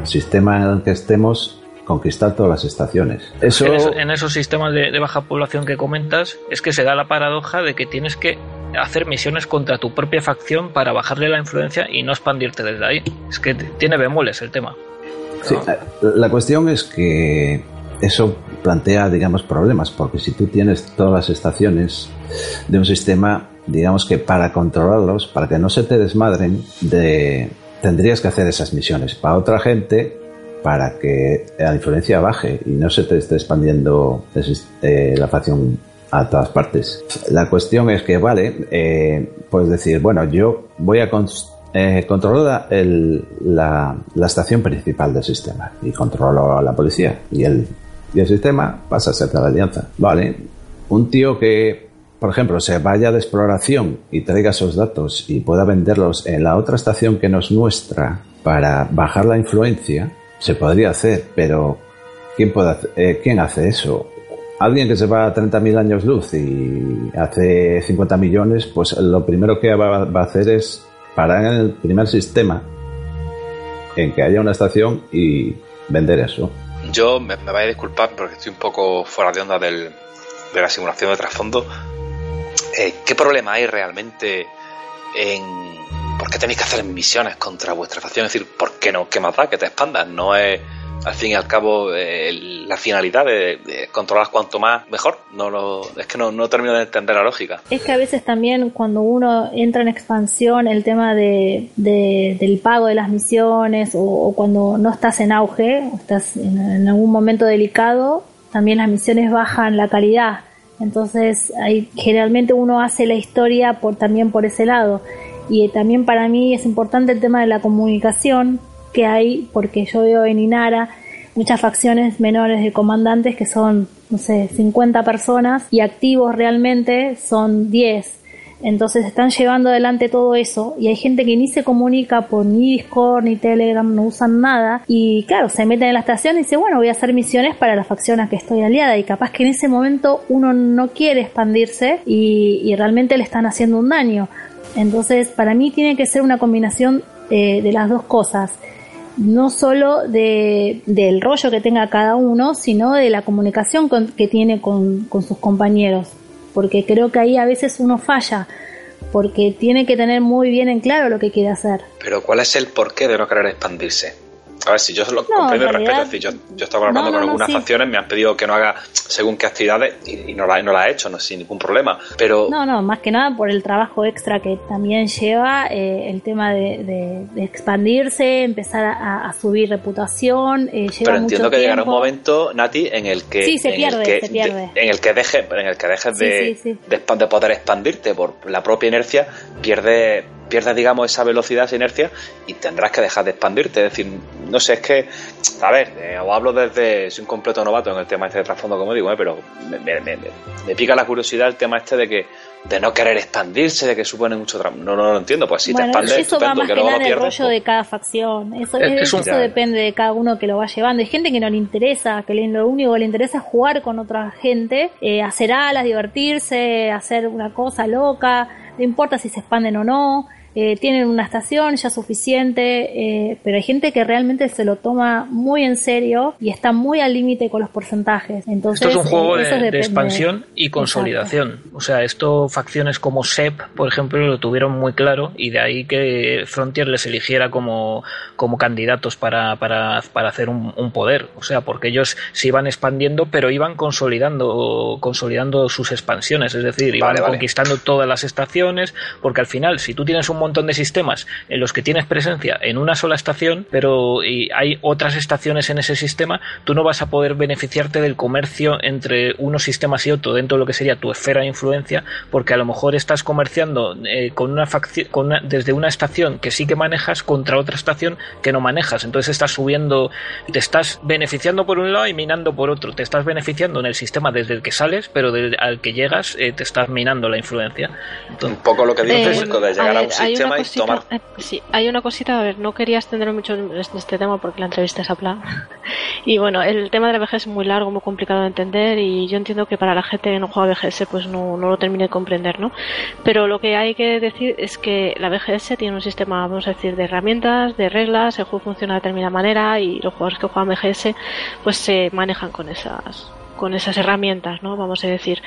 Speaker 18: el sistema en el que estemos conquistar todas las estaciones. Eso
Speaker 6: En, eso- en esos sistemas de, de baja población que comentas, es que se da la paradoja de que tienes que hacer misiones contra tu propia facción para bajarle la influencia y no expandirte desde ahí. Es que tiene bemoles el tema.
Speaker 18: Sí, eh, la cuestión es que eso plantea, digamos, problemas, porque si tú tienes todas las estaciones de un sistema, digamos que para controlarlos, para que no se te desmadren, de, tendrías que hacer esas misiones para otra gente para que la influencia baje y no se te esté expandiendo eh, la facción a todas partes. La cuestión es que, vale, eh, puedes decir, bueno, yo voy a cons- eh, controlar el- la, estación principal del sistema y controlo a la policía y el, y el sistema pasa a ser la alianza. Vale, un tío que, por ejemplo, se vaya de exploración y traiga esos datos y pueda venderlos en la otra estación que no es nuestra para bajar la influencia, se podría hacer, pero ¿quién, puede eh, ¿quién hace eso? Alguien que se va a 30.000 años luz y hace 50 millones, pues lo primero que va, va a hacer es parar en el primer sistema en que haya una estación y vender eso.
Speaker 10: Yo me, me vais a disculpar porque estoy un poco fuera de onda del- de la simulación de trasfondo. Eh, ¿Qué problema hay realmente en por qué tenéis que hacer misiones contra vuestra facción? Es decir, ¿por qué no? ¿Qué más da? Que te expandas. No es, al fin y al cabo, eh, la finalidad de, controlar cuanto más mejor. No lo, es que no, no termino de entender la lógica.
Speaker 12: Es que a veces también cuando uno entra en expansión, el tema de, de- del pago de las misiones o, cuando no estás en auge, estás en, algún momento delicado, también las misiones bajan la calidad. Entonces, ahí, generalmente uno hace la historia por, también por ese lado. Y también para mí es importante el tema de la comunicación que hay, porque yo veo en Inara muchas facciones menores de comandantes que son, no sé, 50 personas y activos realmente son 10. Entonces están llevando adelante todo eso y hay gente que ni se comunica por ni Discord ni Telegram, no usan nada y claro, se meten en la estación y dice, bueno, voy a hacer misiones para la facción a que estoy aliada y capaz que en ese momento uno no quiere expandirse y, y realmente le están haciendo un daño. Entonces, para mí tiene que ser una combinación eh, de las dos cosas no solo de, del rollo que tenga cada uno, sino de la comunicación con- que tiene con, con sus compañeros. Porque creo que ahí a veces uno falla, porque tiene que tener muy bien en claro lo que quiere hacer.
Speaker 10: Pero ¿cuál es el porqué de no querer expandirse? A ver, si yo lo
Speaker 12: No,
Speaker 10: comprendo y
Speaker 12: en
Speaker 10: respeto, es decir, yo, yo estaba hablando
Speaker 12: No, no,
Speaker 10: con algunas
Speaker 12: sí.
Speaker 10: facciones, me han pedido que no haga según qué actividades y, y no la no la he hecho, no, sin ningún problema. Pero
Speaker 12: No, no, más que nada por el trabajo extra que también lleva eh, el tema de, de- de expandirse, empezar a, a subir reputación, eh, lleva
Speaker 10: pero
Speaker 12: mucho
Speaker 10: entiendo que llegará un momento, Nati, en el que
Speaker 12: Sí, se
Speaker 10: en
Speaker 12: pierde,
Speaker 10: el que,
Speaker 12: se pierde.
Speaker 10: de- en el que dejes en el que dejes
Speaker 12: Sí,
Speaker 10: de, de poder expandirte por la propia inercia, pierdes pierdes digamos esa velocidad, esa inercia y tendrás que dejar de expandirte, es decir, no sé, es que a ver, eh, os hablo desde soy un completo novato en el tema este de trasfondo como digo, eh, pero me, me- me- me pica la curiosidad el tema este de que de no querer expandirse, de que supone mucho tra- no, no lo entiendo, pues si
Speaker 12: Bueno,
Speaker 10: te expandes,
Speaker 12: eso va más
Speaker 10: que
Speaker 12: que
Speaker 10: luego
Speaker 12: nada en el
Speaker 10: pierdes,
Speaker 12: rollo de cada facción. Eso,
Speaker 10: Es- es
Speaker 12: eso
Speaker 10: un-
Speaker 12: depende de cada uno que lo va llevando. Hay gente que no le interesa, que lo único que le interesa es jugar con otra gente, eh, hacer alas, divertirse, hacer una cosa loca, no importa si se expanden o no. Eh, tienen una estación ya suficiente, eh, pero hay gente que realmente se lo toma muy en serio y está muy al límite con los porcentajes. Entonces,
Speaker 6: Esto es un juego
Speaker 12: eh,
Speaker 6: de, expansión y consolidación. O sea, esto facciones como SEP, por ejemplo, lo tuvieron muy claro y de ahí que Frontier les eligiera como, como candidatos para, para, para hacer un, un poder. O sea, porque ellos se iban expandiendo, pero iban consolidando, consolidando sus expansiones. Es decir, iban
Speaker 10: Vale, vale.
Speaker 6: conquistando todas las estaciones, porque al final, si tú tienes un montón de sistemas en los que tienes presencia en una sola estación, pero y hay otras estaciones en ese sistema, tú no vas a poder beneficiarte del comercio entre unos sistemas y otro dentro de lo que sería tu esfera de influencia, porque a lo mejor estás comerciando eh, con una facción, con una- desde una estación que sí que manejas contra otra estación que no manejas. Entonces estás subiendo, te estás beneficiando por un lado y minando por otro. Te estás beneficiando en el sistema desde el que sales, pero del, al que llegas eh, te estás minando la influencia.
Speaker 10: Un poco lo que dice
Speaker 11: Eh,
Speaker 10: de llegar a,
Speaker 11: ver,
Speaker 10: un
Speaker 11: hay
Speaker 10: sistema
Speaker 11: una
Speaker 10: y
Speaker 11: cosita-
Speaker 10: tomar.
Speaker 11: eh, sí, hay una cosita, a ver, no quería extenderme mucho en este este tema porque la entrevista es a plan. Y bueno, el tema de la vejez es muy largo, muy complicado de entender y yo entiendo que para la gente que no juega VGS pues no, no lo termine de comprender, ¿no? Pero lo que hay que decir es que la VGS tiene un sistema, vamos a decir, de herramientas, de reglas, el juego funciona de determinada manera y los jugadores que juegan VGS pues se manejan con esas con esas herramientas, ¿no? Vamos a decir.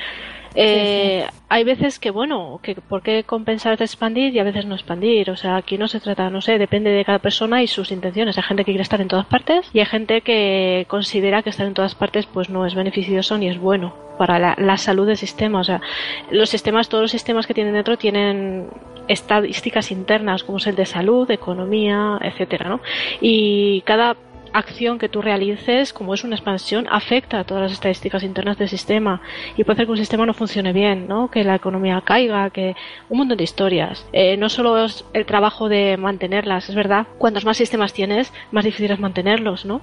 Speaker 11: Eh, Hay veces que, bueno, que por qué compensar de expandir y a veces no expandir. O sea, aquí no se trata, no sé, depende de cada persona y sus intenciones. Hay gente que quiere estar en todas partes y hay gente que considera que estar en todas partes pues no es beneficioso ni es bueno para la, la salud del sistema. O sea, los sistemas, todos los sistemas que tienen dentro tienen estadísticas internas como es el de salud, economía, etcétera, ¿no? Y cada acción que tú realices, como es una expansión, afecta a todas las estadísticas internas del sistema y puede hacer que un sistema no funcione bien, ¿no? que la economía caiga, que un montón de historias. Eh, no solo es el trabajo de mantenerlas, es verdad, cuantos más sistemas tienes, más difícil es mantenerlos, ¿no?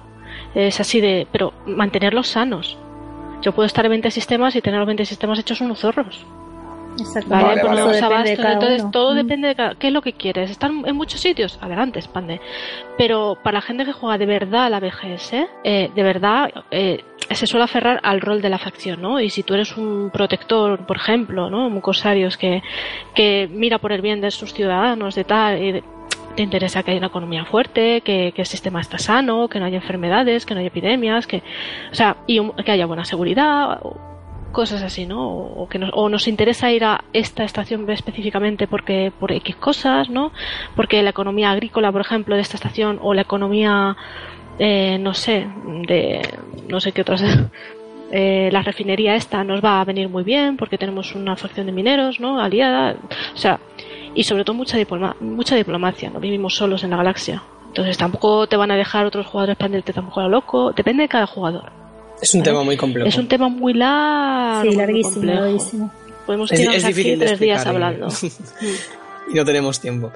Speaker 11: Es así de, pero mantenerlos sanos. Yo puedo estar en 20 sistemas y tener los 20 sistemas hechos unos zorros.
Speaker 12: Exacto.
Speaker 11: ¿vale?
Speaker 12: Vale,
Speaker 11: Por
Speaker 12: vale. de
Speaker 11: Entonces,
Speaker 12: uno.
Speaker 11: todo
Speaker 12: Mm.
Speaker 11: depende de cada- qué es lo que quieres. ¿Estar en muchos sitios? Adelante, expande. Pero para la gente que juega de verdad a la BGS, eh, de verdad eh, se suele aferrar al rol de la facción, ¿no? Y si tú eres un protector, por ejemplo, ¿no? Un corsarios que, que mira por el bien de sus ciudadanos, de tal, y de- te interesa que haya una economía fuerte, que, que el sistema está sano, que no haya enfermedades, que no haya epidemias, que, o sea, y un- que haya buena seguridad, cosas así, ¿no? O, que nos, o nos interesa ir a esta estación específicamente porque por X cosas, ¿no? Porque la economía agrícola, por ejemplo, de esta estación o la economía, eh, no sé, de no sé qué otras. Eh, la refinería esta nos va a venir muy bien porque tenemos una facción de mineros, ¿no? Aliada, o sea, y sobre todo mucha, diploma- mucha diplomacia, no vivimos solos en la galaxia. Entonces tampoco te van a dejar otros jugadores expandirte tampoco a lo loco, depende de cada jugador.
Speaker 5: Es un tema muy complejo.
Speaker 11: Es un tema muy largo.
Speaker 12: Sí,
Speaker 11: muy
Speaker 12: larguísimo,
Speaker 11: complejo.
Speaker 12: larguísimo.
Speaker 11: Podemos
Speaker 5: Es- es
Speaker 11: aquí
Speaker 5: difícil de
Speaker 11: tres días hablando.
Speaker 5: y no tenemos tiempo.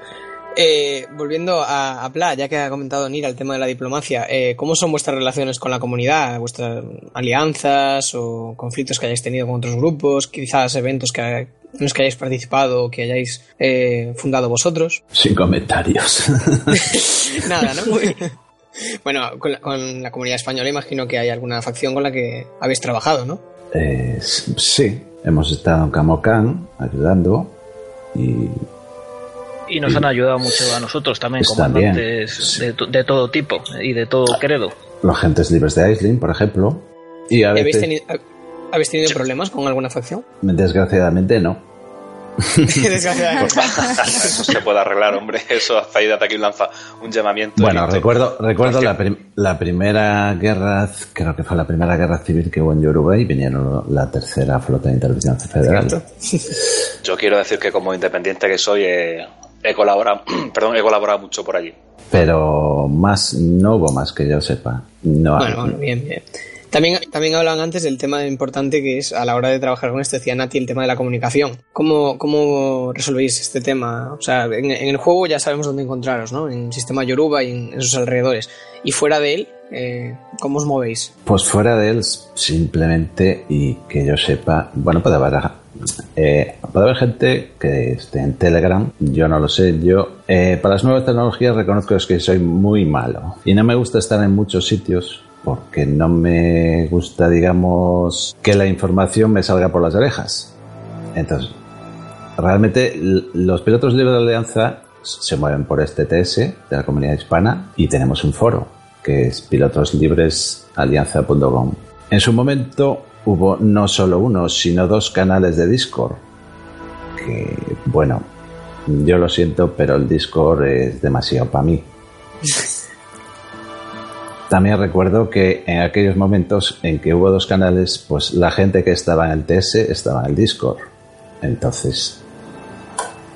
Speaker 5: Eh, volviendo a, a Pla, ya que ha comentado Nira el tema de la diplomacia, eh, ¿cómo son vuestras relaciones con la comunidad? ¿Vuestras alianzas o conflictos que hayáis tenido con otros grupos? Quizás eventos que, en los que hayáis participado o que hayáis eh, fundado vosotros.
Speaker 18: Sin comentarios.
Speaker 5: Nada, ¿no? Bueno, con la, con la comunidad española imagino que hay alguna facción con la que habéis trabajado, ¿no?
Speaker 18: Eh, sí, hemos estado en Camocán ayudando y
Speaker 6: Y nos han ayudado mucho a nosotros también,
Speaker 18: Pues también,
Speaker 6: comandantes de, to- de todo tipo y de todo credo.
Speaker 18: los agentes libres de Aisling, por ejemplo. Y a
Speaker 5: ¿Habéis
Speaker 18: veces,
Speaker 5: tenido, ¿Habéis tenido problemas con alguna facción?
Speaker 18: desgraciadamente, no.
Speaker 10: Eso se puede arreglar, hombre. Eso hasta ahí de aquí lanza un llamamiento.
Speaker 18: Bueno,
Speaker 10: directo.
Speaker 18: recuerdo, recuerdo la, prim- la primera guerra, creo que fue la primera guerra civil que hubo en Uruguay, vinieron la tercera flota de intervención federal.
Speaker 10: Yo quiero decir que como independiente que soy, eh, he colaborado, perdón, he colaborado mucho por allí.
Speaker 18: Pero más, no hubo más que yo sepa. No,
Speaker 5: Bueno, bueno, bien, bien. También, también hablan antes del tema importante que es a la hora de trabajar con esto, decía Nati, el tema de la comunicación. ¿Cómo, cómo resolvéis este tema? O sea, en, el juego ya sabemos dónde encontraros, ¿no? En el sistema Yoruba y en, sus alrededores. Y fuera de él, eh, ¿cómo os movéis?
Speaker 18: Pues fuera de él, simplemente, y que yo sepa, bueno, puede haber, eh, puede haber gente que esté en Telegram, yo no lo sé, yo eh, para las nuevas tecnologías reconozco que soy muy malo y no me gusta estar en muchos sitios porque no me gusta, digamos, que la información me salga por las orejas. Entonces, realmente los pilotos libres de Alianza se mueven por este TS de la comunidad hispana y tenemos un foro que es pilotoslibresalianza.com. En su momento hubo no solo uno, sino dos canales de Discord. Que, bueno, yo lo siento, pero el Discord es demasiado para mí. También recuerdo que en aquellos momentos en que hubo dos canales, pues la gente que estaba en el TS estaba en el Discord. Entonces,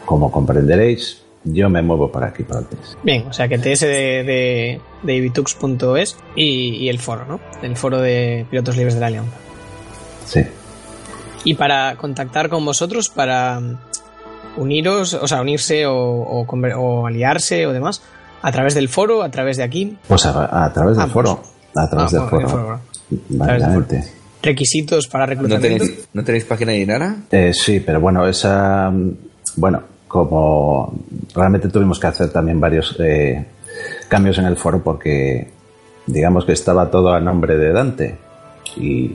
Speaker 18: como comprenderéis, yo me muevo por aquí, por el TS.
Speaker 5: Bien, o sea que TS de, de, de ibitux.es y, y el foro, ¿no? El foro de pilotos libres de la Alianza.
Speaker 18: Sí.
Speaker 5: Y para contactar con vosotros, para uniros, o sea, unirse o, o, conver- o aliarse o demás, a través del foro, a través de aquí,
Speaker 18: Pues a, a través del
Speaker 5: Ah,
Speaker 18: foro. A través
Speaker 5: Ah,
Speaker 18: del foro.
Speaker 5: requisitos para
Speaker 3: ¿No
Speaker 5: reclutamiento.
Speaker 3: tenéis, ¿No tenéis página de Inara?
Speaker 18: Eh, sí, pero bueno, esa. Bueno, como realmente tuvimos que hacer también varios eh, cambios en el foro porque digamos que estaba todo a nombre de Dante y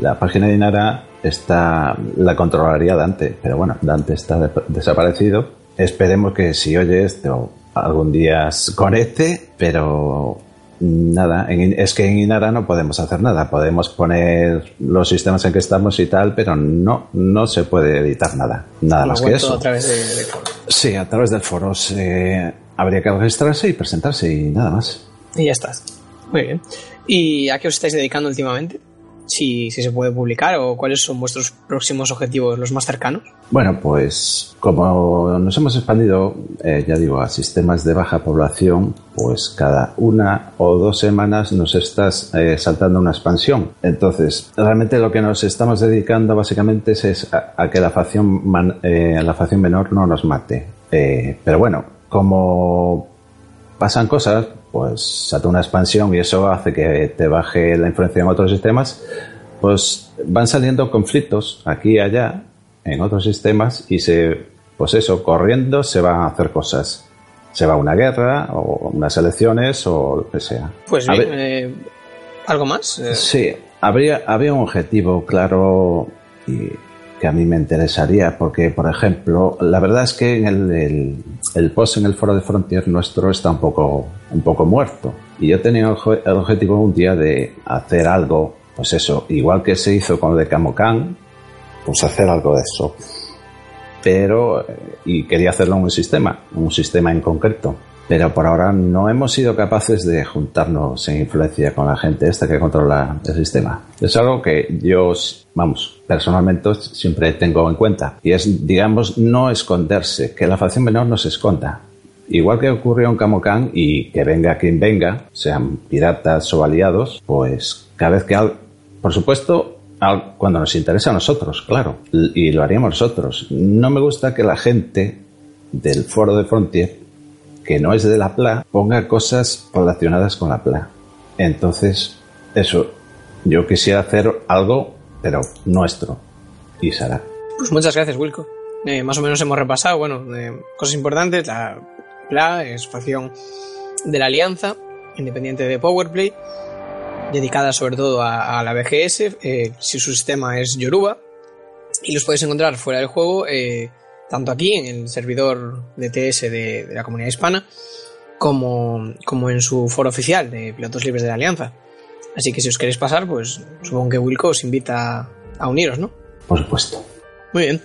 Speaker 18: la página de Inara está la controlaría Dante, pero bueno, Dante está de- desaparecido. Esperemos que si oye esto algún día se conecte, pero nada, en- es que en Inara no podemos hacer nada. Podemos poner los sistemas en que estamos y tal, pero no, no se puede editar nada. Nada
Speaker 5: Lo
Speaker 18: más que eso.
Speaker 5: a través de- del foro.
Speaker 18: Sí, a través del foro se- habría que registrarse y presentarse y nada más.
Speaker 5: Y ya estás. Muy bien. ¿Y a qué os estáis dedicando últimamente? Si, si se puede publicar o cuáles son vuestros próximos objetivos, los más cercanos.
Speaker 18: Bueno, pues como nos hemos expandido, eh, ya digo, a sistemas de baja población, pues cada una o dos semanas nos estás eh, saltando una expansión. Entonces, realmente lo que nos estamos dedicando básicamente es, a que la facción, man- eh, la facción menor no nos mate. Eh, pero bueno, como pasan cosas, pues salta una expansión y eso hace que te baje la influencia en otros sistemas, pues van saliendo conflictos aquí y allá en otros sistemas y se, pues eso, corriendo se van a hacer cosas. Se va a una guerra o unas elecciones o lo que sea.
Speaker 5: Pues bien, eh, ¿algo más? Eh,
Speaker 18: Sí, habría, había un objetivo claro y que a mí me interesaría, porque, por ejemplo, la verdad es que en el, el- post en el foro de Frontier nuestro está un poco, un poco muerto. Y yo tenía el, objetivo un día de hacer algo, pues eso, igual que se hizo con el de Camocan, pues hacer algo de eso. Pero, eh, y quería hacerlo en un sistema, un sistema en concreto. Pero por ahora no hemos sido capaces de juntarnos en influencia con la gente esta que controla el sistema. Es algo que yo, vamos, personalmente siempre tengo en cuenta. Y es, digamos, no esconderse, que la facción menor no se esconda. Igual que ocurrió en Camocan y que venga quien venga, sean piratas o aliados, pues cada vez que al- por supuesto, al- cuando nos interesa a nosotros, claro, y lo haríamos nosotros. No me gusta que la gente del foro de Frontier, que no es de la PLA, ponga cosas relacionadas con la PLA. Entonces, eso, yo quisiera hacer algo, pero nuestro, y será.
Speaker 5: Pues muchas gracias, Wilco. Eh, más o menos hemos repasado, bueno, eh, cosas importantes. La PLA es facción de la Alianza, independiente de Powerplay, dedicada sobre todo a, a la BGS. eh, si su sistema es Yoruba, y los podéis encontrar fuera del juego, eh, tanto aquí en el servidor de TS de, de la comunidad hispana, como, como en su foro oficial de pilotos libres de la Alianza. Así que si os queréis pasar, pues supongo que Wilco os invita a uniros, ¿no?
Speaker 18: Por supuesto.
Speaker 5: Muy bien.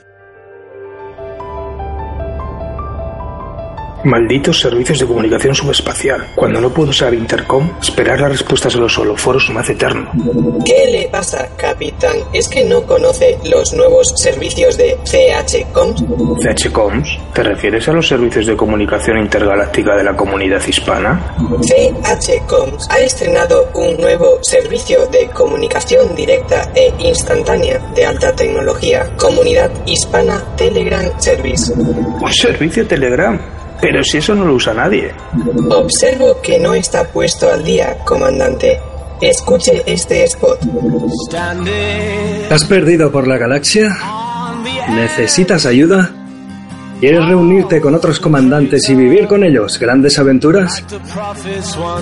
Speaker 27: Malditos servicios de comunicación subespacial. Cuando no puedo usar Intercom, esperar las respuestas a los holoforos me hace eterno.
Speaker 5: ¿Qué le pasa, capitán? ¿Es que no conoce los nuevos servicios de CHCOMS?
Speaker 27: CHCOMS, ¿te refieres a los servicios de comunicación intergaláctica de la comunidad hispana?
Speaker 5: CHCOMS ha estrenado un nuevo servicio de comunicación directa e instantánea de alta tecnología, Comunidad Hispana Telegram Service.
Speaker 27: Un servicio Telegram. Pero si eso no lo usa nadie.
Speaker 5: Observo que no está puesto al día, comandante. Escuche este spot.
Speaker 28: ¿Has perdido por la galaxia? ¿Necesitas ayuda? ¿Quieres reunirte con otros comandantes y vivir con ellos grandes aventuras?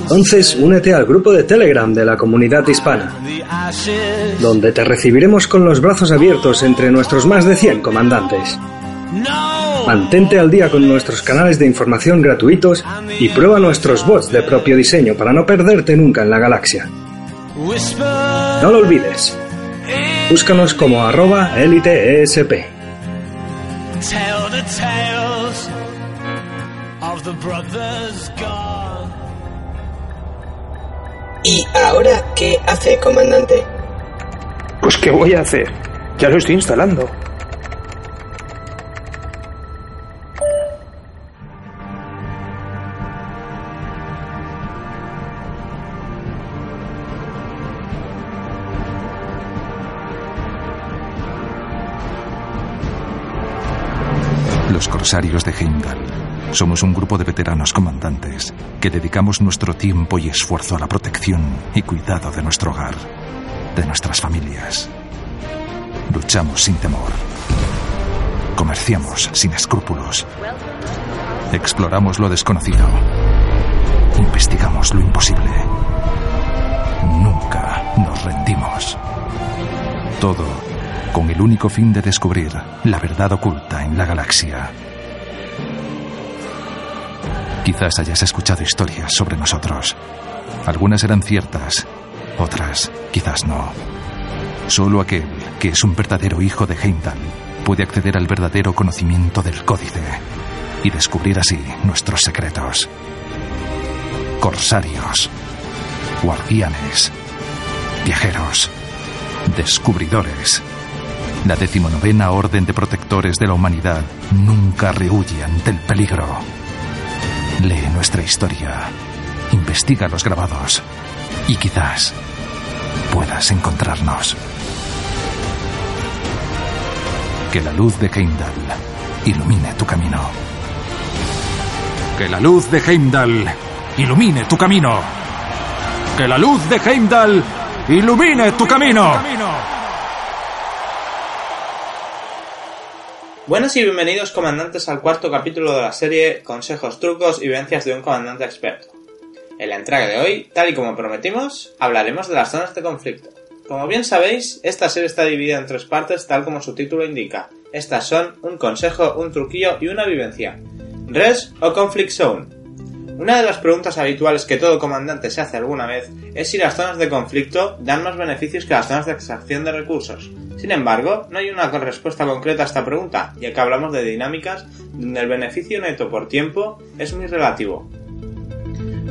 Speaker 28: Entonces únete al grupo de Telegram de la comunidad hispana, donde te recibiremos con los brazos abiertos entre nuestros más de 100 comandantes. Mantente al día con nuestros canales de información gratuitos y prueba nuestros bots de propio diseño para no perderte nunca en la galaxia. No lo olvides. Búscanos como arroba eliteesp.
Speaker 29: Tell the tales of the brothers gone.
Speaker 5: ¿Y ahora qué hace, comandante?
Speaker 27: Pues ¿qué voy a hacer? Ya lo estoy instalando.
Speaker 30: Corsarios de Heimdall. Somos un grupo de veteranos comandantes que dedicamos nuestro tiempo y esfuerzo a la protección y cuidado de nuestro hogar, de nuestras familias. Luchamos sin temor. Comerciamos sin escrúpulos. Exploramos lo desconocido. Investigamos lo imposible. Nunca nos rendimos. Todo con el único fin de descubrir la verdad oculta en la galaxia. Quizás hayas escuchado historias sobre nosotros. Algunas eran ciertas, otras quizás no. Solo aquel que es un verdadero hijo de Heimdall puede acceder al verdadero conocimiento del códice y descubrir así nuestros secretos. Corsarios, guardianes, viajeros, descubridores. La decimonovena Orden de Protectores de la Humanidad nunca rehuye ante el peligro. Lee nuestra historia, investiga los grabados y quizás puedas encontrarnos. Que la luz de Heimdall ilumine tu camino. Que la luz de Heimdall ilumine tu camino. Que la luz de Heimdall ilumine tu camino.
Speaker 31: Buenos y bienvenidos comandantes al cuarto capítulo de la serie Consejos, trucos y vivencias de un comandante experto. En la entrega de hoy, tal y como prometimos, hablaremos de las zonas de conflicto. Como bien sabéis, esta serie está dividida en tres partes tal como su título indica. Estas son un consejo, un truquillo y una vivencia. Res o Conflict Zone. Una de las preguntas habituales que todo comandante se hace alguna vez es si las zonas de conflicto dan más beneficios que las zonas de extracción de recursos. Sin embargo, no hay una respuesta concreta a esta pregunta, ya que hablamos de dinámicas donde el beneficio neto por tiempo es muy relativo.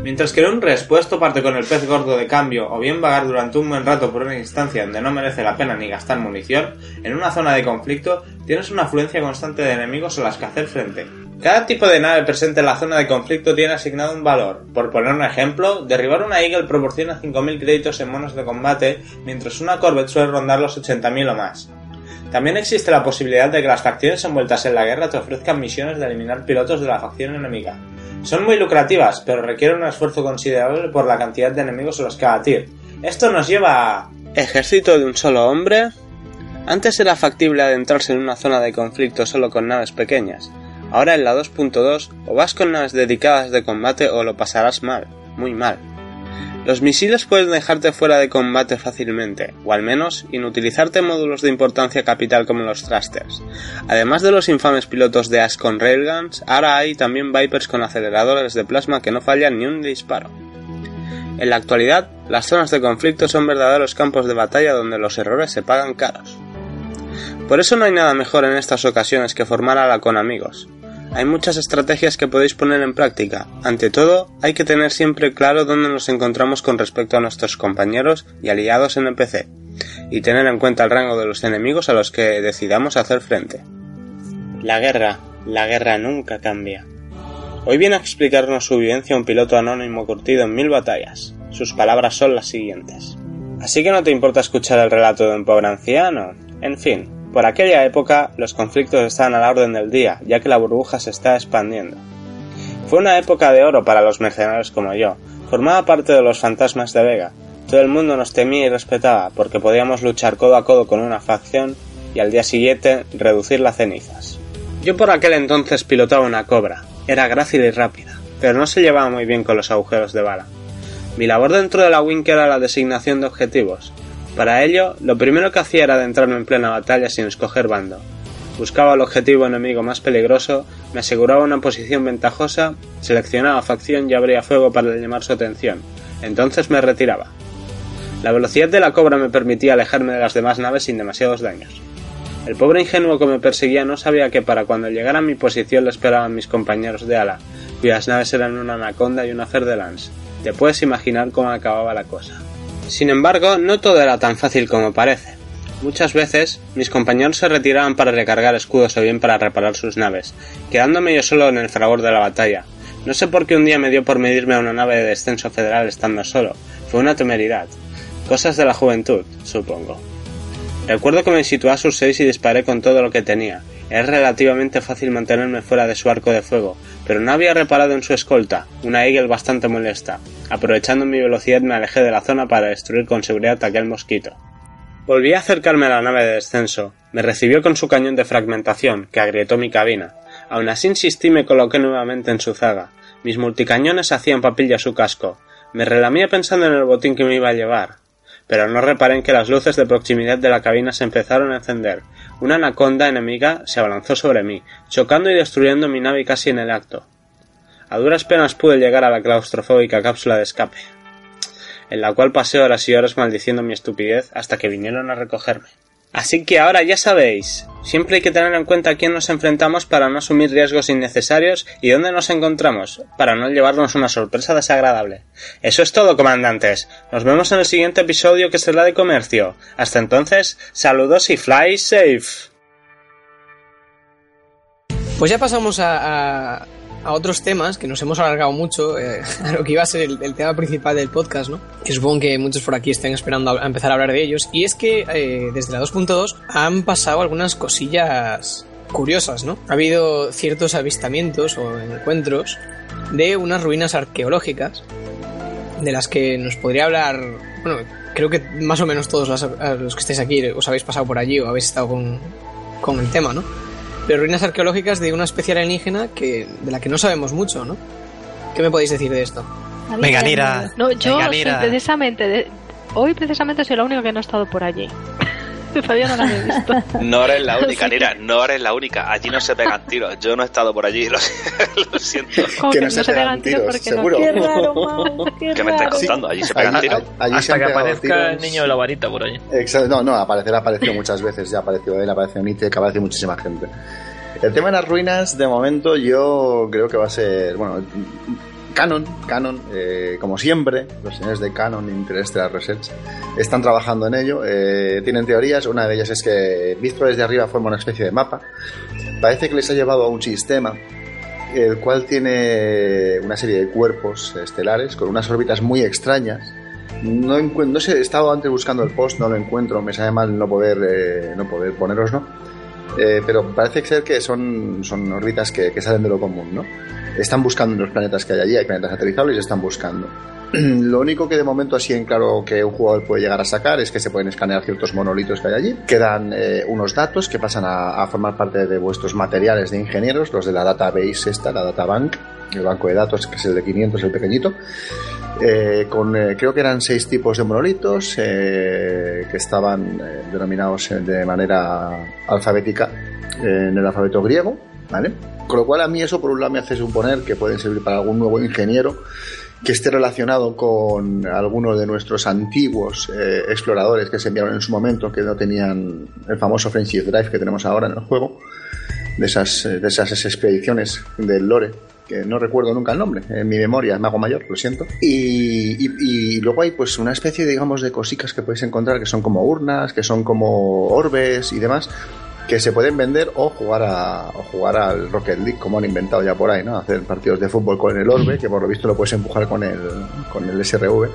Speaker 31: Mientras que en un respuesto parte con el pez gordo de cambio o bien vagar durante un buen rato por una instancia donde no merece la pena ni gastar munición, en una zona de conflicto tienes una afluencia constante de enemigos a las que hacer frente. Cada tipo de nave presente en la zona de conflicto tiene asignado un valor. Por poner un ejemplo, derribar una Eagle proporciona 5.000 créditos en monos de combate, mientras una Corvette suele rondar los 80.000 o más. También existe la posibilidad de que las facciones envueltas en la guerra te ofrezcan misiones de eliminar pilotos de la facción enemiga. Son muy lucrativas, pero requieren un esfuerzo considerable por la cantidad de enemigos a los que abatir. Esto nos lleva a... ¿Ejército de un solo hombre? Antes era factible adentrarse en una zona de conflicto solo con naves pequeñas. Ahora en la 2.2 o vas con naves dedicadas de combate o lo pasarás mal, muy mal. Los misiles pueden dejarte fuera de combate fácilmente, o al menos inutilizarte módulos de importancia capital como los thrusters. Además de los infames pilotos de Ash con railguns, ahora hay también Vipers con aceleradores de plasma que no fallan ni un disparo. En la actualidad, las zonas de conflicto son verdaderos campos de batalla donde los errores se pagan caros. Por eso no hay nada mejor en estas ocasiones que formar ala con amigos, hay muchas estrategias que podéis poner en práctica. Ante todo, hay que tener siempre claro dónde nos encontramos con respecto a nuestros compañeros y aliados en el PC, y tener en cuenta el rango de los enemigos a los que decidamos hacer frente. La guerra, la guerra nunca cambia. Hoy viene a explicarnos su vivencia un piloto anónimo curtido en mil batallas. Sus palabras son las siguientes. Así que no te importa escuchar el relato de un pobre anciano. En fin, por aquella época los conflictos estaban a la orden del día, ya que la burbuja se está expandiendo. Fue una época de oro para los mercenarios como yo. Formaba parte de los fantasmas de Vega. Todo el mundo nos temía y respetaba, porque podíamos luchar codo a codo con una facción y al día siguiente reducir las cenizas. Yo por aquel entonces pilotaba una cobra. Era grácil y rápida, pero no se llevaba muy bien con los agujeros de bala. Mi labor dentro de la Wink era la designación de objetivos, para ello, lo primero que hacía era adentrarme en plena batalla sin escoger bando. Buscaba el objetivo enemigo más peligroso, me aseguraba una posición ventajosa, seleccionaba facción y abría fuego para llamar su atención. Entonces me retiraba. La velocidad de la cobra me permitía alejarme de las demás naves sin demasiados daños. El pobre ingenuo que me perseguía no sabía que para cuando llegara a mi posición le esperaban mis compañeros de ala, cuyas naves eran una anaconda y una fer de. Te puedes imaginar cómo acababa la cosa. Sin embargo, no todo era tan fácil como parece. Muchas veces, mis compañeros se retiraban para recargar escudos o bien para reparar sus naves, quedándome yo solo en el fragor de la batalla. No sé por qué un día me dio por medirme a una nave de descenso federal estando solo. Fue una temeridad. Cosas de la juventud, supongo. Recuerdo que me situé a sus seis y disparé con todo lo que tenía. Es relativamente fácil mantenerme fuera de su arco de fuego, pero no había reparado en su escolta, una Eagle bastante molesta. Aprovechando mi velocidad me alejé de la zona para destruir con seguridad aquel mosquito. Volví a acercarme a la nave de descenso. Me recibió con su cañón de fragmentación, que agrietó mi cabina. Aún así insistí y me coloqué nuevamente en su zaga. Mis multicañones hacían papilla su casco. Me relamía pensando en el botín que me iba a llevar. Pero no reparé en que las luces de proximidad de la cabina se empezaron a encender. Una anaconda enemiga se abalanzó sobre mí, chocando y destruyendo mi nave casi en el acto. A duras penas pude llegar a la claustrofóbica cápsula de escape, en la cual pasé horas y horas maldiciendo mi estupidez hasta que vinieron a recogerme. Así que ahora ya sabéis, siempre hay que tener en cuenta a quién nos enfrentamos para no asumir riesgos innecesarios y dónde nos encontramos, para no llevarnos una sorpresa desagradable. Eso es todo, comandantes. Nos vemos en el siguiente episodio que será de comercio. Hasta entonces, saludos y fly safe.
Speaker 5: Pues ya pasamos a, a otros temas que nos hemos alargado mucho eh, a lo que iba a ser el, tema principal del podcast, ¿no? Que supongo que muchos por aquí estén esperando a, empezar a hablar de ellos. Y es que eh, desde la 2.2 han pasado algunas cosillas curiosas, ¿no? Ha habido ciertos avistamientos o encuentros de unas ruinas arqueológicas de las que nos podría hablar, bueno, creo que más o menos todos los que estáis aquí os habéis pasado por allí o habéis estado con, con el tema, ¿no? Pero ruinas arqueológicas de una especie alienígena que, de la que no sabemos mucho, ¿no? ¿Qué me podéis decir de esto?
Speaker 16: Meganira.
Speaker 11: No, yo
Speaker 16: Meganira.
Speaker 11: Precisamente, de, hoy precisamente soy la única que no ha estado por allí. Todavía no la he visto.
Speaker 10: No eres la única, Nira, no eres la única. Allí no se pegan tiros. Yo no he estado por allí, lo, lo siento.
Speaker 11: Que, no, se, se pegan tiros, porque
Speaker 7: seguro.
Speaker 11: No. Qué raro, man, qué
Speaker 10: ¿Qué me estás contando? Allí se pegan
Speaker 7: allí,
Speaker 10: tiros.
Speaker 7: Allí
Speaker 6: Hasta que aparezca el niño de la varita por allí.
Speaker 7: Exacto. No, no, aparecer ha aparecido muchas veces. Ya apareció él, apareció Nietzsche, que aparece muchísima gente. El tema de las ruinas, de momento, yo creo que va a ser, bueno, Canon, Canon, eh, como siempre, los señores de Canon Interstellar Research están trabajando en ello. Eh, tienen teorías, una de ellas es que visto desde arriba forma una especie de mapa. Parece que les ha llevado a un sistema el cual tiene una serie de cuerpos estelares con unas órbitas muy extrañas. No, no sé, he estado antes buscando el post, no lo encuentro, me sabe mal no poder, eh, no poder poneroslo. ¿no? Eh, pero parece ser que son, son órbitas que, que, salen de lo común, ¿no? Están buscando en los planetas que hay allí, hay planetas aterrizables y están buscando. lo único que de momento así en claro que un jugador puede llegar a sacar es que se pueden escanear ciertos monolitos que hay allí. Quedan eh, unos datos que pasan a, a, formar parte de vuestros materiales de ingenieros, los de la database esta, la databank, el banco de datos que es el de 500, el pequeñito. Eh, con eh, creo que eran seis tipos de monolitos eh, que estaban eh, denominados de manera alfabética en el alfabeto griego, Con lo cual a mí eso por un lado me hace suponer que pueden servir para algún nuevo ingeniero que esté relacionado con algunos de nuestros antiguos eh, exploradores que se enviaron en su momento, que no tenían el famoso Friendship Drive que tenemos ahora en el juego, de esas, de esas expediciones del Lore que no recuerdo nunca el nombre, en mi memoria, Mago Mayor, lo siento. Y, luego hay pues una especie, digamos, de cositas que podéis encontrar que son como urnas, que son como orbes y demás, que se pueden vender o jugar a o jugar al Rocket League como han inventado ya por ahí, ¿no? Hacer partidos de fútbol con el orbe, que por lo visto lo puedes empujar con el con el SRV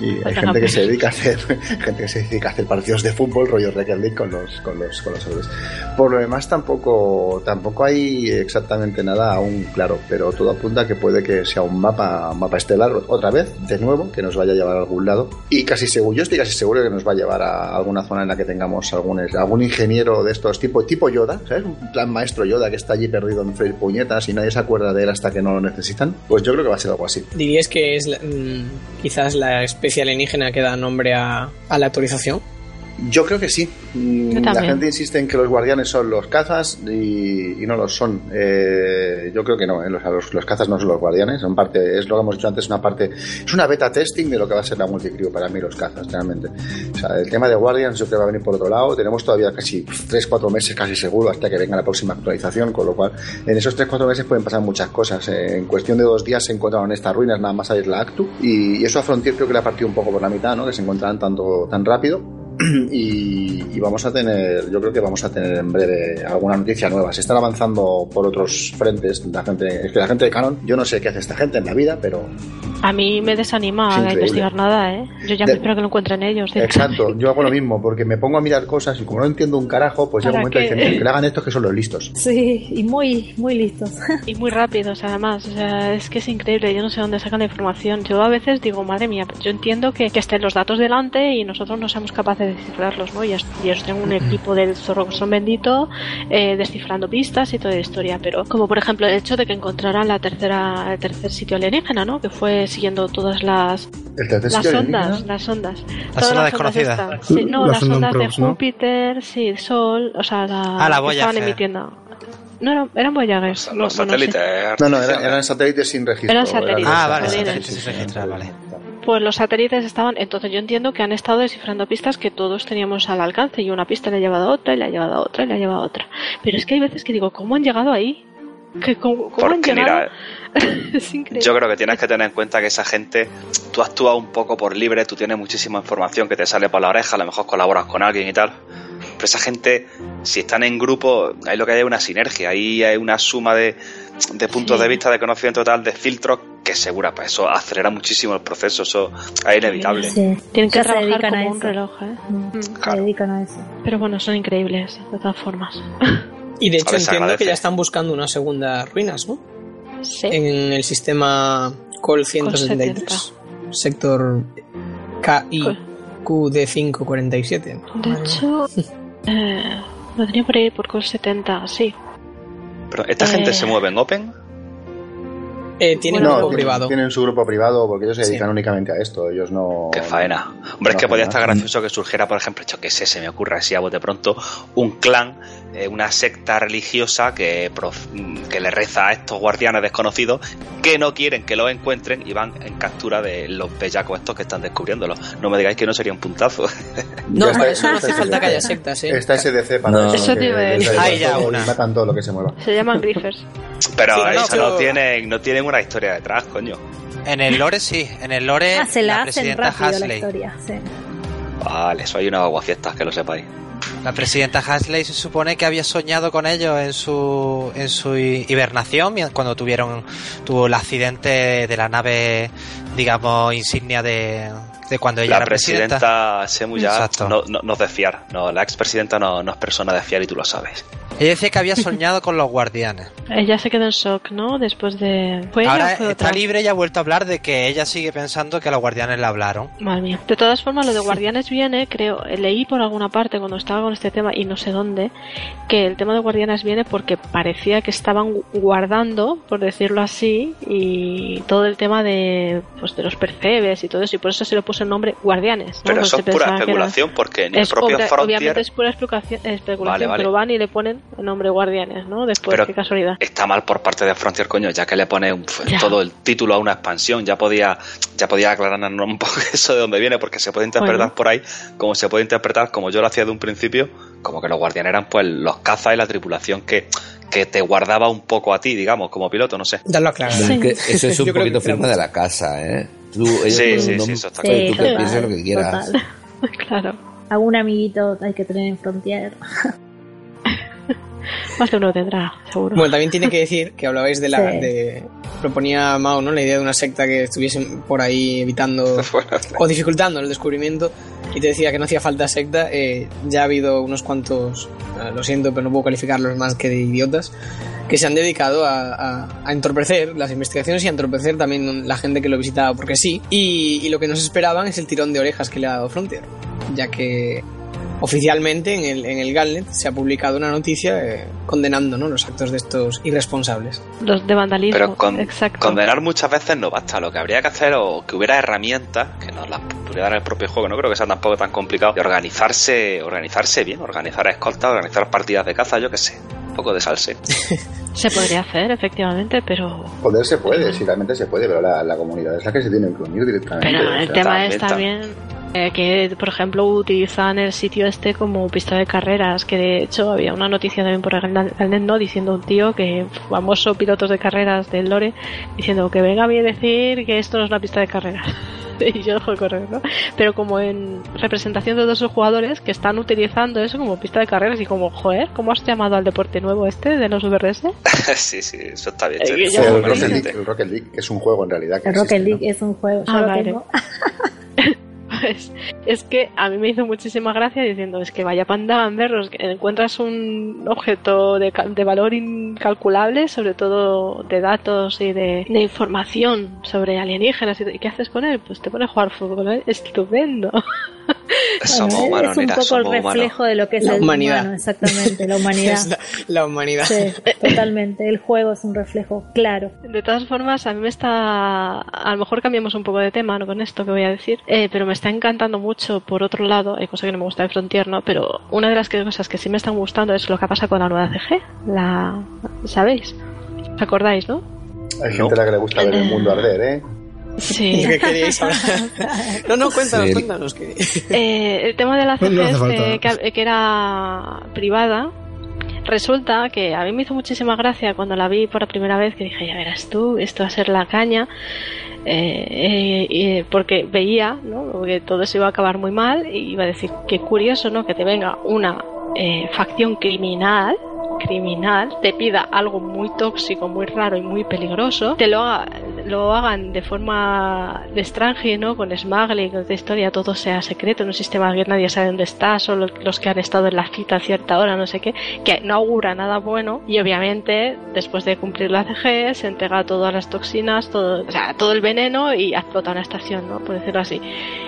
Speaker 7: y hay gente que se dedica a hacer gente que se dedica a hacer partidos de fútbol rollo Rocket League con los con los con los orbes. Por lo demás tampoco tampoco hay exactamente nada aún claro, pero todo apunta a que puede que sea un mapa mapa estelar otra vez de nuevo que nos vaya a llevar a algún lado y casi seguro yo estoy casi seguro que nos va a llevar a alguna zona en la que tengamos algún algún ingeniero de estos tipos tipo Yoda, ¿sabes? Un plan maestro Yoda que está allí perdido en freír puñetas y nadie se acuerda de él hasta que no lo necesitan. Pues yo creo que va a ser algo así.
Speaker 5: ¿Dirías que es mmm, quizás la especie alienígena que da nombre a, a la autorización?
Speaker 7: Yo creo que sí. La gente insiste en que los guardianes son los cazas y, y no lo son. Eh, yo creo que no, ¿eh? los, los, los, cazas no son los guardianes, son parte, es lo que hemos dicho antes, una parte, es una beta testing de lo que va a ser la multicrew para mí los cazas, realmente. O sea, el tema de guardians yo creo que va a venir por otro lado. Tenemos todavía casi 3-4 meses casi seguro hasta que venga la próxima actualización, con lo cual en esos 3-4 meses pueden pasar muchas cosas. Eh, en cuestión de dos días se encontraron estas ruinas, nada más salir la Actu, y, y eso a Frontier creo que le ha partido un poco por la mitad, ¿no? Que se encontraran tanto, tan rápido y, y vamos a tener, yo creo que vamos a tener en breve alguna noticia nueva. Se están avanzando por otros frentes. La gente, es que la gente de Canon, yo no sé qué hace esta gente en la vida, pero
Speaker 11: A mí me desanima
Speaker 7: Es
Speaker 11: a investigar nada, ¿eh? Yo ya
Speaker 7: De-
Speaker 11: me espero que lo encuentren ellos.
Speaker 7: Exacto, yo hago lo mismo, porque me pongo a mirar cosas y como no entiendo un carajo, pues llega un
Speaker 11: ¿Para
Speaker 7: momento
Speaker 11: qué?
Speaker 7: diciendo que le hagan estos que son los listos.
Speaker 12: Sí, y muy, muy listos.
Speaker 11: Y muy rápidos, además. O sea, es que es increíble. Yo no sé dónde sacan la información. Yo a veces digo, madre mía, yo entiendo que, que estén los datos delante y nosotros no somos capaces de descifrarlos, ¿no? Y ellos tienen un equipo del zorro son bendito eh, descifrando pistas y toda la historia. Pero, como por ejemplo, el hecho de que encontraran la tercera, el tercer sitio alienígena, ¿no? Que fue siguiendo todas las, las ondas, las ondas.
Speaker 16: La
Speaker 11: Todas las ondas
Speaker 16: desconocida.
Speaker 11: estas. Sí, no,
Speaker 16: La
Speaker 11: las
Speaker 16: sonda
Speaker 11: ondas de
Speaker 16: ¿no?
Speaker 11: Júpiter, sí, el Sol, o sea, la,
Speaker 16: Ah, la
Speaker 11: que estaban emitiendo. No, eran, eran Voyagers. no,
Speaker 10: Los
Speaker 11: sí.
Speaker 10: satélites.
Speaker 7: No, no, eran, eran satélites sin registro.
Speaker 11: Eran satélites.
Speaker 16: Ah, vale,
Speaker 11: Satélites.
Speaker 16: satélites sin registrar, vale.
Speaker 11: Pues los satélites estaban, entonces yo entiendo que han estado descifrando pistas que todos teníamos al alcance y una pista le ha llevado a otra y le ha llevado a otra y le ha llevado a otra. Pero es que hay veces que digo, ¿cómo han llegado ahí? ¿Que ¿Cómo, cómo han llegado?
Speaker 10: mira,
Speaker 11: es increíble.
Speaker 10: Yo creo que tienes que tener en cuenta que esa gente, tú actúas un poco por libre, tú tienes muchísima información que te sale por la oreja, a lo mejor colaboras con alguien y tal. Pero esa gente, si están en grupo, ahí lo que hay es una sinergia, ahí hay una suma de, de puntos
Speaker 11: Sí.
Speaker 10: de vista, de conocimiento tal, de filtros, que segura, pues eso acelera muchísimo el proceso, eso es inevitable.
Speaker 12: Sí.
Speaker 11: Tienen que trabajar
Speaker 12: dedican a
Speaker 11: como un reloj, ¿eh?
Speaker 12: Mm, Se dedican a eso.
Speaker 11: Pero bueno, son increíbles, de todas formas.
Speaker 5: Y de hecho entiendo
Speaker 10: agradece.
Speaker 5: que ya están buscando una segunda ruinas, ¿no?
Speaker 11: Sí.
Speaker 5: En el sistema Col 173. Sector KI QD547.
Speaker 11: De hecho, eh, lo tenía por ahí por cos 70, sí.
Speaker 10: Pero esta gente
Speaker 11: Eh.
Speaker 10: se mueve en Open,
Speaker 5: Eh, tienen
Speaker 7: no,
Speaker 5: un grupo
Speaker 7: tienen,
Speaker 5: privado.
Speaker 7: tienen su grupo privado porque ellos se
Speaker 5: Sí.
Speaker 7: dedican únicamente a esto. Ellos no.
Speaker 10: Qué faena. Hombre, es
Speaker 7: no
Speaker 10: que
Speaker 7: hacen
Speaker 10: podía
Speaker 7: nada.
Speaker 10: estar gracioso que surgiera, por ejemplo, yo qué sé, se me ocurre así a bote pronto, un clan, eh, una secta religiosa que, prof- que le reza a estos guardianes desconocidos que no quieren que los encuentren y van en captura de los bellacos estos que están descubriéndolo. No me digáis que no sería un puntazo.
Speaker 5: No,
Speaker 7: está-
Speaker 5: para eso no hace falta que haya sectas, ¿eh?
Speaker 7: Está SDC para
Speaker 3: No.
Speaker 7: eso.
Speaker 11: Te
Speaker 16: ya una.
Speaker 7: Matan todo lo que se mueva.
Speaker 11: Se llaman Griffers.
Speaker 10: Pero
Speaker 5: Sí, no,
Speaker 10: eso
Speaker 5: pero-
Speaker 10: no tienen, no tienen una historia detrás, coño.
Speaker 16: En el lore sí, en el lore
Speaker 12: Ah, se la,
Speaker 16: la
Speaker 12: hacen
Speaker 16: presidenta
Speaker 12: rápido la historia. Sí.
Speaker 10: Vale, eso hay unas aguafiestas, que lo sepáis.
Speaker 16: La presidenta Hasley se supone que había soñado con ellos en su en su hibernación cuando tuvieron tuvo el accidente de la nave digamos insignia de, de cuando ella
Speaker 10: La
Speaker 16: era presidenta.
Speaker 10: presidenta Semu ya
Speaker 16: Exacto.
Speaker 10: no, no, no es de fiar. No, la expresidenta no, no es persona de fiar y tú lo sabes.
Speaker 16: Ella decía que había soñado con los guardianes.
Speaker 11: Ella se quedó en shock, ¿no? Después de... ¿Fue ella
Speaker 16: Ahora
Speaker 11: o fue
Speaker 16: está
Speaker 11: otra?
Speaker 16: libre y ha vuelto a hablar de que ella sigue pensando que los guardianes le hablaron.
Speaker 11: Madre mía. De todas formas, lo de Guardianes viene, creo, leí por alguna parte cuando estaba con este tema y no sé dónde, que el tema de Guardianes viene porque parecía que estaban gu- guardando, por decirlo así, y todo el tema de, pues, de los percebes y todo eso, y por eso se le puso el nombre Guardianes. ¿no?
Speaker 10: Pero eso es pura
Speaker 11: era-
Speaker 10: especulación porque ni el propio Frontier
Speaker 11: Obviamente es pura especulación, especulación
Speaker 10: Vale, vale.
Speaker 11: pero van y le ponen el nombre Guardianes, ¿no? Después,
Speaker 10: Pero-
Speaker 11: qué casualidad.
Speaker 10: está mal por parte de Frontier, coño, ya que le pone un- todo el título a una expansión, ya podía, ya podía aclararnos un poco eso de dónde viene, porque se puede interpretar
Speaker 11: Bueno.
Speaker 10: por ahí, como se puede interpretar, como yo lo hacía de un principio, como que los guardianes eran pues los cazas y la tripulación que, que te guardaba un poco a ti, digamos, como piloto, no sé.
Speaker 5: Darlo
Speaker 3: que eso es un
Speaker 5: Yo
Speaker 3: poquito firma de la casa, ¿eh? Tú, ellos
Speaker 10: Sí,
Speaker 3: no-
Speaker 10: sí,
Speaker 3: no-
Speaker 10: sí, eso está
Speaker 3: tú
Speaker 10: claro.
Speaker 3: que
Speaker 12: total,
Speaker 3: pienses lo que quieras.
Speaker 12: total.
Speaker 11: claro.
Speaker 12: Algún amiguito hay que tener en Frontier.
Speaker 11: Más de uno tendrá, seguro.
Speaker 5: Bueno, también tiene que decir que hablabais de la.
Speaker 12: Sí.
Speaker 5: De, proponía Mao, ¿no? La idea de una secta que estuviesen por ahí evitando o dificultando el descubrimiento. Y te decía que no hacía falta secta. eh, ya ha habido unos cuantos, eh, lo siento, pero no puedo calificarlos más que de idiotas, que se han dedicado a, a- a entorpecer las investigaciones y a entorpecer también la gente que lo visitaba porque sí. Y, y lo que nos esperaban es el tirón de orejas que le ha dado Frontier, ya que oficialmente en el, en el Galnet se ha publicado una noticia eh, condenando ¿no? los actos de estos irresponsables.
Speaker 11: Los de vandalismo.
Speaker 10: Pero con-
Speaker 11: Exacto.
Speaker 10: condenar muchas veces no basta. Lo que habría que hacer o que hubiera herramientas que nos las pudiera dar el propio juego. No creo que sea tampoco tan complicado de organizarse, organizarse bien, organizar escoltas, organizar partidas de caza, yo qué sé. Un poco de salse.
Speaker 11: Se podría hacer, efectivamente, pero...
Speaker 7: Poder se puede, sí, realmente se puede, pero la, la comunidad es la que se tiene que unir directamente.
Speaker 11: Pero
Speaker 7: o
Speaker 11: el
Speaker 7: sea,
Speaker 11: tema es
Speaker 10: también,
Speaker 11: eh, que, por ejemplo, utilizan el sitio este como pista de carreras, que de hecho había una noticia también por el net, ¿no? Diciendo un tío que, famoso pilotos de carreras del Lore, diciendo que venga a mí a decir que esto no es una pista de carreras. y yo correr, ¿no? Pero como en representación de dos jugadores que están utilizando eso como pista de carreras y como, joder, ¿cómo has llamado al deporte nuevo este de los VRS?
Speaker 10: sí, sí, eso está bien.
Speaker 11: Eh,
Speaker 7: Sí, el, Rocket. League, el Rocket League es un juego en realidad. Que
Speaker 12: El Rocket
Speaker 7: existe,
Speaker 12: League es un juego, yo
Speaker 11: Ah,
Speaker 12: lo
Speaker 11: vale.
Speaker 12: tengo.
Speaker 11: Pues es que a mí me hizo muchísima gracia diciendo, es que vaya panda gamberros, que encuentras un objeto de, de valor incalculable, sobre todo de datos y de, de información sobre alienígenas, y, ¿qué haces con él? Pues te pones a jugar fútbol, ¿eh? estupendo.
Speaker 10: Somos humanos,
Speaker 12: es un
Speaker 10: mira,
Speaker 12: poco el reflejo de lo que es
Speaker 5: La
Speaker 12: el
Speaker 5: humanidad.
Speaker 12: humano, exactamente, la humanidad.
Speaker 5: La, la humanidad.
Speaker 12: Sí, totalmente. El juego es un reflejo claro.
Speaker 11: De todas formas, a mí me está. A lo mejor cambiamos un poco de tema ¿no? con esto que voy a decir, eh, pero me está encantando mucho. Por otro lado, hay cosas que no me gusta de Frontier, ¿no? Pero una de las cosas que sí me están gustando es lo que pasa con la nueva CG. La. ¿Sabéis? ¿Os acordáis, no?
Speaker 7: Hay gente a la que le gusta ver el mundo arder, ¿eh?
Speaker 11: Sí.
Speaker 5: ¿Qué queríais hablar? No, no, cuéntanos,
Speaker 3: Sí.
Speaker 5: cuéntanos. Que...
Speaker 11: Eh, el tema de la CG
Speaker 5: no
Speaker 11: este, que, que era privada, resulta que a mí me hizo muchísima gracia cuando la vi por la primera vez, que dije, ya verás tú, esto va a ser la caña, eh, eh, porque veía ¿no? que todo se iba a acabar muy mal y iba a decir, qué curioso ¿no? que te venga una eh, facción criminal criminal te pida algo muy tóxico, muy raro y muy peligroso, te lo, haga- lo hagan de forma de extranjero, ¿no? Con smuggling, de historia, todo sea secreto, en un sistema que nadie sabe dónde está, solo los que han estado en la cita a cierta hora, no sé qué, que no augura nada bueno y obviamente después de cumplir la CG se entrega todas las toxinas, todo, o sea, todo el veneno y explota una estación, ¿no? Por decirlo así.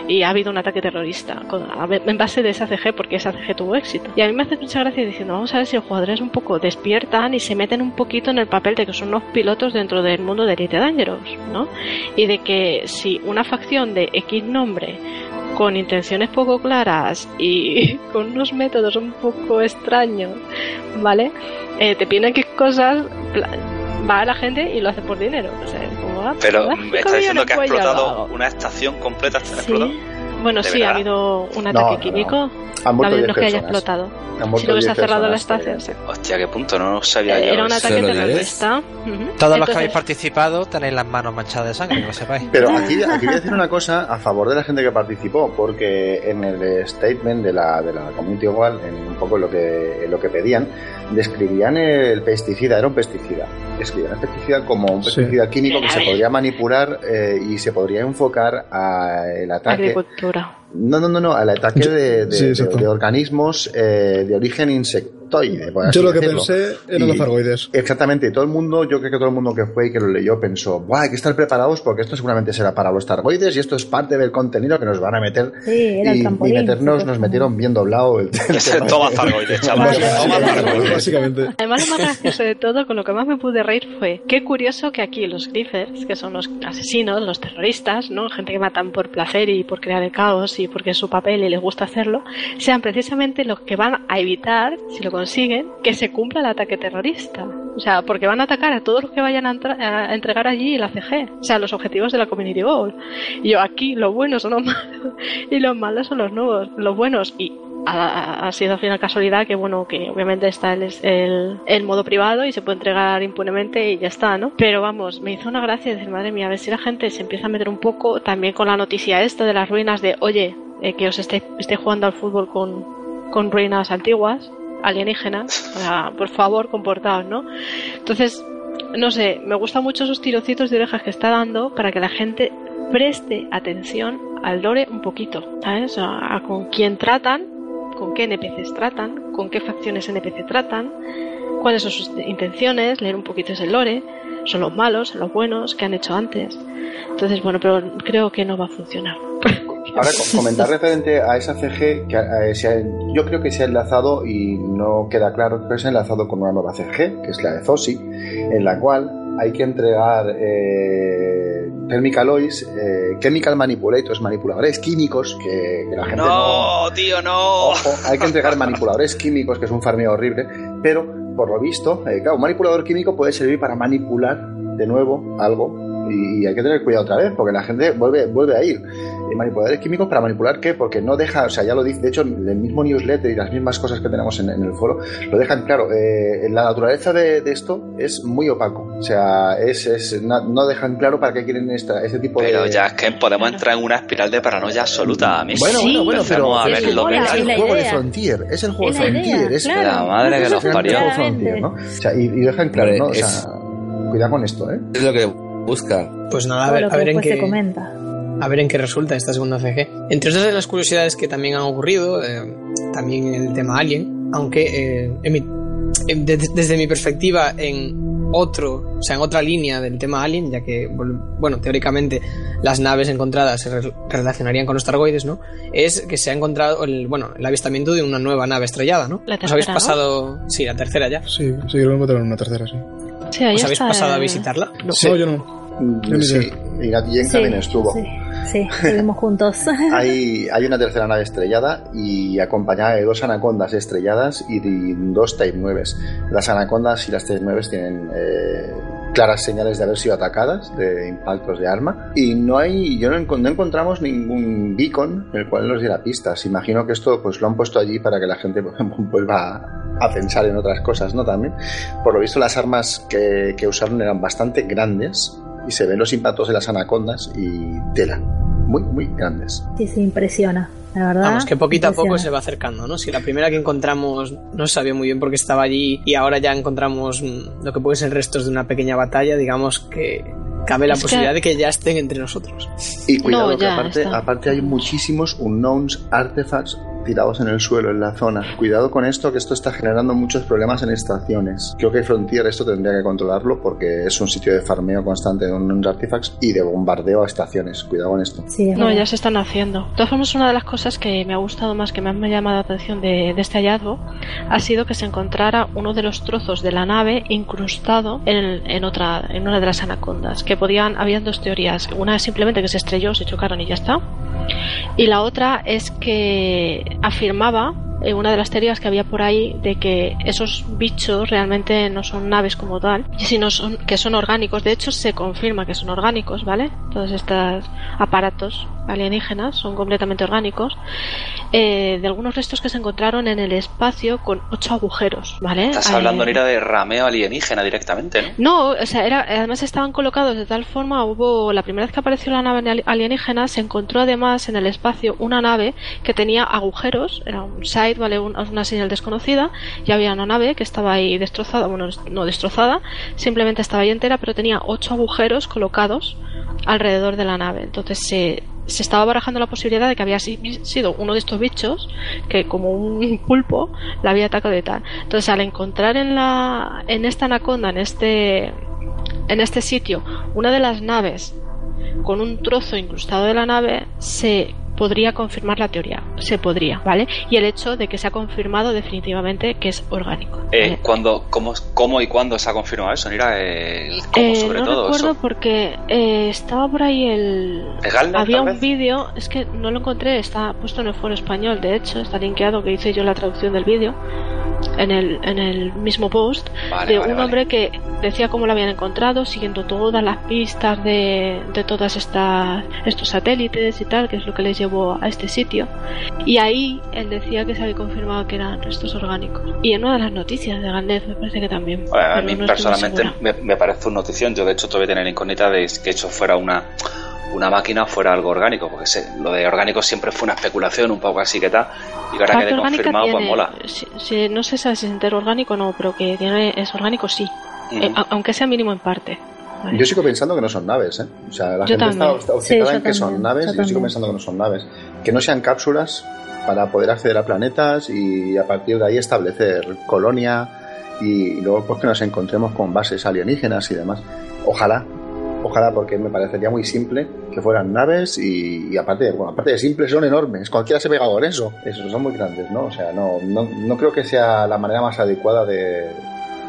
Speaker 11: Y ha habido un ataque terrorista en base de esa CG porque esa CG tuvo éxito. Y a mí me hace mucha gracia diciendo, vamos a ver si los jugadores un poco despiertan y se meten un poquito en el papel de que son unos pilotos dentro del mundo de Elite Dangerous, ¿no? Y de que si una facción de X nombre con intenciones poco claras y con unos métodos un poco extraños, ¿vale? Eh, te piden que cosas va a la gente y lo hace por dinero. O sea, como, ah,
Speaker 10: Pero me está diciendo que ha
Speaker 11: pues
Speaker 10: explotado una estación completa. ¿ha
Speaker 11: Sí. Bueno,
Speaker 10: ¿De
Speaker 11: sí, ha habido un
Speaker 10: No,
Speaker 11: ataque
Speaker 10: no,
Speaker 11: químico.
Speaker 10: no. Han
Speaker 11: No,
Speaker 10: muerto
Speaker 11: no
Speaker 10: 10
Speaker 11: es que haya explotado.
Speaker 10: Han muerto
Speaker 11: Sino que se ha
Speaker 10: 10
Speaker 11: cerrado la estación. sí.
Speaker 10: Hostia, qué punto, no sabía yo.
Speaker 11: Era un ataque terrorista. Ujú.
Speaker 16: Todos los que habéis participado tenéis las manos manchadas de sangre, que lo sepáis.
Speaker 7: Pero aquí, aquí voy a decir una cosa a favor de la gente que participó, porque en el statement de la, de la Community Igual, en un poco lo que, en lo que pedían, describían el pesticida, era un pesticida. Describían el pesticida como un
Speaker 28: Sí.
Speaker 7: pesticida químico que se podría manipular eh, y se podría enfocar al ataque. No, no, no, no, al ataque de, de-
Speaker 28: sí,
Speaker 7: de-
Speaker 28: exacto.
Speaker 7: de organismos eh, de origen insectoide. por así
Speaker 28: Yo lo que
Speaker 7: decirlo.
Speaker 28: pensé eran
Speaker 7: Y-
Speaker 28: los argoides.
Speaker 7: Exactamente, y todo el mundo, yo creo que todo el mundo que fue y que lo leyó pensó, ¡buah, hay que estar preparados porque esto seguramente será para los targoides y esto es parte del contenido que nos van a meter.
Speaker 12: Sí, era el
Speaker 7: y, y meternos, nos metieron bien doblado el.
Speaker 10: Toma zargoides, chaval. Toma.
Speaker 28: Básicamente.
Speaker 11: Además, lo más gracioso de todo, con lo que más me pude reír fue qué curioso que aquí los Griffers, que son los asesinos, los terroristas, ¿no? gente que matan por placer y por crear el caos y porque es su papel y les gusta hacerlo, sean precisamente los que van a evitar, si lo consiguen, que se cumpla el ataque terrorista. O sea, porque van a atacar a todos los que vayan a, a entregar allí la CG, o sea, los objetivos de la Community Goal. Y yo aquí, los buenos son los malos y los malos son los nuevos, los buenos. Y ha, sido al final casualidad que bueno que obviamente está el, el, el modo privado y se puede entregar impunemente y ya está no pero vamos me hizo una gracia decir madre mía a ver si la gente se empieza a meter un poco también con la noticia esta de las ruinas de oye eh, que os estéis esté jugando al fútbol con, con ruinas antiguas alienígenas o sea, por favor comportaos no entonces no sé, me gustan mucho esos tirocitos de orejas que está dando para que la gente preste atención al lore un poquito, ¿sabes? A, a con quién tratan, con qué NPCs tratan, con qué facciones NPC tratan, cuáles son sus intenciones, leer un poquito ese lore, son los malos, son los buenos, qué han hecho antes. Entonces, bueno, pero creo que no va a funcionar.
Speaker 7: Ahora, co- comentar referente a esa CG, que eh, se ha- yo creo que se ha enlazado y no queda claro, pero se ha enlazado con una nueva CG, que es la de Zosi, en la cual hay que entregar eh, Thermic Alloys, eh, Chemical Manipulators, manipuladores químicos, que, que la gente no,
Speaker 10: No, tío, no.
Speaker 7: Ojo, hay que entregar manipuladores químicos, que es un farmeo horrible, pero por lo visto, eh, claro, un manipulador químico puede servir para manipular de nuevo algo y, hay que tener cuidado otra vez porque la gente vuelve, vuelve a ir. Manipuladores químicos para manipular qué, porque no deja, o sea, ya lo dice, de hecho, el mismo newsletter y las mismas cosas que tenemos en, en el foro lo dejan claro. eh, la naturaleza de, de esto es muy opaco, o sea, es, es na- no dejan claro para qué quieren esta, este tipo
Speaker 10: Pero
Speaker 7: de.
Speaker 10: ya es que podemos entrar en una espiral de paranoia absoluta. A mí
Speaker 7: Bueno, bueno, bueno, pero
Speaker 10: a ver lo que
Speaker 7: es el juego de Frontier, es el juego de Frontier, es
Speaker 10: claro. La madre que los parió.
Speaker 7: juego de Frontier, ¿no? O sea, y, y dejan claro, ¿no? O
Speaker 3: es-
Speaker 7: sea, cuidado con esto, ¿eh?
Speaker 3: Es lo que busca.
Speaker 5: Pues nada, a ver, a ver en
Speaker 12: después se
Speaker 5: qué.
Speaker 12: comenta.
Speaker 5: A ver en qué resulta esta segunda CG. Entre otras de las curiosidades que también han ocurrido, eh, también el tema Alien, aunque eh, en mi- en- de- desde mi perspectiva en otro, o sea, en otra línea del tema Alien, ya que, bueno, teóricamente las naves encontradas se re- relacionarían con los targoides, ¿no? Es que se ha encontrado el, bueno, el avistamiento de una nueva nave estrellada, ¿no?
Speaker 11: La
Speaker 5: ¿Os habéis
Speaker 11: tercera, ¿no?
Speaker 5: pasado? Sí, la tercera ya.
Speaker 17: Sí, sí, creo que encontraron una tercera, sí.
Speaker 11: Sí,
Speaker 5: ¿Os habéis pasado a visitarla?
Speaker 17: No, yo no. Yo ni
Speaker 7: Sí,
Speaker 17: idea.
Speaker 7: y Gatien
Speaker 12: Sí,
Speaker 7: también estuvo.
Speaker 12: Sí, sí, estuvimos juntos.
Speaker 7: Hay, hay una tercera nave estrellada y acompañada de dos anacondas estrelladas y dos Type 9. Las anacondas y las Type 9 tienen eh, claras señales de haber sido atacadas de impactos de arma y no hay yo no, no encontramos ningún beacon en el cual nos diera pistas. Imagino que esto pues lo han puesto allí para que la gente pues, vuelva a, a pensar en otras cosas, ¿no? También. Por lo visto las armas que, que usaron eran bastante grandes y se ven los impactos de las anacondas y tela. Muy, muy grandes.
Speaker 12: Sí, se impresiona, la verdad.
Speaker 5: Vamos, que poquito a poco se va acercando, ¿no? Si la primera que encontramos no se sabía muy bien por qué estaba allí y ahora ya encontramos lo que pueden ser restos de una pequeña batalla, digamos que cabe la
Speaker 12: Es que-
Speaker 5: posibilidad de que ya estén entre nosotros.
Speaker 7: Y cuidado
Speaker 5: No,
Speaker 7: que aparte, aparte hay muchísimos unknowns artefacts tirados en el suelo, en la zona. Cuidado con esto, que esto está generando muchos problemas en estaciones. Creo que Frontier esto tendría que controlarlo porque es un sitio de farmeo constante de unknowns artifacts y de bombardeo a estaciones. Cuidado con esto.
Speaker 11: No, ya se están haciendo. De todas formas, una de las cosas que me ha gustado más, que me ha llamado la atención de, de este hallazgo, ha sido que se encontrara uno de los trozos de la nave incrustado en, el- en otra, en una de las anacondas. Que podían, habían dos teorías. Una es simplemente que se estrelló, se chocaron y ya está. Y la otra es que afirmaba eh, una de las teorías que había por ahí de que esos bichos realmente no son naves como tal, sino son, que son orgánicos. De hecho, se confirma que son orgánicos, ¿vale? Todos estos aparatos alienígenas son completamente orgánicos. eh, de algunos restos que se encontraron en el espacio con ocho agujeros, ¿vale?
Speaker 10: Estás
Speaker 11: Eh,
Speaker 10: hablando, Nira, de rameo alienígena directamente, ¿no?
Speaker 11: no, o sea, era, además estaban colocados de tal forma, hubo, la primera vez que apareció la nave ali- alienígena, se encontró además en el espacio una nave que tenía agujeros, era un site, ¿vale? Un- una señal desconocida, y había una nave que estaba ahí destrozada, bueno, no destrozada, simplemente estaba ahí entera, pero tenía ocho agujeros colocados alrededor de la nave. Entonces se, se estaba barajando la posibilidad de que había si- sido uno de estos bichos que como un pulpo la había atacado y tal. Entonces al encontrar en la en esta anaconda, en este en este sitio, una de las naves con un trozo incrustado de la nave se podría confirmar la teoría, se podría, ¿vale? Y el hecho de que se ha confirmado definitivamente que es orgánico.
Speaker 10: Eh, ¿cuándo, cómo, ¿Cómo y cuándo se ha confirmado eso, Nira? El cómo,
Speaker 11: Eh,
Speaker 10: sobre
Speaker 11: no
Speaker 10: todo
Speaker 11: recuerdo
Speaker 10: eso.
Speaker 11: porque eh, estaba por ahí el...
Speaker 10: ¿El Galner,
Speaker 11: Había un vídeo, es que no lo encontré, está puesto en el foro español, de hecho, está linkeado que hice yo la traducción del vídeo en el, en el mismo post
Speaker 10: Vale,
Speaker 11: de
Speaker 10: vale,
Speaker 11: un
Speaker 10: vale.
Speaker 11: hombre que decía cómo lo habían encontrado, siguiendo todas las pistas de, de todas estas estos satélites y tal, que es lo que les llevó a este sitio. Y ahí él decía que se había confirmado que eran restos orgánicos. Y en una de las noticias de Galnet me parece que también.
Speaker 10: Bueno, a mí
Speaker 11: no
Speaker 10: personalmente me, me parece una notición. Yo, de hecho, todavía tener la incógnita de que eso fuera una, una máquina, fuera algo orgánico. Porque se- lo de orgánico siempre fue una especulación, un poco así que tal. Y que ahora
Speaker 11: Parte
Speaker 10: quede confirmado, pues
Speaker 11: tiene-
Speaker 10: mola.
Speaker 11: si- si- no sé si es entero orgánico o no, pero que tiene, es orgánico sí.
Speaker 7: Ujú.
Speaker 11: Eh, a- aunque sea mínimo en parte.
Speaker 7: Yo sigo pensando que no son naves, ¿eh? O sea, la
Speaker 11: Yo
Speaker 7: gente está,
Speaker 11: también.
Speaker 7: está
Speaker 11: Sí,
Speaker 7: obcecada
Speaker 11: yo
Speaker 7: en que son
Speaker 11: también,
Speaker 7: naves
Speaker 11: yo
Speaker 7: yo sigo pensando que no son naves. Que no sean cápsulas para poder acceder a planetas y a partir de ahí establecer colonia y luego pues que nos encontremos con bases alienígenas y demás. Ojalá, ojalá porque me parecería muy simple que fueran naves y, y aparte, bueno, aparte de simples son enormes. Cualquiera se pega con eso. Esos son muy grandes, ¿no? O sea, no, no, no creo que sea la manera más adecuada de,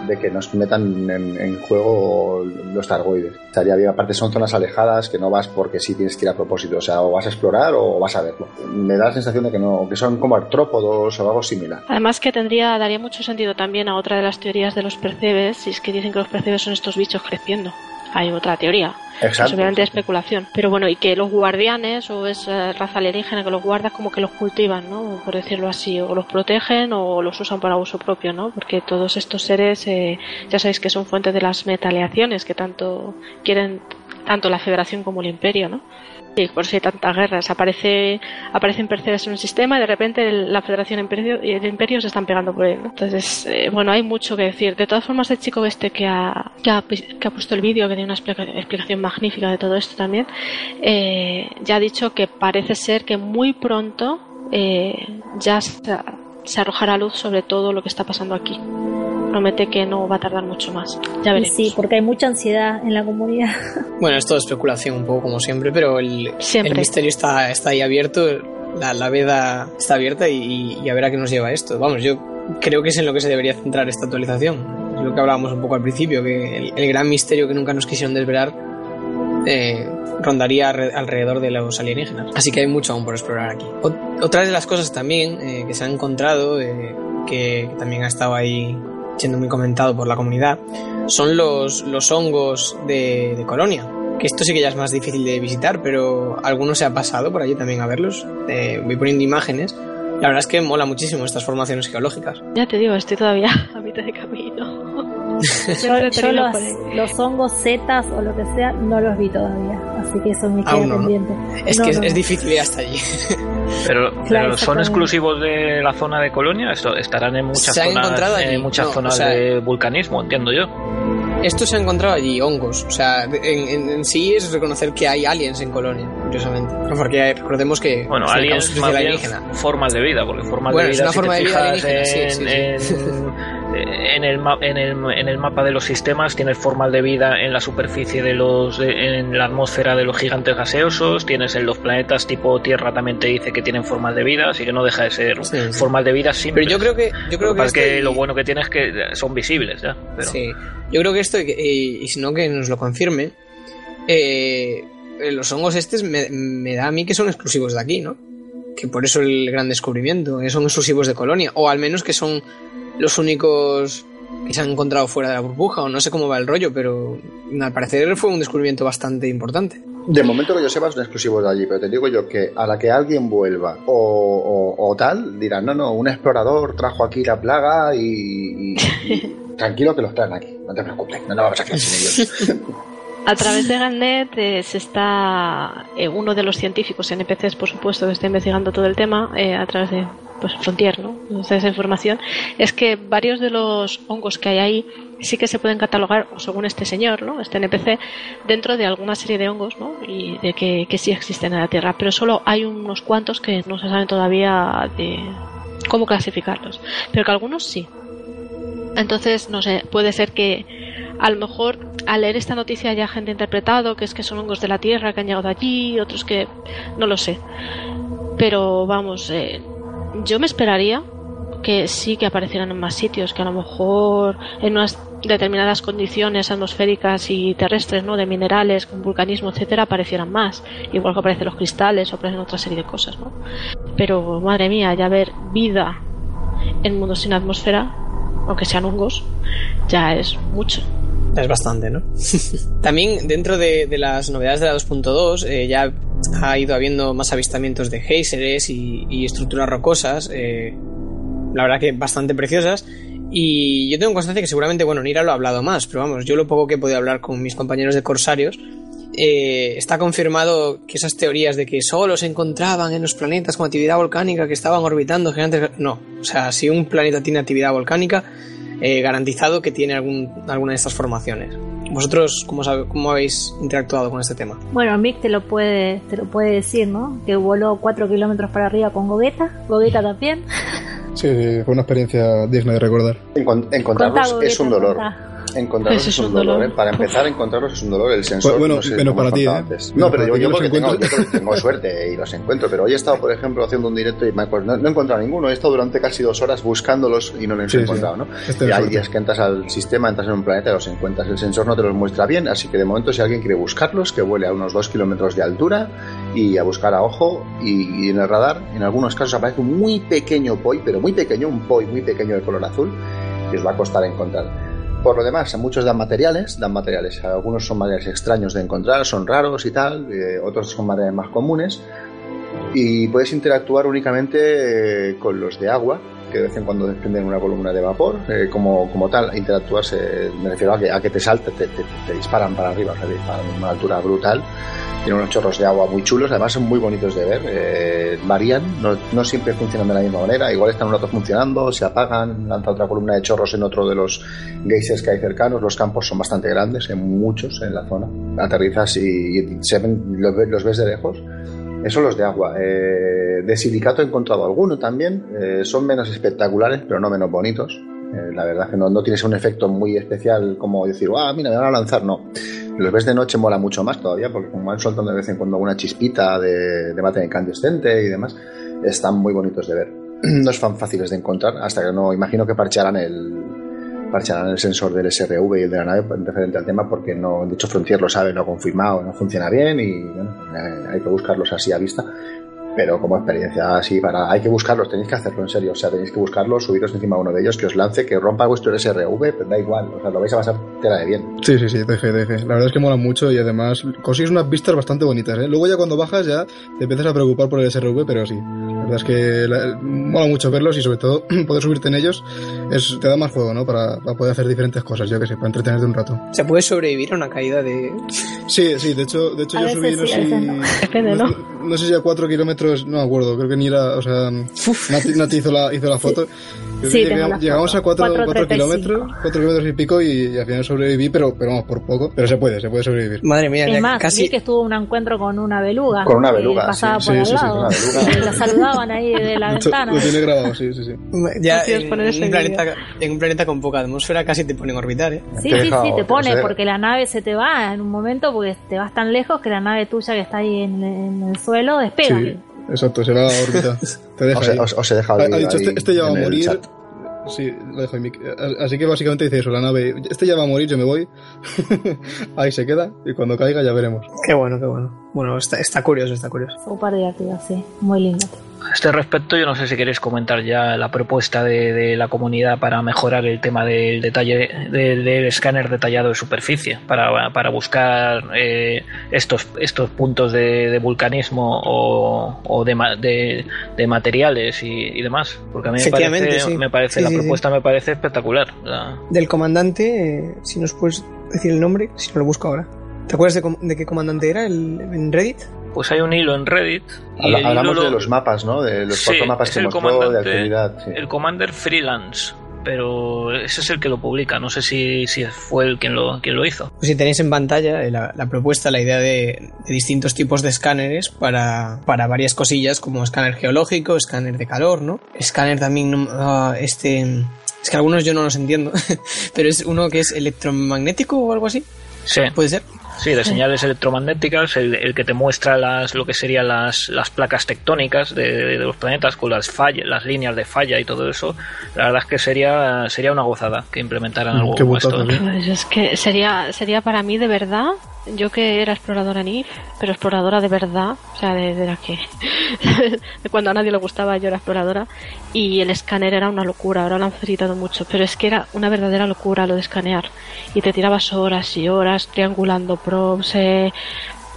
Speaker 7: de que nos metan en, en juego los targoides. Estaría bien, aparte son zonas alejadas que no vas porque sí tienes que ir a propósito, o sea, o vas a explorar o vas a verlo. Me da la sensación de que no, que son como artrópodos o algo similar.
Speaker 11: Además que tendría, daría mucho sentido también a otra de las teorías de los percebes, si es que dicen que los percebes son estos bichos creciendo hay otra teoría.
Speaker 7: Exacto.
Speaker 11: Es obviamente especulación. Pero bueno, y que los guardianes o esa raza alienígena que los guarda como que los cultivan, ¿no? Por decirlo así, o los protegen o los usan para uso propio, ¿no? Porque todos estos seres, eh, ya sabéis que son fuentes de las metaleaciones que tanto quieren tanto la Federación como el Imperio, ¿no? Y por eso hay tantas guerras. Aparece, aparecen percebes en un sistema y de repente la Federación Imperio y el Imperio se están pegando por él. Entonces, eh, bueno, hay mucho que decir. De todas formas, el chico este que ha, que ha, puesto el vídeo, que tiene una explica- explicación magnífica de todo esto también, eh, ya ha dicho que parece ser que muy pronto eh, ya se, se arrojará luz sobre todo lo que está pasando aquí. Promete que no va a tardar mucho más. Ya veremos.
Speaker 12: sí, porque hay mucha ansiedad en la comunidad.
Speaker 5: Bueno, es todo especulación un poco como siempre, pero el, el misterio está, está ahí abierto, la, la veda está abierta y, y a ver a qué nos lleva esto. Vamos, yo creo que es en lo que se debería centrar esta actualización. Es lo que hablábamos un poco al principio, que el, el gran misterio que nunca nos quisieron desvelar eh, rondaría alre- alrededor de los alienígenas. Así que hay mucho aún por explorar aquí. Ot- Otra de las cosas también eh, que se han encontrado, eh, que, que también ha estado ahí siendo muy comentado por la comunidad, son los, los hongos de, de Colonia. Que esto sí que ya es más difícil de visitar, pero alguno se ha pasado por allí también a verlos. Eh, voy poniendo imágenes. La verdad es que mola muchísimo estas formaciones geológicas.
Speaker 11: Ya te digo, estoy todavía a mitad de camino.
Speaker 12: Yo, yo los, los hongos zetas o lo que sea no los vi todavía, así que eso me queda
Speaker 5: no, ¿no?
Speaker 12: pendiente.
Speaker 5: Es
Speaker 12: No,
Speaker 5: que es, es difícil ir hasta allí.
Speaker 6: Pero,
Speaker 5: Claro,
Speaker 6: pero son exclusivos de la zona de Colonia, Esto- estarán en muchas
Speaker 5: Se
Speaker 6: zonas, en muchas
Speaker 5: no,
Speaker 6: zonas
Speaker 5: o sea-
Speaker 6: de vulcanismo, entiendo yo.
Speaker 5: Esto se ha encontrado allí, hongos. O sea, en, en- en sí es reconocer que hay aliens en Colonia, curiosamente. Porque recordemos que
Speaker 6: Bueno,
Speaker 5: es
Speaker 6: aliens
Speaker 5: causa
Speaker 6: más
Speaker 5: especial
Speaker 6: bien
Speaker 5: alienígena.
Speaker 6: formas de vida, porque formas
Speaker 5: Bueno,
Speaker 6: de
Speaker 5: es
Speaker 6: vida
Speaker 5: una
Speaker 6: si
Speaker 5: forma
Speaker 6: te
Speaker 5: de vida
Speaker 6: fijas
Speaker 5: alienígena, sí,
Speaker 6: en,
Speaker 5: sí, sí.
Speaker 6: en- en el, en, el, en el mapa de los sistemas tienes formas de vida en la superficie de los en la atmósfera de los gigantes gaseosos, tienes en los planetas tipo Tierra también te dice que tienen formas de vida, así que no deja de ser
Speaker 5: Sí, sí.
Speaker 6: formas de vida simples.
Speaker 5: Pero yo creo que yo creo
Speaker 6: Lo
Speaker 5: que, este-
Speaker 6: que lo bueno que tiene es que son visibles ya. Pero...
Speaker 5: Sí, yo creo que esto, y, y si no que nos lo confirme, eh, los hongos estos me, me da a mí que son exclusivos de aquí, ¿no? Que por eso el gran descubrimiento, que son exclusivos de Colonia, o al menos que son los únicos que se han encontrado fuera de la burbuja, o no sé cómo va el rollo, pero al parecer fue un descubrimiento bastante importante.
Speaker 7: De momento que yo sepa son exclusivos de allí, pero te digo yo que a la que alguien vuelva o, o- o tal, dirán, no, no, un explorador trajo aquí la plaga y, y- y tranquilo que los traen aquí, no te preocupes, no nos vamos a quedar sin ellos.
Speaker 11: A través de Galnet eh, se está eh, uno de los científicos NPCs, por supuesto, que está investigando todo el tema eh, a través de pues Frontier, ¿no? Entonces, esa información es que varios de los hongos que hay ahí sí que se pueden catalogar, según este señor, ¿no? Este NPC, dentro de alguna serie de hongos, ¿no? Y de que, que sí existen en la Tierra, pero solo hay unos cuantos que no se saben todavía de cómo clasificarlos, pero que algunos sí. Entonces, no sé, puede ser que a lo mejor al leer esta noticia haya gente interpretado que es que son hongos de la Tierra que han llegado allí, otros que no lo sé. Pero vamos, eh, yo me esperaría que sí que aparecieran en más sitios, que a lo mejor en unas determinadas condiciones atmosféricas y terrestres, ¿no? De minerales, con vulcanismo, etcétera, aparecieran más. Igual que aparecen los cristales o aparecen otra serie de cosas, ¿no? Pero madre mía, ya ver vida en mundos sin atmósfera, aunque sean hongos, ya es mucho.
Speaker 5: Es bastante, ¿no? También dentro de, las novedades de la 2.2 eh, ya ha ido habiendo más avistamientos de géiseres y, y estructuras rocosas, eh, la verdad que bastante preciosas. Y yo tengo constancia que seguramente, bueno, Nira lo ha hablado más, pero vamos, yo lo poco que he podido hablar con mis compañeros de Corsarios, eh, está confirmado que esas teorías de que solo se encontraban en los planetas con actividad volcánica que estaban orbitando gigantes... No, o sea, si un planeta tiene actividad volcánica, eh, garantizado que tiene algún, alguna de estas formaciones. ¿Vosotros cómo, sabe- cómo habéis interactuado con este tema?
Speaker 12: Bueno, Mick te lo puede, te lo puede decir, ¿no? Que voló 4 kilómetros para arriba con Gogeta. Gogeta también.
Speaker 19: Sí, sí, fue una experiencia digna de recordar.
Speaker 7: Encon- encontrarlos
Speaker 12: Contá,
Speaker 7: es un
Speaker 12: Gogeta,
Speaker 7: dolor.
Speaker 12: contá.
Speaker 7: Encontrarlos es un dolor, ¿eh? Para empezar, encontrarlos es un dolor. El sensor,
Speaker 19: Bueno,
Speaker 7: no sé
Speaker 19: menos para ti, ¿eh?
Speaker 7: No, pero
Speaker 19: para
Speaker 7: yo, porque tengo, yo tengo- suerte y los encuentro. Pero hoy he estado, por ejemplo, haciendo un directo y me acuerdo, no, no he encontrado ninguno. He estado durante casi dos horas buscándolos y no los
Speaker 19: Sí,
Speaker 7: he
Speaker 19: sí.
Speaker 7: encontrado, ¿no?
Speaker 19: Este
Speaker 7: y hay
Speaker 19: suerte.
Speaker 7: días que entras al sistema, entras en un planeta y los encuentras. El sensor no te los muestra bien, así que de momento, si alguien quiere buscarlos, que vuele a unos dos kilómetros de altura y a buscar a ojo. Y, y en el radar, en algunos casos, aparece un muy pequeño poi, pero muy pequeño, un poi muy pequeño de color azul, que os va a costar encontrar. Por lo demás, muchos dan materiales, dan materiales. Algunos son materiales extraños de encontrar, son raros y tal, eh, otros son materiales más comunes. Y puedes interactuar únicamente eh, con los de agua, que de vez en cuando desprenden una columna de vapor. eh, como, como tal, interactuarse, me refiero a que, a que te salten, te, te- te disparan para arriba, o sea, te disparan a una altura brutal. Tienen unos chorros de agua muy chulos, además son muy bonitos de ver. eh, varían, no, siempre funcionan de la misma manera. Igual están un rato funcionando, se apagan, lanza otra columna de chorros en otro de los geysers que hay cercanos. Los campos son bastante grandes, hay muchos en la zona. Aterrizas y, se ven, los ves de lejos. Esos los de agua. Eh, de silicato he encontrado alguno también. Eh, son menos espectaculares, pero no menos bonitos. Eh, la verdad que no, no tienes un efecto muy especial como decir, ah, mira, me van a lanzar. No. Los ves de noche mola mucho más todavía, porque como van soltando de vez en cuando una chispita de, de mate incandescente y demás, están muy bonitos de ver. No son fáciles de encontrar hasta que no. Imagino que parchearán el, parchearán el sensor del SRV y el de la nave referente al tema porque no, de hecho Frontier lo sabe, lo ha confirmado, no funciona bien y bueno, eh, hay que buscarlos así a vista. Pero como experiencia así para hay que buscarlos, tenéis que hacerlo en serio, o sea, tenéis que buscarlos, subiros encima de uno de ellos, que os lance, que rompa vuestro SRV, pero da igual, o sea, lo vais a pasar tela de bien.
Speaker 19: Sí, sí, sí, de fe, de fe. La verdad es que mola mucho y además consigues unas vistas bastante bonitas, ¿eh? Luego ya cuando bajas ya te empiezas a preocupar por el SRV, pero sí. La verdad es que la- mola mucho verlos y sobre todo poder subirte en ellos es, te da más juego, ¿no? Para, para poder hacer diferentes cosas, yo que sé, para entretenerte un rato.
Speaker 5: ¿Se puede sobrevivir a una caída de...?
Speaker 19: Sí, sí, de hecho, de hecho
Speaker 5: A
Speaker 19: yo subí, no
Speaker 5: sí, no. Depende,
Speaker 19: no,
Speaker 5: ¿no?
Speaker 19: sé- no sé si a cuatro kilómetros, no me acuerdo, creo que ni era, o sea, Nati, Nati hizo la, hizo la foto. Creo
Speaker 12: Sí,
Speaker 19: que llegamos,
Speaker 12: la
Speaker 19: llegamos
Speaker 12: foto.
Speaker 19: a cuatro,
Speaker 12: Cuatro
Speaker 19: cuatro
Speaker 12: treinta y
Speaker 19: kilómetros, cuatro kilómetros y pico y, y al final sobreviví, pero, pero vamos, por poco. Pero se puede, se puede sobrevivir.
Speaker 5: Madre mía,
Speaker 12: Es más, vi que estuvo un encuentro con una beluga.
Speaker 19: Con una
Speaker 12: que
Speaker 19: beluga,
Speaker 12: pasaba
Speaker 19: sí,
Speaker 12: por
Speaker 19: sí,
Speaker 12: al
Speaker 19: sí,
Speaker 12: lado. la saludaban ahí de la ventana.
Speaker 19: Lo tiene grabado, sí, sí, sí.
Speaker 5: Ya un planeta, en un planeta con poca atmósfera casi te ponen a orbitar, ¿eh?
Speaker 12: Sí, sí, sí, te pone porque la nave se te va en un momento porque te vas tan lejos que la nave tuya que está ahí en, en el suelo despega.
Speaker 19: Sí, exacto, se va a órbita. Te deja
Speaker 7: Os he-
Speaker 19: ahí.
Speaker 7: os- os he dejado
Speaker 19: ha, ha dicho, este, este ya va a morir.
Speaker 7: chat.
Speaker 19: Sí, lo dejo ahí. Así que básicamente dice eso, la nave, este ya va a morir, yo me voy. ahí se queda y cuando caiga ya veremos.
Speaker 5: Qué bueno, qué bueno. Bueno, está, está curioso, está curioso.
Speaker 12: Súper divertido, sí. Muy lindo.
Speaker 6: A este respecto, yo no sé si queréis comentar ya la propuesta de, de la comunidad para mejorar el tema del detalle del, del escáner detallado de superficie, para, para buscar eh, estos, estos puntos de, de vulcanismo o, o de, de, de materiales y, y demás. Porque a mí me parece,
Speaker 5: sí.
Speaker 6: me parece
Speaker 5: Sí,
Speaker 6: la
Speaker 5: sí, sí.
Speaker 6: propuesta me parece espectacular. La-
Speaker 5: Del comandante, eh, si nos puedes decir el nombre, si no lo busco ahora. ¿Te acuerdas de, qué comandante era el, en Reddit?
Speaker 6: Pues hay un hilo en Reddit. y
Speaker 7: Habla-
Speaker 6: el
Speaker 7: hablamos de
Speaker 6: lo-
Speaker 7: los mapas, ¿no? De los
Speaker 6: Sí,
Speaker 7: cuatro mapas que mostró de
Speaker 6: comandante,
Speaker 7: actividad. sí.
Speaker 6: El Commander Freelance, pero ese es el que lo publica. No sé si, si fue el quien lo, quien lo hizo.
Speaker 5: Pues si tenéis en pantalla eh, la, la propuesta, la idea de, de distintos tipos de escáneres para, para varias cosillas como escáner geológico, escáner de calor, ¿no? Escáner también, ah, este... Es que algunos yo no los entiendo, pero es uno que es electromagnético o algo así.
Speaker 6: Sí.
Speaker 5: ¿Puede ser?
Speaker 6: Sí, de señales electromagnéticas, el, el que te muestra las, lo que serían las, las placas tectónicas de, de los planetas con las fallas, las líneas de falla y todo eso. La verdad es que sería, sería una gozada que implementaran
Speaker 19: Mm,
Speaker 6: algo
Speaker 19: qué
Speaker 6: como esto.
Speaker 11: Pues es que sería, sería para mí de verdad, yo que era exploradora NIF, pero exploradora de verdad, o sea, de, de la que de cuando a nadie le gustaba yo era exploradora, y el escáner era una locura, ahora lo han facilitado mucho, pero es que era una verdadera locura lo de escanear, y te tirabas horas y horas triangulando probes, eh,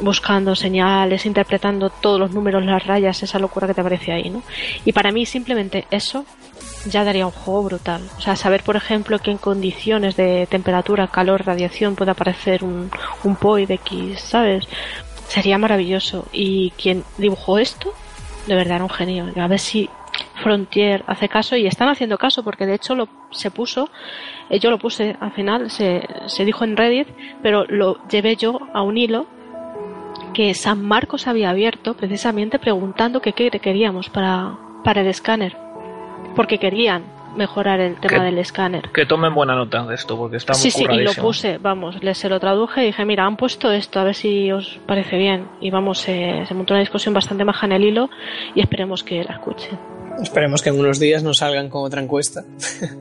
Speaker 11: buscando señales, interpretando todos los números, las rayas, esa locura que te aparece ahí, ¿no? Y para mí simplemente eso ya daría un juego brutal. O sea, saber, por ejemplo, que en condiciones de temperatura, calor, radiación puede aparecer un, un POI X, ¿sabes? Sería maravilloso. Y quien dibujó esto, de verdad era un genio. A ver si Frontier hace caso y están haciendo caso porque de hecho lo, se puso, eh, yo lo puse al final, se, se dijo en Reddit, pero lo llevé yo a un hilo que San Marcos había abierto precisamente preguntando que qué queríamos para, para el escáner. Porque querían mejorar el tema
Speaker 6: Que-
Speaker 11: del escáner.
Speaker 6: Que tomen buena nota de esto, porque está muy
Speaker 11: Sí, sí, y lo puse, vamos, le se lo traduje y dije, mira, han puesto esto, a ver si os parece bien. Y vamos, eh, se montó una discusión bastante maja en el hilo y esperemos que la escuchen.
Speaker 5: Esperemos que en unos días nos salgan con otra encuesta.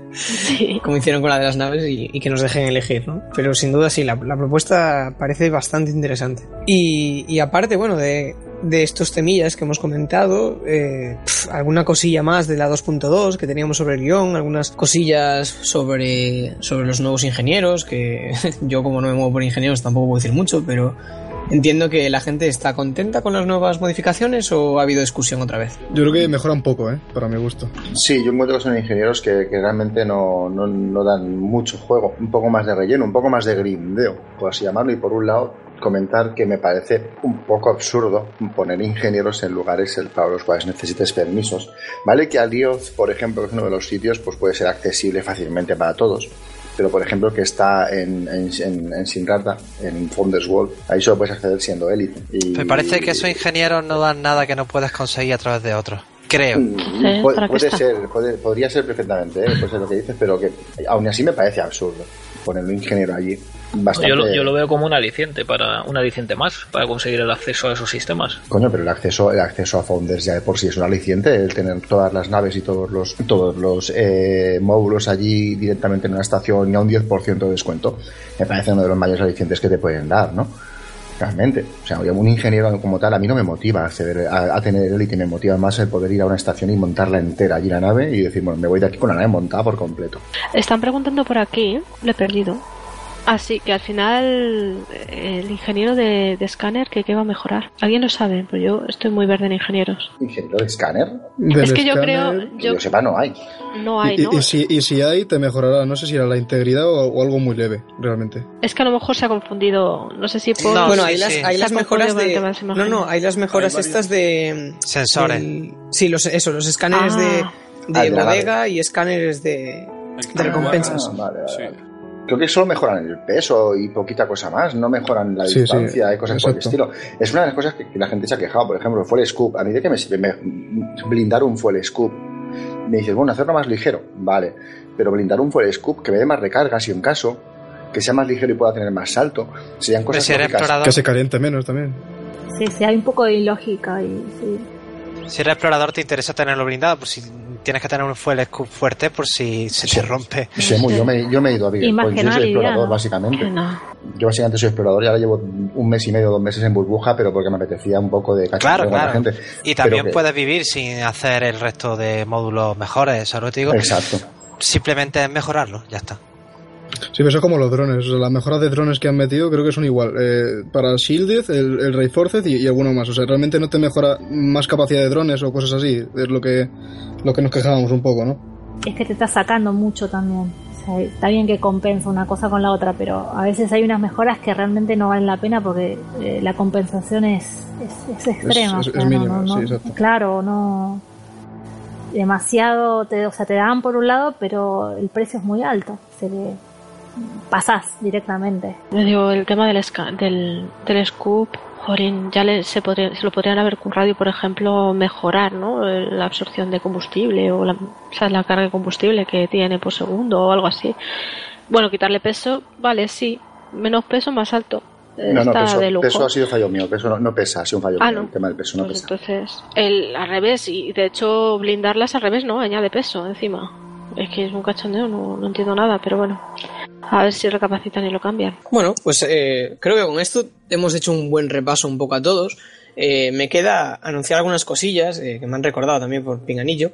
Speaker 5: Como hicieron con la de las naves y, y que nos dejen elegir, ¿no? Pero sin duda sí, la, la propuesta parece bastante interesante. Y, y aparte, bueno, de, de estos temillas que hemos comentado, eh, pf, alguna cosilla más de la 2.2 que teníamos sobre el guion, algunas cosillas sobre, sobre los nuevos ingenieros, que yo como no me muevo por ingenieros tampoco puedo decir mucho, pero entiendo que la gente está contenta con las nuevas modificaciones o ha habido discusión otra vez.
Speaker 19: Yo creo que mejora un poco, ¿eh? Para mi gusto.
Speaker 7: Sí, yo encuentro que son ingenieros que, que realmente no, no, no dan mucho juego, un poco más de relleno, un poco más de grindeo, por así llamarlo, y por un lado comentar que me parece un poco absurdo poner ingenieros en lugares para los cuales necesites permisos. Vale que Alioth, por ejemplo, que es uno de los sitios, pues puede ser accesible fácilmente para todos, pero por ejemplo que está en, en, en, en Sinrata, en Founders World, ahí solo puedes acceder siendo élite. Y-
Speaker 16: Me parece que esos ingenieros no dan nada que no puedas conseguir a través de otros. Creo.
Speaker 7: Mm, puede, puede ser, puede- podría ser perfectamente, ¿eh? puede ser lo que dices, pero que aún así me parece absurdo ponerlo ingeniero allí. Bastante,
Speaker 6: Yo, lo, yo lo veo como un aliciente para un aliciente más para conseguir el acceso a esos sistemas.
Speaker 7: Coño, pero el acceso, el acceso a Founders ya de por sí es un aliciente, el tener todas las naves y todos los, todos los eh, módulos allí directamente en una estación y a un 10% de descuento, me parece uno de los mayores alicientes que te pueden dar, ¿no? Realmente. O sea, un ingeniero como tal a mí no me motiva a, acceder a, a tener élite, me motiva más el poder ir a una estación y montarla entera allí la nave y decir, bueno, me voy de aquí con la nave montada por completo.
Speaker 11: Están preguntando por aquí, lo he perdido. Así que al final el ingeniero de, de escáner que qué va a mejorar. ¿Alguien lo sabe? Pues yo estoy muy verde en ingenieros.
Speaker 7: ¿Ingeniero de escáner?
Speaker 11: Es que yo creo-
Speaker 7: Que
Speaker 11: yo-
Speaker 7: yo sepa, no hay.
Speaker 11: No hay,
Speaker 19: y,
Speaker 11: ¿no?
Speaker 19: y si, y si hay, te mejorará. No sé si era la integridad o, o algo muy leve, realmente.
Speaker 11: Es que a lo mejor se ha confundido. No sé si por.
Speaker 5: bueno, hay las, hay mejoras de. No, no, hay las mejoras
Speaker 16: Hay
Speaker 5: estas de.
Speaker 16: Sensores.
Speaker 5: sí, los, eso, los escáneres
Speaker 11: Ah.
Speaker 5: de, de
Speaker 7: Ah, de la
Speaker 5: bodega y escáneres de, de recompensas.
Speaker 7: Ah, vale, vale, vale. Creo que solo mejoran el peso y poquita cosa más, no mejoran la
Speaker 19: Sí,
Speaker 7: distancia
Speaker 19: sí,
Speaker 7: y cosas por el estilo. Es una de las cosas que, que la gente se ha quejado. Por ejemplo, el fuel scoop. A mí de qué me sirve me- blindar un fuel scoop. Me dices, bueno, hacerlo más ligero, vale. Pero blindar un fuel scoop que me dé más recarga si en caso, que sea más ligero y pueda tener más salto, serían cosas lógicas.
Speaker 16: explorador-
Speaker 19: Que se caliente menos también.
Speaker 12: Sí, sí, hay un poco de ilógica y sí.
Speaker 16: Si eres explorador te interesa tenerlo blindado, por si tienes que tener un fuel scoop fuerte por si se te rompe.
Speaker 7: Sí, muy- yo, me, yo me he ido a Point,
Speaker 12: que
Speaker 7: yo soy explorador básicamente.
Speaker 11: No.
Speaker 7: Yo básicamente soy explorador y ahora llevo un mes y medio, dos meses en burbuja, pero porque me apetecía un poco de cachondeo
Speaker 16: Claro, claro.
Speaker 7: gente.
Speaker 16: Y también
Speaker 7: que-
Speaker 16: puedes vivir sin hacer el resto de módulos mejores, ¿sabes lo que te digo?
Speaker 7: Exacto.
Speaker 16: Simplemente es mejorarlo, ya está.
Speaker 19: Sí, pero eso es como los drones. O sea, las mejoras de drones que han metido creo que son igual. Eh, para Shielded, el, el Reinforced y, y alguno más. O sea, realmente no te mejora más capacidad de drones o cosas así. Es lo que, lo que nos quejábamos un poco, ¿no?
Speaker 12: Es que te está sacando mucho también. O sea, está bien que compensa una cosa con la otra, pero a veces hay unas mejoras que realmente no valen la pena porque eh, la compensación es, es, es extrema.
Speaker 19: Es- es-
Speaker 12: o sea,
Speaker 19: es
Speaker 12: no-
Speaker 19: mínima,
Speaker 12: no- no-
Speaker 19: sí, exacto.
Speaker 12: Claro, no. Demasiado, te, o sea, te dan por un lado, pero el precio es muy alto. Se le pasás directamente.
Speaker 11: Yo digo, el tema del, del, del scoop, jorín, ya le- se, podría, se lo podrían haber currado y, por ejemplo, mejorar ¿no? la absorción de combustible o la, o sea, la carga de combustible que tiene por segundo o algo así. Bueno, quitarle peso, vale, sí. Menos peso, más alto. Eh,
Speaker 7: No, no, peso, peso ha sido fallo mío, peso no, no pesa, ha sido un fallo
Speaker 11: Ah,
Speaker 7: mío,
Speaker 11: no.
Speaker 7: el tema del peso no
Speaker 11: Pues
Speaker 7: pesa.
Speaker 11: entonces, el, al revés, y de hecho blindarlas al revés, ¿no? Añade peso encima. Es que es un cachondeo, no, no entiendo nada, pero bueno. A ver si recapacitan y lo cambian.
Speaker 5: Bueno, pues eh, creo que con esto hemos hecho un buen repaso un poco a todos. Eh, me queda anunciar algunas cosillas eh, que me han recordado también por Pinganillo.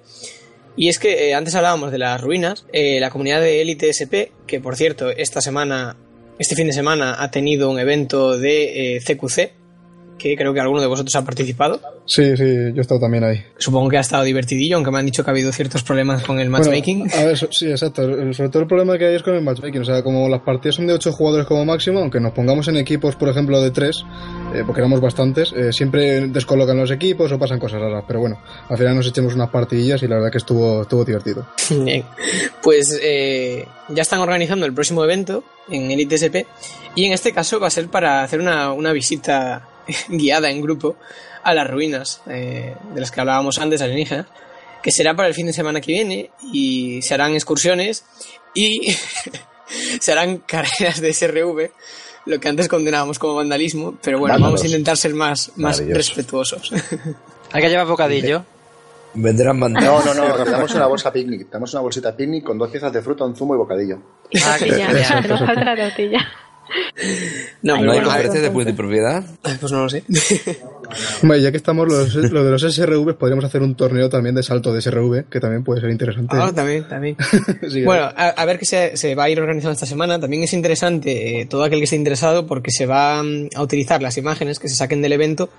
Speaker 5: Y es que eh, antes hablábamos de las ruinas, la comunidad de Elite SP, que por cierto esta semana, este fin de semana ha tenido un evento de CQC, que creo que alguno de vosotros ha participado.
Speaker 19: Sí, sí, yo he estado también ahí.
Speaker 5: Supongo que ha estado divertidillo, aunque me han dicho que ha habido ciertos problemas con el
Speaker 19: Bueno,
Speaker 5: matchmaking.
Speaker 19: a ver, sí, exacto. El- Sobre todo el problema que hay es con el matchmaking. O sea, como las partidas son de 8 jugadores como máximo, aunque nos pongamos en equipos, por ejemplo, de 3, porque éramos bastantes, eh, siempre descolocan los equipos o pasan cosas raras. Pero bueno, al final nos echemos unas partidillas y la verdad que estuvo, estuvo divertido.
Speaker 5: Bien. Pues eh, ya están organizando el próximo evento en Elite SP y en este caso va a ser para hacer una, una visita guiada en grupo a las ruinas eh, de las que hablábamos antes, alienígenas, que será para el fin de semana que viene y se harán excursiones y se harán carreras de SRV, lo que antes condenábamos como vandalismo, pero bueno,
Speaker 3: Vándalos.
Speaker 5: vamos a intentar ser más, más respetuosos.
Speaker 16: Hay que llevar bocadillo.
Speaker 3: Vendrán
Speaker 7: No,
Speaker 3: bandados.
Speaker 7: no, no, te damos una bolsa picnic, te damos una bolsita picnic con dos piezas de fruta, un zumo y bocadillo.
Speaker 11: Tortilla, que no falta la tortilla.
Speaker 5: No,
Speaker 3: ¿No hay
Speaker 5: bueno,
Speaker 3: conferencias de multipropiedad?
Speaker 5: Pues no lo sé.
Speaker 19: Hombre, ya que estamos los, lo de los SRV, podríamos hacer un torneo también de salto de SRV, que también puede ser interesante.
Speaker 5: Ah, también, también.
Speaker 19: Sí,
Speaker 5: bueno, a, a ver qué se, se va a ir organizando esta semana. También es interesante eh, todo aquel que esté interesado porque se va mm, a utilizar las imágenes que se saquen del evento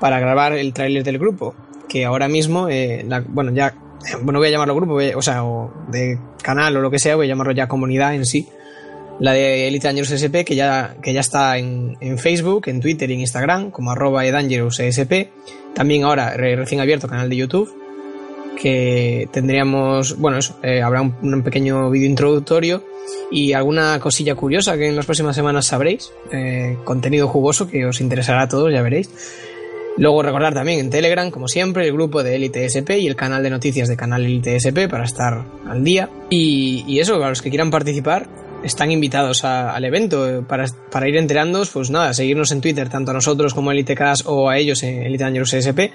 Speaker 5: para grabar el tráiler del grupo. Que ahora mismo, eh, la- bueno, ya, bueno, voy a llamarlo grupo, voy a- o sea, o de canal o lo que sea, voy a llamarlo ya comunidad en sí. La de Elite Dangerous SP, que ya, que ya está en, en Facebook, en Twitter y en Instagram, como arroba edangerousesp. También ahora, re- recién abierto, canal de YouTube que tendríamos, bueno, eso, eh, habrá un, un pequeño vídeo introductorio y alguna cosilla curiosa que en las próximas semanas sabréis, eh, contenido jugoso que os interesará a todos, ya veréis. Luego recordar también en Telegram, como siempre, el grupo de Elite SP y el canal de noticias de canal Elite SP para estar al día. Y, y eso, para los que quieran participar, están invitados a- al evento. eh, Para, para ir enterándoos, pues nada, seguirnos en Twitter, tanto a nosotros como a Elite Cast o a ellos en Elite Dangerous SP.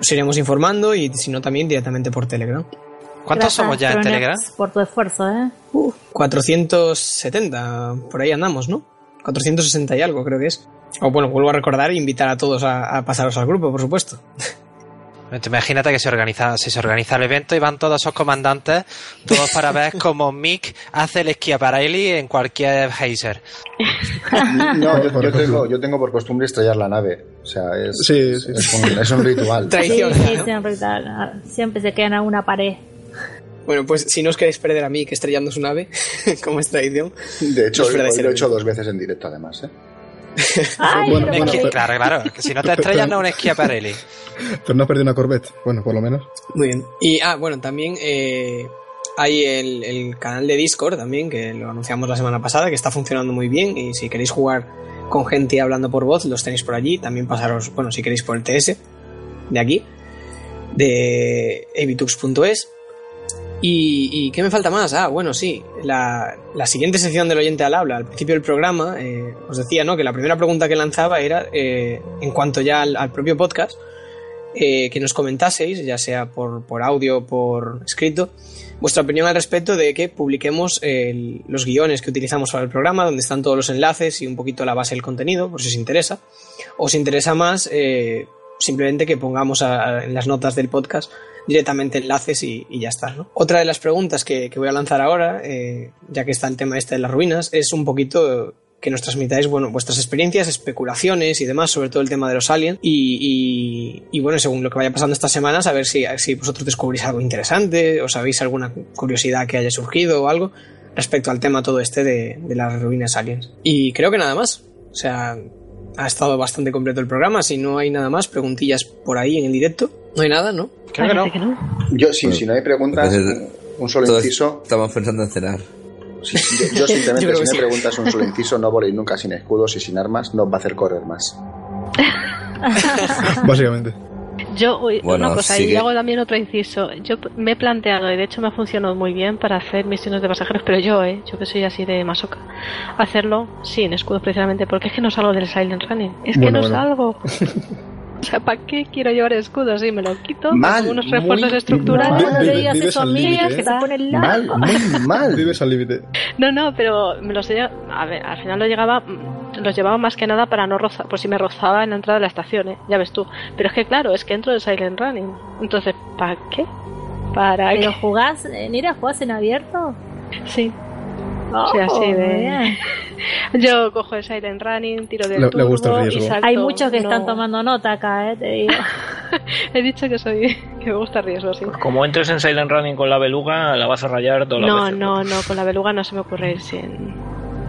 Speaker 5: Os iremos informando y si no también directamente por Telegram.
Speaker 11: ¿Cuántos somos ya en Telegram?
Speaker 12: Por tu esfuerzo, ¿eh?
Speaker 5: 470, por ahí andamos, ¿no? 460 y algo creo que es. O bueno, vuelvo a recordar e invitar a todos a, a pasaros al grupo, por supuesto.
Speaker 16: Te Imagínate que se organiza, si se organiza el evento y van todos esos comandantes, todos para ver cómo Mick hace el Schiaparelli en cualquier geyser.
Speaker 7: No, yo, yo tengo, yo tengo por costumbre estrellar la nave. O sea, es, es, un, es un ritual.
Speaker 12: Sí, sí, siempre, se quedan a una pared.
Speaker 5: Bueno, pues si no os queréis perder a Mick estrellando su nave, como es tradición.
Speaker 7: De hecho, lo he hecho dos veces en directo, además. ¿eh?
Speaker 19: Bueno,
Speaker 16: Es
Speaker 19: bueno,
Speaker 16: que-
Speaker 19: pero-
Speaker 16: claro, claro, que si no te estrellas no es un Schiaparelli.
Speaker 19: Pero no has perdido una Corvette. Bueno, por lo menos.
Speaker 5: Muy bien. Y, ah, bueno, también eh, hay el, el canal de Discord también, que lo anunciamos la semana pasada, que está funcionando muy bien. Y si queréis jugar con gente hablando por voz, los tenéis por allí. También pasaros, bueno, si queréis por el TS de aquí, de evitux.es. ¿Y, ¿Y qué me falta más? Ah, bueno, sí. La, la siguiente sección del oyente al habla, al principio del programa, eh, os decía, ¿no? Que la primera pregunta que lanzaba era, eh, en cuanto ya al, propio podcast, eh, que nos comentaseis, ya sea por, por audio o por escrito, vuestra opinión al respecto de que publiquemos el- los guiones que utilizamos para el programa, donde están todos los enlaces y un poquito la base del contenido, por si os interesa. O os interesa más eh, simplemente que pongamos a- en las notas del podcast directamente enlaces y, ya está. ¿no? Otra de las preguntas que, voy a lanzar ahora, eh, ya que está el tema este de las ruinas, es un poquito que nos transmitáis bueno, vuestras experiencias, especulaciones y demás sobre todo el tema de los aliens y, y- bueno, según lo que vaya pasando estas semanas, a ver si, si vosotros descubrís algo interesante o sabéis alguna curiosidad que haya surgido o algo respecto al tema todo este de, de las ruinas aliens. Y creo que nada más. O sea, ha estado bastante completo el programa. Si no hay nada más, preguntillas por ahí en el directo. No hay nada, ¿no?
Speaker 16: Creo que no.
Speaker 7: Yo, sí, si no hay preguntas, un solo inciso.
Speaker 3: Estamos pensando en cenar.
Speaker 7: Sí, yo, yo simplemente,
Speaker 5: Yo
Speaker 7: si
Speaker 5: sí.
Speaker 7: preguntas un solo inciso, no voléis nunca sin escudos y sin armas, nos va a hacer correr más.
Speaker 19: Básicamente.
Speaker 11: Yo,
Speaker 7: Bueno,
Speaker 11: una cosa,
Speaker 7: sigue.
Speaker 11: y hago también otro inciso. Yo me he planteado, y de hecho me ha funcionado muy bien para hacer misiones de pasajeros, pero yo, eh, yo que soy así de masoca, hacerlo sin escudos precisamente, porque es que no salgo del Silent Running. Es que
Speaker 19: Bueno,
Speaker 11: no
Speaker 19: bueno.
Speaker 11: salgo. O sea, ¿para qué quiero llevar escudos? Sí, me lo quito,
Speaker 7: Mal,
Speaker 11: unos
Speaker 7: muy
Speaker 11: refuerzos estructurales.
Speaker 12: No, no le digas
Speaker 19: Vives
Speaker 12: eso a
Speaker 19: al
Speaker 12: mí,
Speaker 19: límite,
Speaker 12: que
Speaker 19: ¿eh?
Speaker 12: se
Speaker 7: Mal,
Speaker 12: loco.
Speaker 7: muy mal.
Speaker 19: Vives al límite.
Speaker 11: No, no, pero me los he- a ver, al final lo llegaba, los llevaba más que nada para no rozar, por si me rozaba en la entrada de la estación, ¿eh? ya ves tú. Pero es que claro, es que entro de Silent Running. Entonces, ¿para qué? ¿Para
Speaker 12: ¿Pero
Speaker 11: qué?
Speaker 12: jugás, Nira, jugás en abierto?
Speaker 11: Sí.
Speaker 12: Oh,
Speaker 11: Sí, así de-. Yo cojo el Silent Running, tiro del
Speaker 19: Le- le gusta el
Speaker 11: y salto,
Speaker 12: Hay muchos que
Speaker 11: no-
Speaker 12: están tomando nota acá, eh, te digo.
Speaker 11: He dicho que soy que me gusta el riesgo, sí.
Speaker 6: Como entres en Silent Running con la beluga, la vas a rayar toda la
Speaker 11: No,
Speaker 6: vez.
Speaker 11: no, no, con la beluga no se me ocurre ir sin,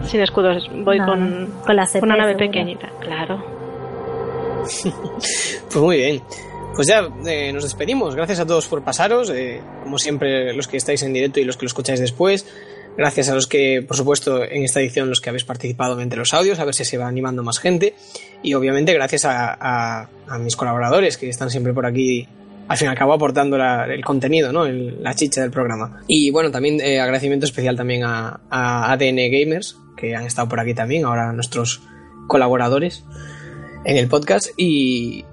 Speaker 11: sin escudos. Voy
Speaker 12: No,
Speaker 11: con,
Speaker 12: con la
Speaker 11: con
Speaker 12: CP
Speaker 11: una nave
Speaker 12: seguro.
Speaker 11: pequeñita, claro.
Speaker 5: Pues muy bien. Pues ya eh, nos despedimos. Gracias a todos por pasaros. eh, como siempre, los que estáis en directo y los que lo escucháis después. Gracias a los que, por supuesto, en esta edición, los que habéis participado entre los audios, a ver si se va animando más gente. Y obviamente, gracias a, a- a mis colaboradores que están siempre por aquí, al fin y al aportando el contenido, ¿no? El- la chicha del programa. Y bueno, también eh, agradecimiento especial también a, ADN Gamers, que han estado por aquí también, ahora nuestros colaboradores en el podcast. Y,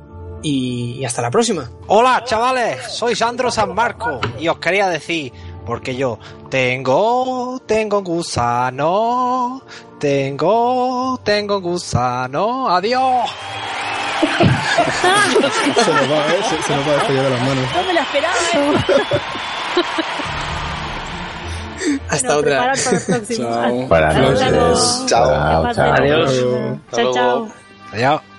Speaker 5: y hasta la próxima.
Speaker 16: Hola chavales, soy Sandro San Marco y os quería decir, Porque yo tengo, tengo gusano, tengo, tengo gusano, adiós.
Speaker 19: Se nos va, ¿eh? Se, se nos va esto ya de las manos.
Speaker 12: No me lo esperaba. ¿eh?
Speaker 5: Hasta
Speaker 12: Bueno,
Speaker 5: otra.
Speaker 12: para el próximo.
Speaker 19: Chao.
Speaker 18: Buenas
Speaker 12: Hasta
Speaker 18: noches. Chao, chao.
Speaker 6: Adiós.
Speaker 12: Chao, chao.
Speaker 16: Adiós.